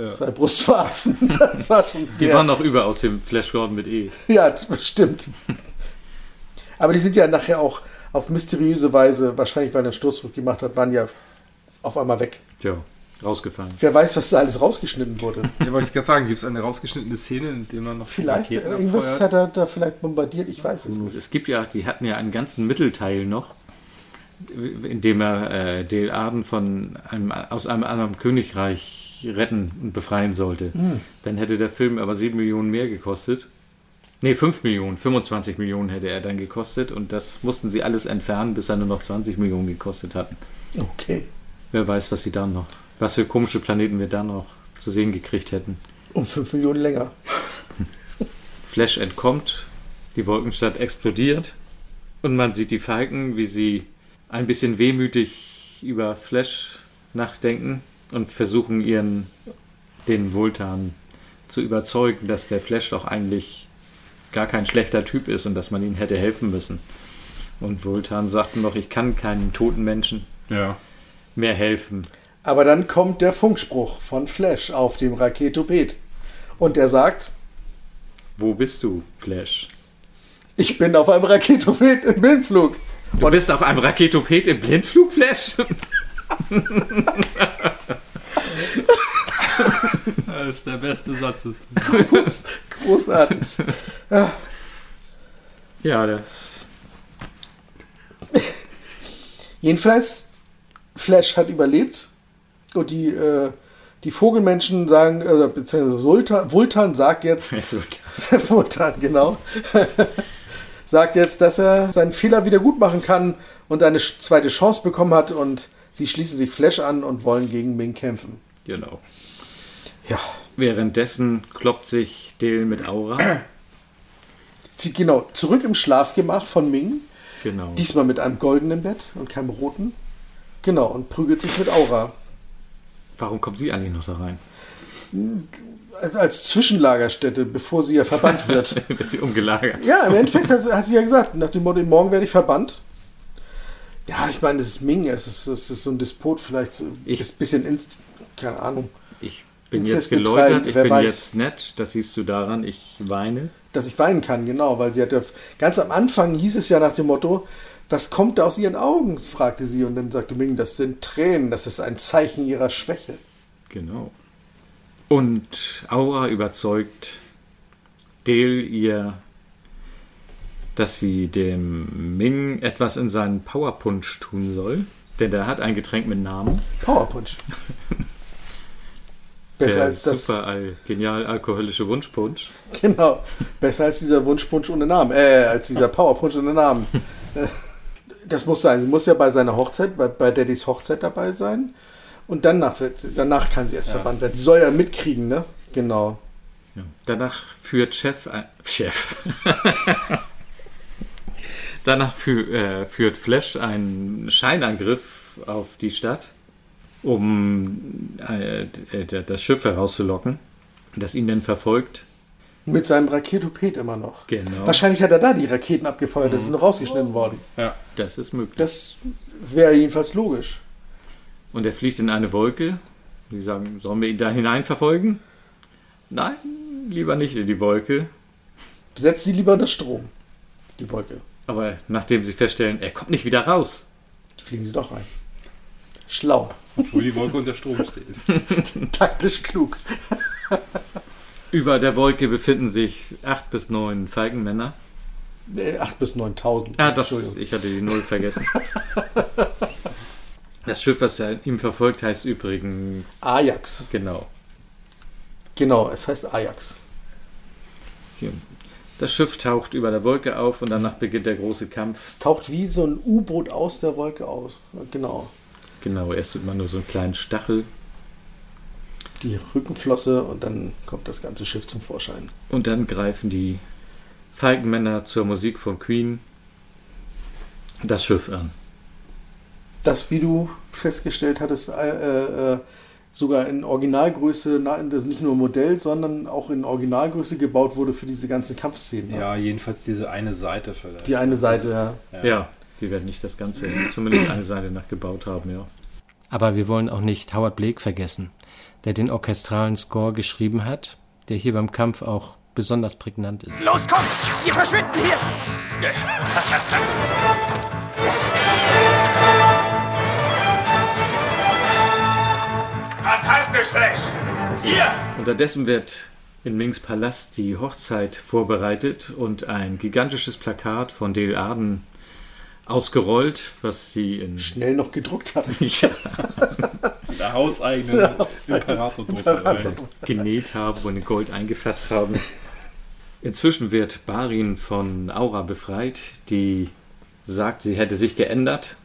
Ja. zwei Brustwarzen. Das war schon Die waren noch über aus dem Flash Gordon mit E. Ja, das stimmt. Aber die sind ja nachher auch auf mysteriöse Weise, wahrscheinlich weil er einen Stoßflug gemacht hat, waren ja auf einmal weg. Tja, rausgefallen. Wer weiß, was da alles rausgeschnitten wurde. Ja, wollte ich gerade sagen, gibt es eine rausgeschnittene Szene, in der man noch Vielleicht, Raketen irgendwas abfeuert? hat er da vielleicht bombardiert, ich weiß es nicht. Es gibt ja, die hatten ja einen ganzen Mittelteil noch, in dem er äh, Dale Arden von einem, aus einem anderen Königreich retten und befreien sollte. Hm. Dann hätte der Film aber 7 Millionen mehr gekostet. Ne, 5 Millionen, 25 Millionen hätte er dann gekostet und das mussten sie alles entfernen, bis er nur noch 20 Millionen gekostet hatten. Okay. Wer weiß, was sie dann noch, was für komische Planeten wir dann noch zu sehen gekriegt hätten. Um 5 Millionen länger. Flash entkommt, die Wolkenstadt explodiert und man sieht die Falken, wie sie ein bisschen wehmütig über Flash nachdenken und versuchen ihren den Vultan zu überzeugen, dass der Flash doch eigentlich gar kein schlechter Typ ist und dass man ihm hätte helfen müssen. Und Vultan sagt noch, ich kann keinem toten Menschen Ja. mehr helfen. Aber dann kommt der Funkspruch von Flash auf dem Raketoped. Und der sagt, Wo bist du, Flash? ich bin auf einem Raketoped im Blindflug. Du bist auf einem Raketoped im Blindflug, Flash? Das ist der beste Satz. Ist. Groß, großartig. Ja, Ja, das Jedenfalls, Flash hat überlebt. Und die, äh, die Vogelmenschen sagen, äh, beziehungsweise Vultan, Vultan sagt jetzt, Vultan, genau, sagt jetzt, dass er seinen Fehler wieder gut machen kann und eine zweite Chance bekommen hat und sie schließen sich Flash an und wollen gegen Ming kämpfen. Genau. Ja. Währenddessen kloppt sich Dale mit Aura. Genau, zurück im Schlafgemach von Ming, Genau. diesmal mit einem goldenen Bett und keinem roten. Genau, und prügelt sich mit Aura. Warum kommt sie eigentlich noch da rein? Als- Als Zwischenlagerstätte, bevor sie ja verbannt wird. Wird sie umgelagert? Ja, im Endeffekt hat, hat sie ja gesagt, nach dem Motto, morgen werde ich verbannt. Ja, ich meine, das ist Ming, es ist, es ist so ein Despot, vielleicht Ich- ein bisschen, inst, keine Ahnung, Ich bin jetzt geläutert, ich bin weiß. jetzt nett, das siehst du daran, ich weine. dass ich weinen kann, genau, weil sie hat ja, ganz am Anfang hieß es ja nach dem Motto, was kommt da aus ihren Augen, fragte sie und dann sagte Ming, das sind Tränen, das ist ein Zeichen ihrer Schwäche. Genau. Und Aura überzeugt Dale ihr, dass sie dem Ming etwas in seinen Powerpunch tun soll. Denn der hat ein Getränk mit Namen. Powerpunch. Besser der als das, super al genial alkoholische Wunschpunsch. genau, besser als dieser Wunschpunsch ohne Namen, äh, als dieser Powerpunch ohne Namen. Äh, das muss sein, sie muss ja bei seiner Hochzeit, bei, bei Daddys Hochzeit dabei sein und danach, wird, danach kann sie erst verbannt werden. Sie soll ja mitkriegen, ne? Genau. Ja. Danach führt Chef ein, Chef. Danach fü äh, führt Flash einen Scheinangriff auf die Stadt, um äh, äh, das Schiff herauszulocken, das ihn dann verfolgt. Mit seinem Raketoped immer noch. Genau. Wahrscheinlich hat er da die Raketen abgefeuert, das ist noch rausgeschnitten worden. Ja. Das ist möglich. Das wäre jedenfalls logisch. Und er fliegt in eine Wolke. Die sagen, sollen wir ihn da hinein verfolgen? Nein, lieber nicht in die Wolke. Setzt sie lieber unter Strom, die Wolke. Aber nachdem sie feststellen, er kommt nicht wieder raus, Fliegen sie doch rein. Schlau. Obwohl die Wolke unter Strom steht. Taktisch klug. über der Wolke befinden sich acht bis neun Falkenmänner. Äh, 8 bis 9000. Ah, das, Entschuldigung. ich hatte die Null vergessen. Das Schiff, was er ihm verfolgt, heißt übrigens, Ajax. genau, Genau, es heißt Ajax. hier. Das Schiff taucht über der Wolke auf und danach beginnt der große Kampf. Es taucht wie so ein U-Boot aus der Wolke aus. Genau. Genau, erst sieht man nur so einen kleinen Stachel Die Rückenflosse und dann kommt das ganze Schiff zum Vorschein. und dann greifen die Falkenmänner zur Musik von Queen das Schiff an. Das, wie du festgestellt hattest, äh, äh, sogar in Originalgröße, na, das nicht nur Modell, sondern auch in Originalgröße gebaut wurde für diese ganzen Kampfszenen. ne? Ja, jedenfalls diese eine Seite vielleicht. Die eine Seite, ja. Ja, Die werden nicht das Ganze, zumindest eine Seite nachgebaut haben, ja. Aber wir wollen auch nicht Howard Blake vergessen, der den orchestralen Score geschrieben hat, der hier beim Kampf auch besonders prägnant ist. Los, kommt! Wir verschwinden hier! Fantastisch, Flash! Hier! Unterdessen wird in Mings Palast die Hochzeit vorbereitet und ein gigantisches Plakat von Dale Arden ausgerollt, was sie in Schnell noch gedruckt haben. ja, In der hauseigenen Ja, hauseigenen Imperator-Druckerei. Imperator- genäht haben und in Gold eingefasst haben. Inzwischen wird Barin von Aura befreit, die sagt, sie hätte sich geändert.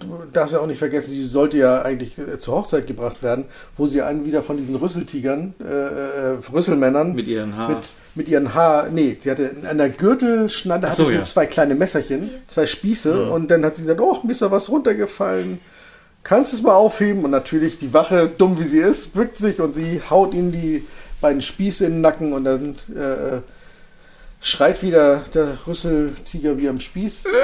Du darfst ja auch nicht vergessen, sie sollte ja eigentlich äh, zur Hochzeit gebracht werden, wo sie einen wieder von diesen Rüsseltigern, äh, äh, Rüsselmännern Mit ihren Haar. mit, mit ihren Haar, nee, sie hatte an der Gürtelschnalle hatte so, sie ja. zwei kleine Messerchen, zwei Spieße Ja. und dann hat sie gesagt, oh, mir ist da was runtergefallen. Kannst du es mal aufheben? Und natürlich die Wache, dumm wie sie ist, bückt sich und sie haut ihm die beiden Spieße in den Nacken und dann äh, schreit wieder der Rüsseltiger wie am Spieß.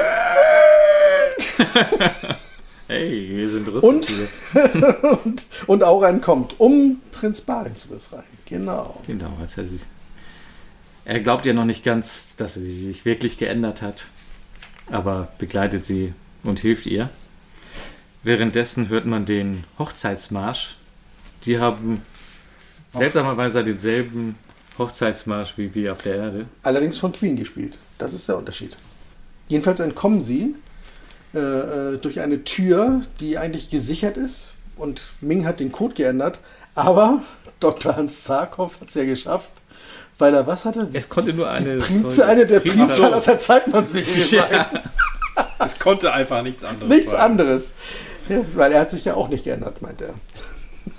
Hey, wir sind Und, Rüsseltiger. und, und Aura entkommt, um Prinz Barin zu befreien. Genau. Genau, als er, sich, er glaubt ja noch nicht ganz, dass sie sich wirklich geändert hat, aber begleitet sie und hilft ihr. Währenddessen hört man den Hochzeitsmarsch. Die haben seltsamerweise denselben Hochzeitsmarsch wie wir auf der Erde. Allerdings von Queen gespielt. Das ist der Unterschied. Jedenfalls entkommen sie äh, äh, durch eine Tür, die eigentlich gesichert ist. Und Ming hat den Code geändert. Aber Dr. Hans Zarkov hat es ja geschafft, weil er was hatte? Es konnte nur eine. Primzahl, eine der Primzahl- Primzahl aus der Zeitmann-Serie Ja. sein. Es konnte einfach nichts anderes Nichts sein. anderes. Ja, weil er hat sich ja auch nicht geändert, meint er.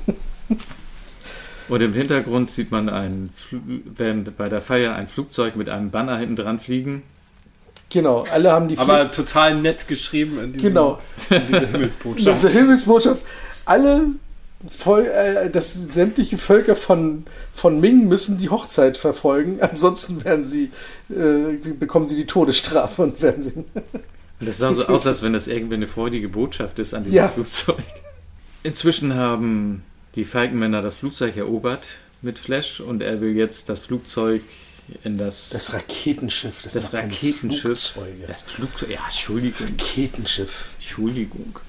Und im Hintergrund sieht man ein, Fl- während bei der Feier ein Flugzeug mit einem Banner hinten dran fliegen. Genau, alle haben die Aber Pflicht- total nett geschrieben in, diesem, Genau. in dieser Himmelsbotschaft. Diese Himmelsbotschaft. Alle, voll, äh, das sämtliche Völker von, von Ming müssen die Hochzeit verfolgen. Ansonsten werden sie, äh, bekommen sie die Todesstrafe und werden sie. Das sah so aus, als wenn das irgendwie eine freudige Botschaft ist an dieses Ja. Flugzeug. Inzwischen haben die Falkenmänner das Flugzeug erobert mit Flash und er will jetzt das Flugzeug in das. Das Raketenschiff, das, das Raketenschiff. Das Flugzeug. Ja, Entschuldigung. Raketenschiff. Entschuldigung.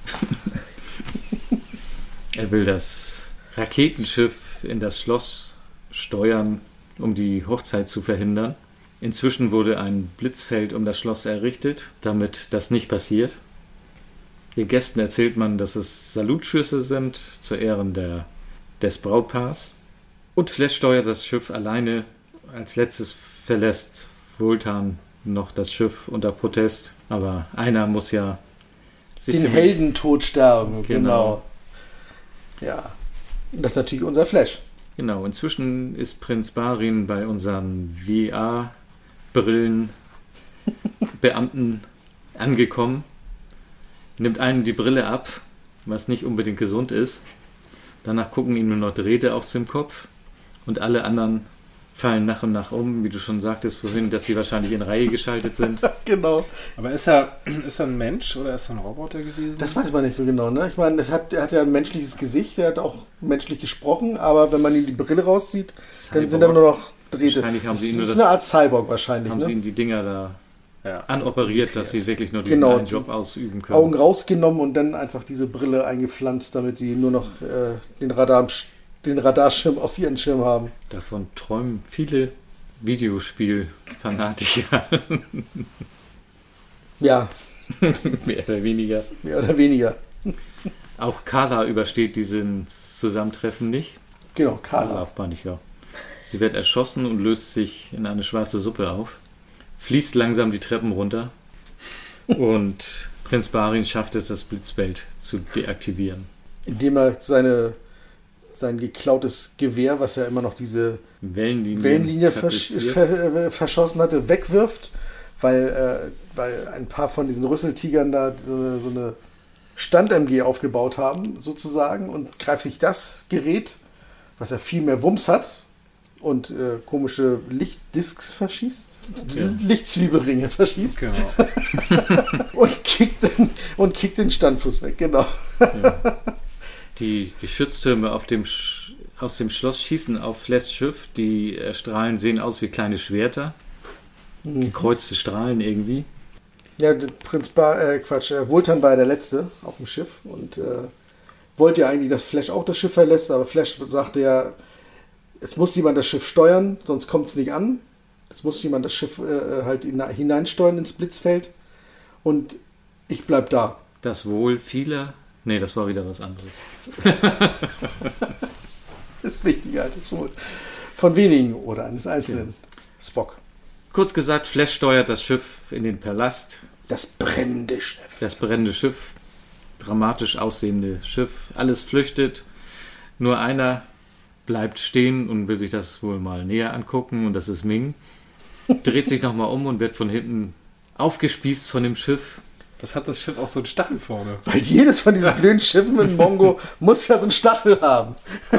er will das Raketenschiff in das Schloss steuern, um die Hochzeit zu verhindern. Inzwischen wurde ein Blitzfeld um das Schloss errichtet, damit das nicht passiert. Den Gästen erzählt man, dass es Salutschüsse sind zu Ehren der, des Brautpaars. Und Flash steuert das Schiff alleine. Als letztes verlässt Vultan noch das Schiff unter Protest. Aber einer muss ja sich Den Heldentod sterben, genau. Genau. Ja. Das ist natürlich unser Flash. Genau, inzwischen ist Prinz Barin bei unseren VR-Brillen Beamten angekommen, nimmt einem die Brille ab, was nicht unbedingt gesund ist. Danach gucken ihm nur noch Drähte aus dem Kopf und alle anderen fallen nach und nach um, wie du schon sagtest vorhin, dass sie wahrscheinlich in Reihe geschaltet sind. genau. Aber ist er, ist er ein Mensch oder ist er ein Roboter gewesen? Das weiß man nicht so genau, ne? Ich meine, das hat, er hat ja ein menschliches Gesicht, er hat auch menschlich gesprochen, aber wenn man ihm die Brille rauszieht, dann sind da Cyborg. nur noch Drähte. Wahrscheinlich haben sie ihm das nur ist das- eine Art Cyborg wahrscheinlich, Haben sie ne? ihnen die Dinger da Ja. anoperiert, dass sie wirklich nur diesen Genau, Job ausüben können. Augen rausgenommen und dann einfach diese Brille eingepflanzt, damit sie nur noch äh, den, Radar, den Radarschirm auf ihren Schirm haben. Davon träumen viele Videospielfanatiker. Ja, Mehr oder weniger. mehr oder weniger. Auch Carla übersteht diesen Zusammentreffen nicht. Genau, Carla. Carla meine ich ja. Sie wird erschossen und löst sich in eine schwarze Suppe auf. Fließt langsam die Treppen runter. Und Prinz Barin schafft es, das Blitzfeld zu deaktivieren. Indem er seine, sein geklautes Gewehr, was ja immer noch diese Wellenlinie, Wellenlinie versch ver äh, verschossen hatte, wegwirft, weil, äh, weil ein paar von diesen Rüsseltigern da so eine, so eine Stand-MG aufgebaut haben, sozusagen, und greift sich das Gerät, was ja viel mehr Wumms hat, und äh, komische Lichtdisks verschießt. Lichtzwiebelringe verschießt. Genau. und, kickt den, und kickt den Standfuß weg, genau. Die Geschütztürme auf dem Sch aus dem Schloss schießen auf Flash Schiff. Die äh, Strahlen sehen aus wie kleine Schwerter. Gekreuzte Strahlen irgendwie. Ja, der Prinz Bar, äh, Quatsch, äh, Vultan war ja der Letzte auf dem Schiff und äh, wollte ja eigentlich, dass Flash auch das Schiff verlässt, aber Flash sagte ja, es muss jemand das Schiff steuern, sonst kommt es nicht an. Es muss jemand das Schiff äh, halt hina- hineinsteuern ins Blitzfeld und ich bleib da. Das Wohl vieler. Nee, das war wieder was anderes. Ist wichtiger als das Wohl. Von wenigen oder eines Einzelnen. Spock. Kurz gesagt, Flash steuert das Schiff in den Palast. Das brennende Schiff. Das brennende Schiff. Dramatisch aussehende Schiff. Alles flüchtet. Nur einer bleibt stehen und will sich das wohl mal näher angucken. Und das ist Ming. Dreht sich nochmal um und wird von hinten aufgespießt von dem Schiff. Das hat das Schiff auch so einen Stachel vorne. Weil jedes von diesen blöden Schiffen in Mongo muss ja so einen Stachel haben.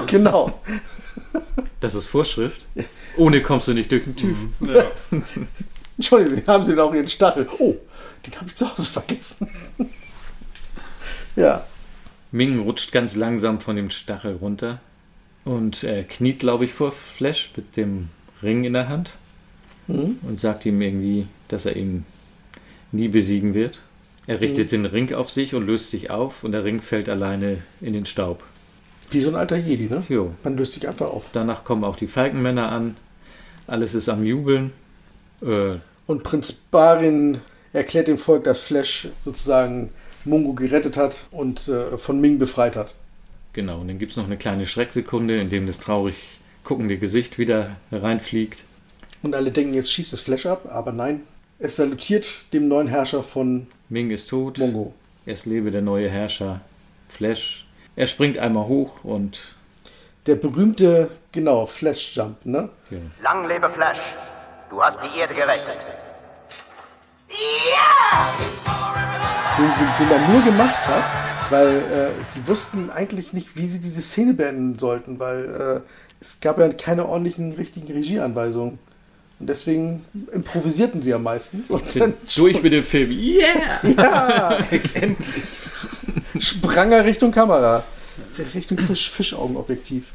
genau. Das ist Vorschrift. Ohne kommst du nicht durch den TÜV. Ja. Entschuldigung, Sie haben Sie noch Ihren Stachel. Oh, den habe ich zu Hause vergessen. ja. Ming rutscht ganz langsam von dem Stachel runter und äh, kniet, glaube ich, vor Flash mit dem Ring in der Hand Mhm. und sagt ihm irgendwie, dass er ihn nie besiegen wird. Er richtet den Ring auf sich und löst sich auf und der Ring fällt alleine in den Staub. Wie so ein alter Jedi, ne? Jo. Man löst sich einfach auf. Danach kommen auch die Falkenmänner an. Alles ist am Jubeln. Äh, Und Prinz Barin erklärt dem Volk, dass Flash sozusagen Mungo gerettet hat und äh, von Ming befreit hat. genau, und dann gibt es noch eine kleine Schrecksekunde, in dem das traurig guckende Gesicht wieder hereinfliegt. Und alle denken, jetzt schießt das Flash ab, aber nein. Es salutiert dem neuen Herrscher von Ming ist tot. Mongo. Es lebe der neue Herrscher Flash. Er springt einmal hoch und Der berühmte, genau, Flash Jump, ne? ja, Lang lebe Flash. Du hast die Erde gerettet. den, sie, den er nur gemacht hat, weil äh, die wussten eigentlich nicht, wie sie diese Szene beenden sollten, weil äh, es gab ja keine ordentlichen, richtigen Regieanweisungen. Und deswegen improvisierten sie ja meistens. Und dann durch mit dem Film. Yeah! ja, sprang er Richtung Kamera. Richtung Fisch, Fischaugenobjektiv.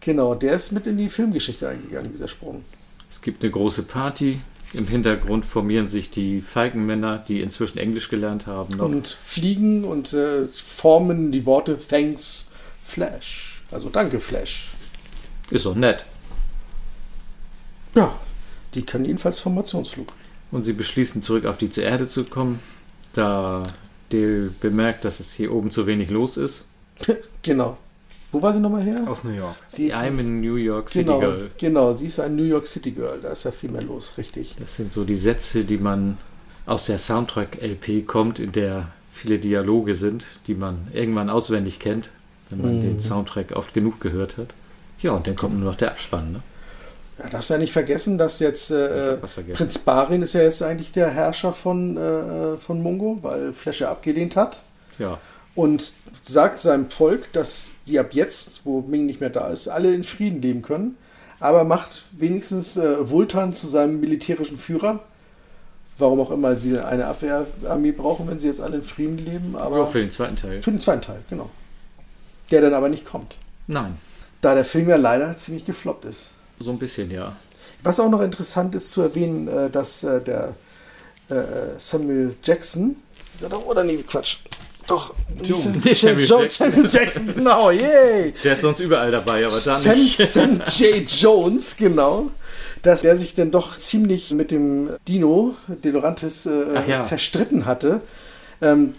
Genau, der ist mit in die Filmgeschichte eingegangen, dieser Sprung. Es gibt eine große Party. Im Hintergrund formieren sich die Falkenmänner, die inzwischen Englisch gelernt haben. Noch. Und fliegen und äh, formen die Worte Thanks Flash. Also danke Flash. Ist doch nett. Ja, die können jedenfalls Formationsflug. Und sie beschließen, zurück auf die zur Erde zu kommen, da Dale bemerkt, dass es hier oben zu wenig los ist. genau. Wo war sie nochmal her? Aus New York. Sie ist, I'm in New York City genau, Girl. genau, sie ist ein New York City Girl. Da ist ja viel mehr los, richtig. Das sind so die Sätze, die man aus der Soundtrack-LP kommt, in der viele Dialoge sind, die man irgendwann auswendig kennt, wenn man Mhm. den Soundtrack oft genug gehört hat. Ja, und dann kommt nur noch der Abspann. Ne? Ja, darfst ja nicht vergessen, dass jetzt äh, was vergessen. Prinz Barin ist ja jetzt eigentlich der Herrscher von, äh, von Mungo, weil ja abgelehnt hat. Ja, und sagt seinem Volk, dass sie ab jetzt, wo Ming nicht mehr da ist, alle in Frieden leben können. Aber macht wenigstens äh, Vultan zu seinem militärischen Führer. Warum auch immer sie eine Abwehrarmee brauchen, wenn sie jetzt alle in Frieden leben. Aber aber für den zweiten Teil. für den zweiten Teil, genau. Der dann aber nicht kommt. Nein, Da der Film ja leider ziemlich gefloppt ist. So ein bisschen, ja. Was auch noch interessant ist zu erwähnen, äh, dass äh, der äh, Samuel Jackson, ist er doch, oder nee, Quatsch, doch, Jones. Samuel, Samuel Jackson. Samuel Jackson, genau, yay! Der ist sonst überall dabei, aber da Sam, nicht. Sam J. Jones, genau. Dass er sich denn doch ziemlich mit dem Dino, De Laurentiis, äh, ja. zerstritten hatte. Ähm,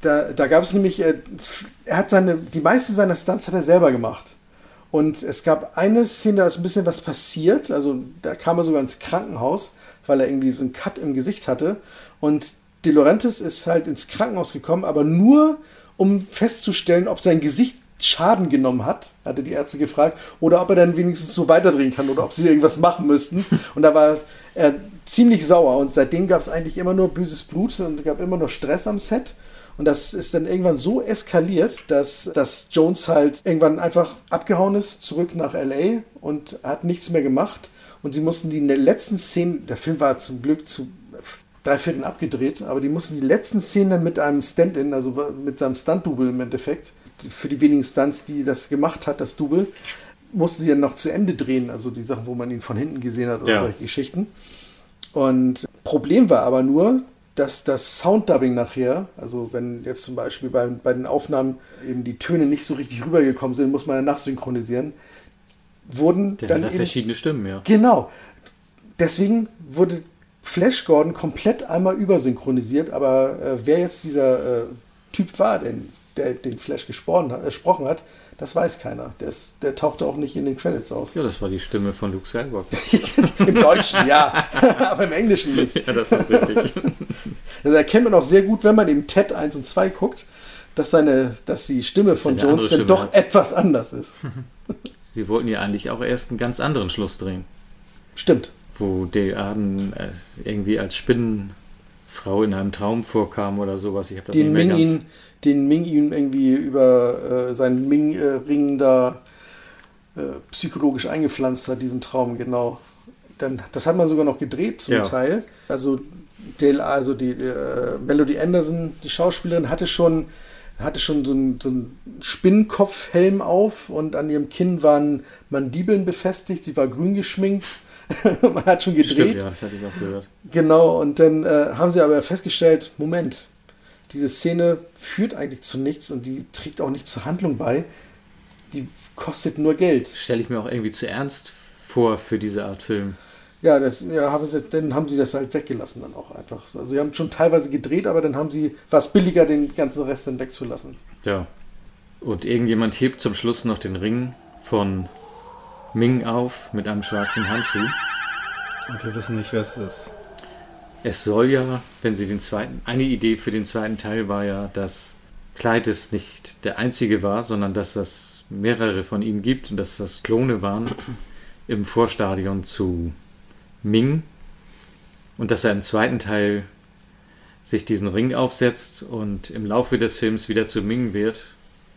da da gab es nämlich, äh, er hat seine, die meisten seiner Stunts hat er selber gemacht. Und es gab eine Szene, da ist ein bisschen was passiert. Also da kam er sogar ins Krankenhaus, weil er irgendwie so einen Cut im Gesicht hatte. Und De Laurentiis ist halt ins Krankenhaus gekommen, aber nur um festzustellen, ob sein Gesicht Schaden genommen hat, hatte die Ärzte gefragt, oder ob er dann wenigstens so weiterdrehen kann oder ob sie irgendwas machen müssten. Und da war er ziemlich sauer und seitdem gab es eigentlich immer nur böses Blut und gab immer nur Stress am Set. Und das ist dann irgendwann so eskaliert, dass, dass Jones halt irgendwann einfach abgehauen ist, zurück nach LA und hat nichts mehr gemacht. Und sie mussten die letzten Szenen, der Film war zum Glück zu drei Vierteln abgedreht, aber die mussten die letzten Szenen dann mit einem Stand-in, also mit seinem Stunt-Double im Endeffekt, für die wenigen Stunts, die das gemacht hat, das Double, mussten sie dann noch zu Ende drehen, also die Sachen, wo man ihn von hinten gesehen hat oder Ja. solche Geschichten. Und Problem war aber nur, dass das Sounddubbing nachher, also wenn jetzt zum Beispiel bei, bei den Aufnahmen eben die Töne nicht so richtig rübergekommen sind, muss man ja nachsynchronisieren, wurden Der dann hat eben, verschiedene Stimmen, ja. Genau. Deswegen wurde Flash Gordon komplett einmal übersynchronisiert, aber äh, wer jetzt dieser äh, Typ war, den, der den Flash gesprochen hat, äh, gesprochen hat, das weiß keiner. Der, ist, der tauchte auch nicht in den Credits auf. Ja, das war die Stimme von Luke Skywalker. Im Deutschen ja, aber im Englischen nicht. Ja, das ist richtig. Also erkennt man auch sehr gut, wenn man eben Ted 1 und 2 guckt, dass, seine, dass die Stimme von Jones andere dann Stimme doch hat. etwas anders ist. Sie wollten ja eigentlich auch erst einen ganz anderen Schluss drehen. Stimmt. Wo Dale Arden äh, irgendwie als Spinnenfrau in einem Traum vorkam oder sowas. Ich habe das Den nicht mehr Ming, ganz... den Ming ihn irgendwie über äh, seinen Ming-Ring da äh, psychologisch eingepflanzt hat, diesen Traum, genau. Dann, das hat man sogar noch gedreht zum Ja. Teil. Also, Dale, also die äh, Melody Anderson, die Schauspielerin, hatte schon, hatte schon so einen, so einen Spinnenkopfhelm auf und an ihrem Kinn waren Mandibeln befestigt. Sie war grün geschminkt. man hat schon gedreht. Stimmt, ja, das hatte ich auch gehört. Genau, und dann äh, haben sie aber festgestellt, Moment, diese Szene führt eigentlich zu nichts und die trägt auch nicht zur Handlung bei. Die kostet nur Geld. Stelle ich mir auch irgendwie zu ernst vor für diese Art Film. Ja, das, ja haben sie, dann haben sie das halt weggelassen dann auch einfach. Also sie haben schon teilweise gedreht, aber dann haben sie, war es billiger, den ganzen Rest dann wegzulassen. Ja. Und irgendjemand hebt zum Schluss noch den Ring von Ming auf mit einem schwarzen Handschuh. Und wir wissen nicht, wer es ist. Es soll ja, wenn sie den zweiten, eine Idee für den zweiten Teil war ja, dass Kleides nicht der einzige war, sondern dass es mehrere von ihnen gibt und dass das Klone waren im Vorstadion zu Ming und dass er im zweiten Teil sich diesen Ring aufsetzt und im Laufe des Films wieder zu Ming wird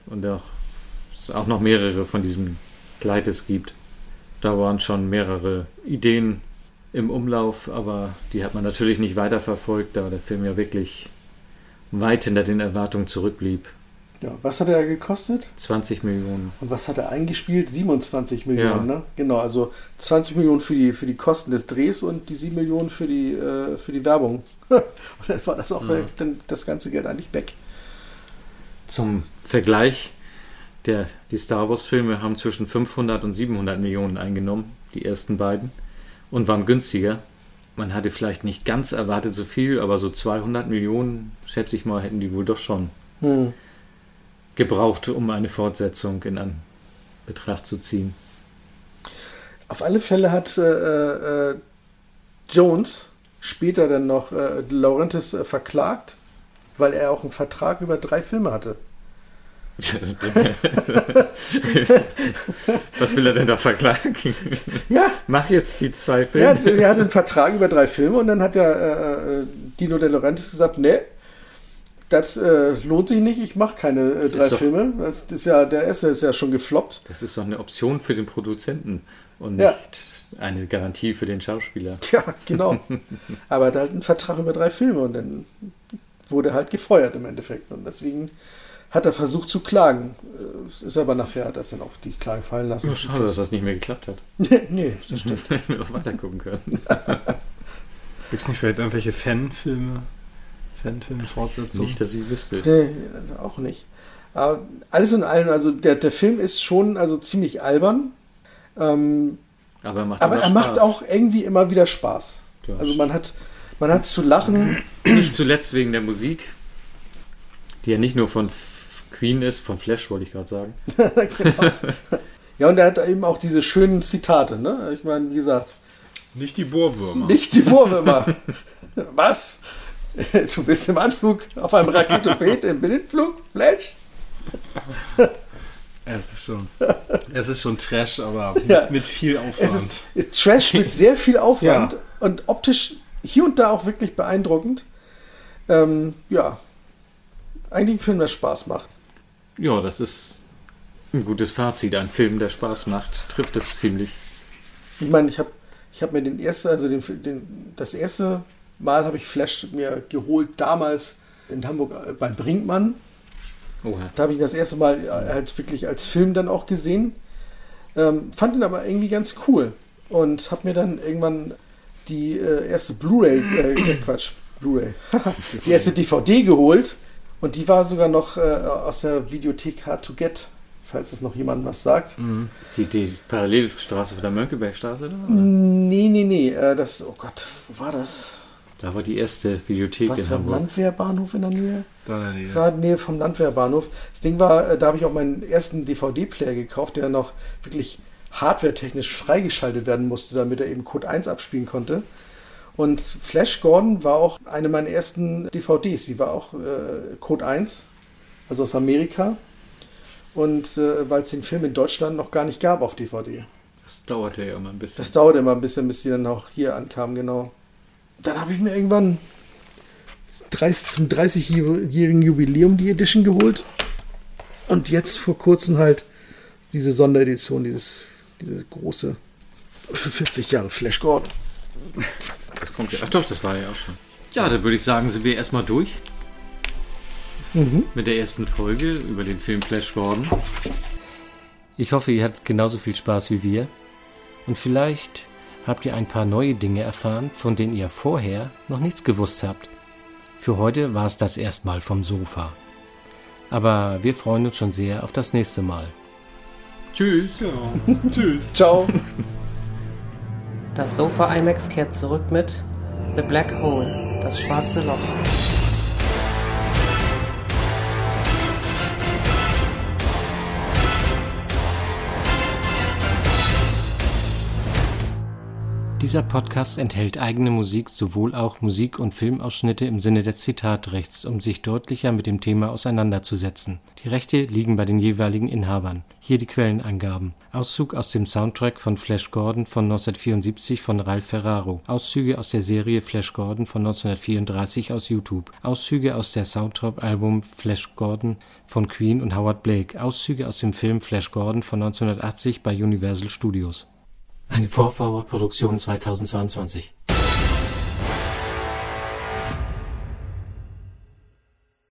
und auch, es auch noch mehrere von diesem Kleides gibt. Da waren schon mehrere Ideen im Umlauf, aber die hat man natürlich nicht weiterverfolgt, da der Film ja wirklich weit hinter den Erwartungen zurückblieb. Ja, was hat er gekostet? 20 Millionen. Und was hat er eingespielt? 27 Millionen, Ja. ne? Genau, also 20 Millionen für die, für die Kosten des Drehs und die 7 Millionen für die, äh, für die Werbung. und dann war das auch Mhm. dann das ganze Geld eigentlich weg. Zum Vergleich, der, die Star Wars-Filme haben zwischen 500 und 700 Millionen eingenommen, die ersten beiden, und waren günstiger. Man hatte vielleicht nicht ganz erwartet so viel, aber so 200 Millionen, schätze ich mal, hätten die wohl doch schon Hm. gebraucht, um eine Fortsetzung in Anbetracht zu ziehen. Auf alle Fälle hat äh, äh, Jones später dann noch äh, Laurentis äh, verklagt, weil er auch einen Vertrag über drei Filme hatte. Was will er denn da verklagen? Ja. Mach jetzt die zwei Ja, Filme. er hatte einen Vertrag über drei Filme und dann hat der äh, äh, Dino De Laurentiis gesagt, nee, das äh, lohnt sich nicht, ich mache keine äh, drei doch- Filme. Das ist ja, der erste ist ja schon gefloppt. Das ist doch eine Option für den Produzenten und Ja. nicht eine Garantie für den Schauspieler. Tja, genau. Aber er hat halt einen Vertrag über drei Filme und dann wurde halt gefeuert im Endeffekt. Und deswegen hat er versucht zu klagen. Äh, Es ist aber nachher, hat er dann auch die Klage fallen lassen. Ja, schade, dass das nicht mehr geklappt hat. Nee, nee, das stimmt. Hätten wir noch weiter gucken können. Gibt es nicht vielleicht irgendwelche Fanfilme? Fanfilm-Fortsetzungen? Nicht, dass ich wüsste. Nee, auch nicht. Aber alles in allem, also der, der Film ist schon also ziemlich albern. Ähm, Aber er macht, aber er macht auch irgendwie immer wieder Spaß. Ja. Also man hat, man hat zu lachen. Nicht zuletzt wegen der Musik, die ja nicht nur von Queen ist, von Flash wollte ich gerade sagen. genau. Ja, und er hat eben auch diese schönen Zitate, ne? Ich meine, wie gesagt, Nicht die Bohrwürmer. nicht die Wurwürmer. Was? Du bist im Anflug auf einem Raketoped im Blindflug? Flash? Es ist schon, es ist schon Trash, aber Ja. mit, mit viel Aufwand. Es ist Trash mit sehr viel Aufwand und optisch hier und da auch wirklich beeindruckend. Ähm, ja. eigentlich ein Film, der Spaß macht. Ja, das ist ein gutes Fazit. Ein Film, der Spaß macht, trifft es ziemlich. Ich meine, ich habe ich hab mir den ersten, also den, den, das erste Mal habe ich Flash mir geholt, damals in Hamburg äh, bei Brinkmann. Oha. Da habe ich das erste Mal äh, halt wirklich als Film dann auch gesehen. Ähm, fand ihn aber irgendwie ganz cool und habe mir dann irgendwann die äh, erste Blu-ray, äh, Quatsch, Blu-ray, die erste DVD geholt und die war sogar noch äh, aus der Videothek Hard to Get, falls es noch jemand was sagt. Mhm. Die, die Parallelstraße von der Mönckebergstraße? Da, oder? Nee, nee, nee, äh, das, oh Gott, wo war das? Da war die erste Videothek Was in war Hamburg. Landwehrbahnhof in der Nähe? Da in der Nähe. Das war in der Nähe vom Landwehrbahnhof. Das Ding war, äh, da habe ich auch meinen ersten DVD-Player gekauft, der noch wirklich hardwaretechnisch freigeschaltet werden musste, damit er eben Code 1 abspielen konnte. Und Flash Gordon war auch eine meiner ersten DVDs. Sie war auch äh, Code 1, also aus Amerika. Und äh, weil es den Film in Deutschland noch gar nicht gab auf DVD. Das dauerte ja immer ein bisschen. Das dauerte immer ein bisschen, bis die dann auch hier ankam, genau. Dann habe ich mir irgendwann 30, zum 30-jährigen Jubiläum die Edition geholt. Und jetzt vor kurzem halt diese Sonderedition, dieses, diese große für 40 Jahre Flash Gordon. Das kommt ja. Ach doch, das war ja auch schon. Ja, dann würde ich sagen, sind wir erstmal durch Mhm. mit der ersten Folge über den Film Flash Gordon. Ich hoffe, ihr hattet genauso viel Spaß wie wir. Und vielleicht habt ihr ein paar neue Dinge erfahren, von denen ihr vorher noch nichts gewusst habt. Für heute war es das erstmal vom Sofa. Aber wir freuen uns schon sehr auf das nächste Mal. Tschüss. Tschüss. Ciao. Das Sofa IMAX kehrt zurück mit The Black Hole, das schwarze Loch. Dieser Podcast enthält eigene Musik, sowohl auch Musik- und Filmausschnitte im Sinne des Zitatrechts, um sich deutlicher mit dem Thema auseinanderzusetzen. Die Rechte liegen bei den jeweiligen Inhabern. Hier die Quellenangaben. Auszug aus dem Soundtrack von Flash Gordon von 1974 von Ralph Ferraro. Auszüge aus der Serie Flash Gordon von 1934 aus YouTube. Auszüge aus der Soundtrack-Album Flash Gordon von Queen und Howard Blake. Auszüge aus dem Film Flash Gordon von 1980 bei Universal Studios. Eine Vorforward-Produktion 2022.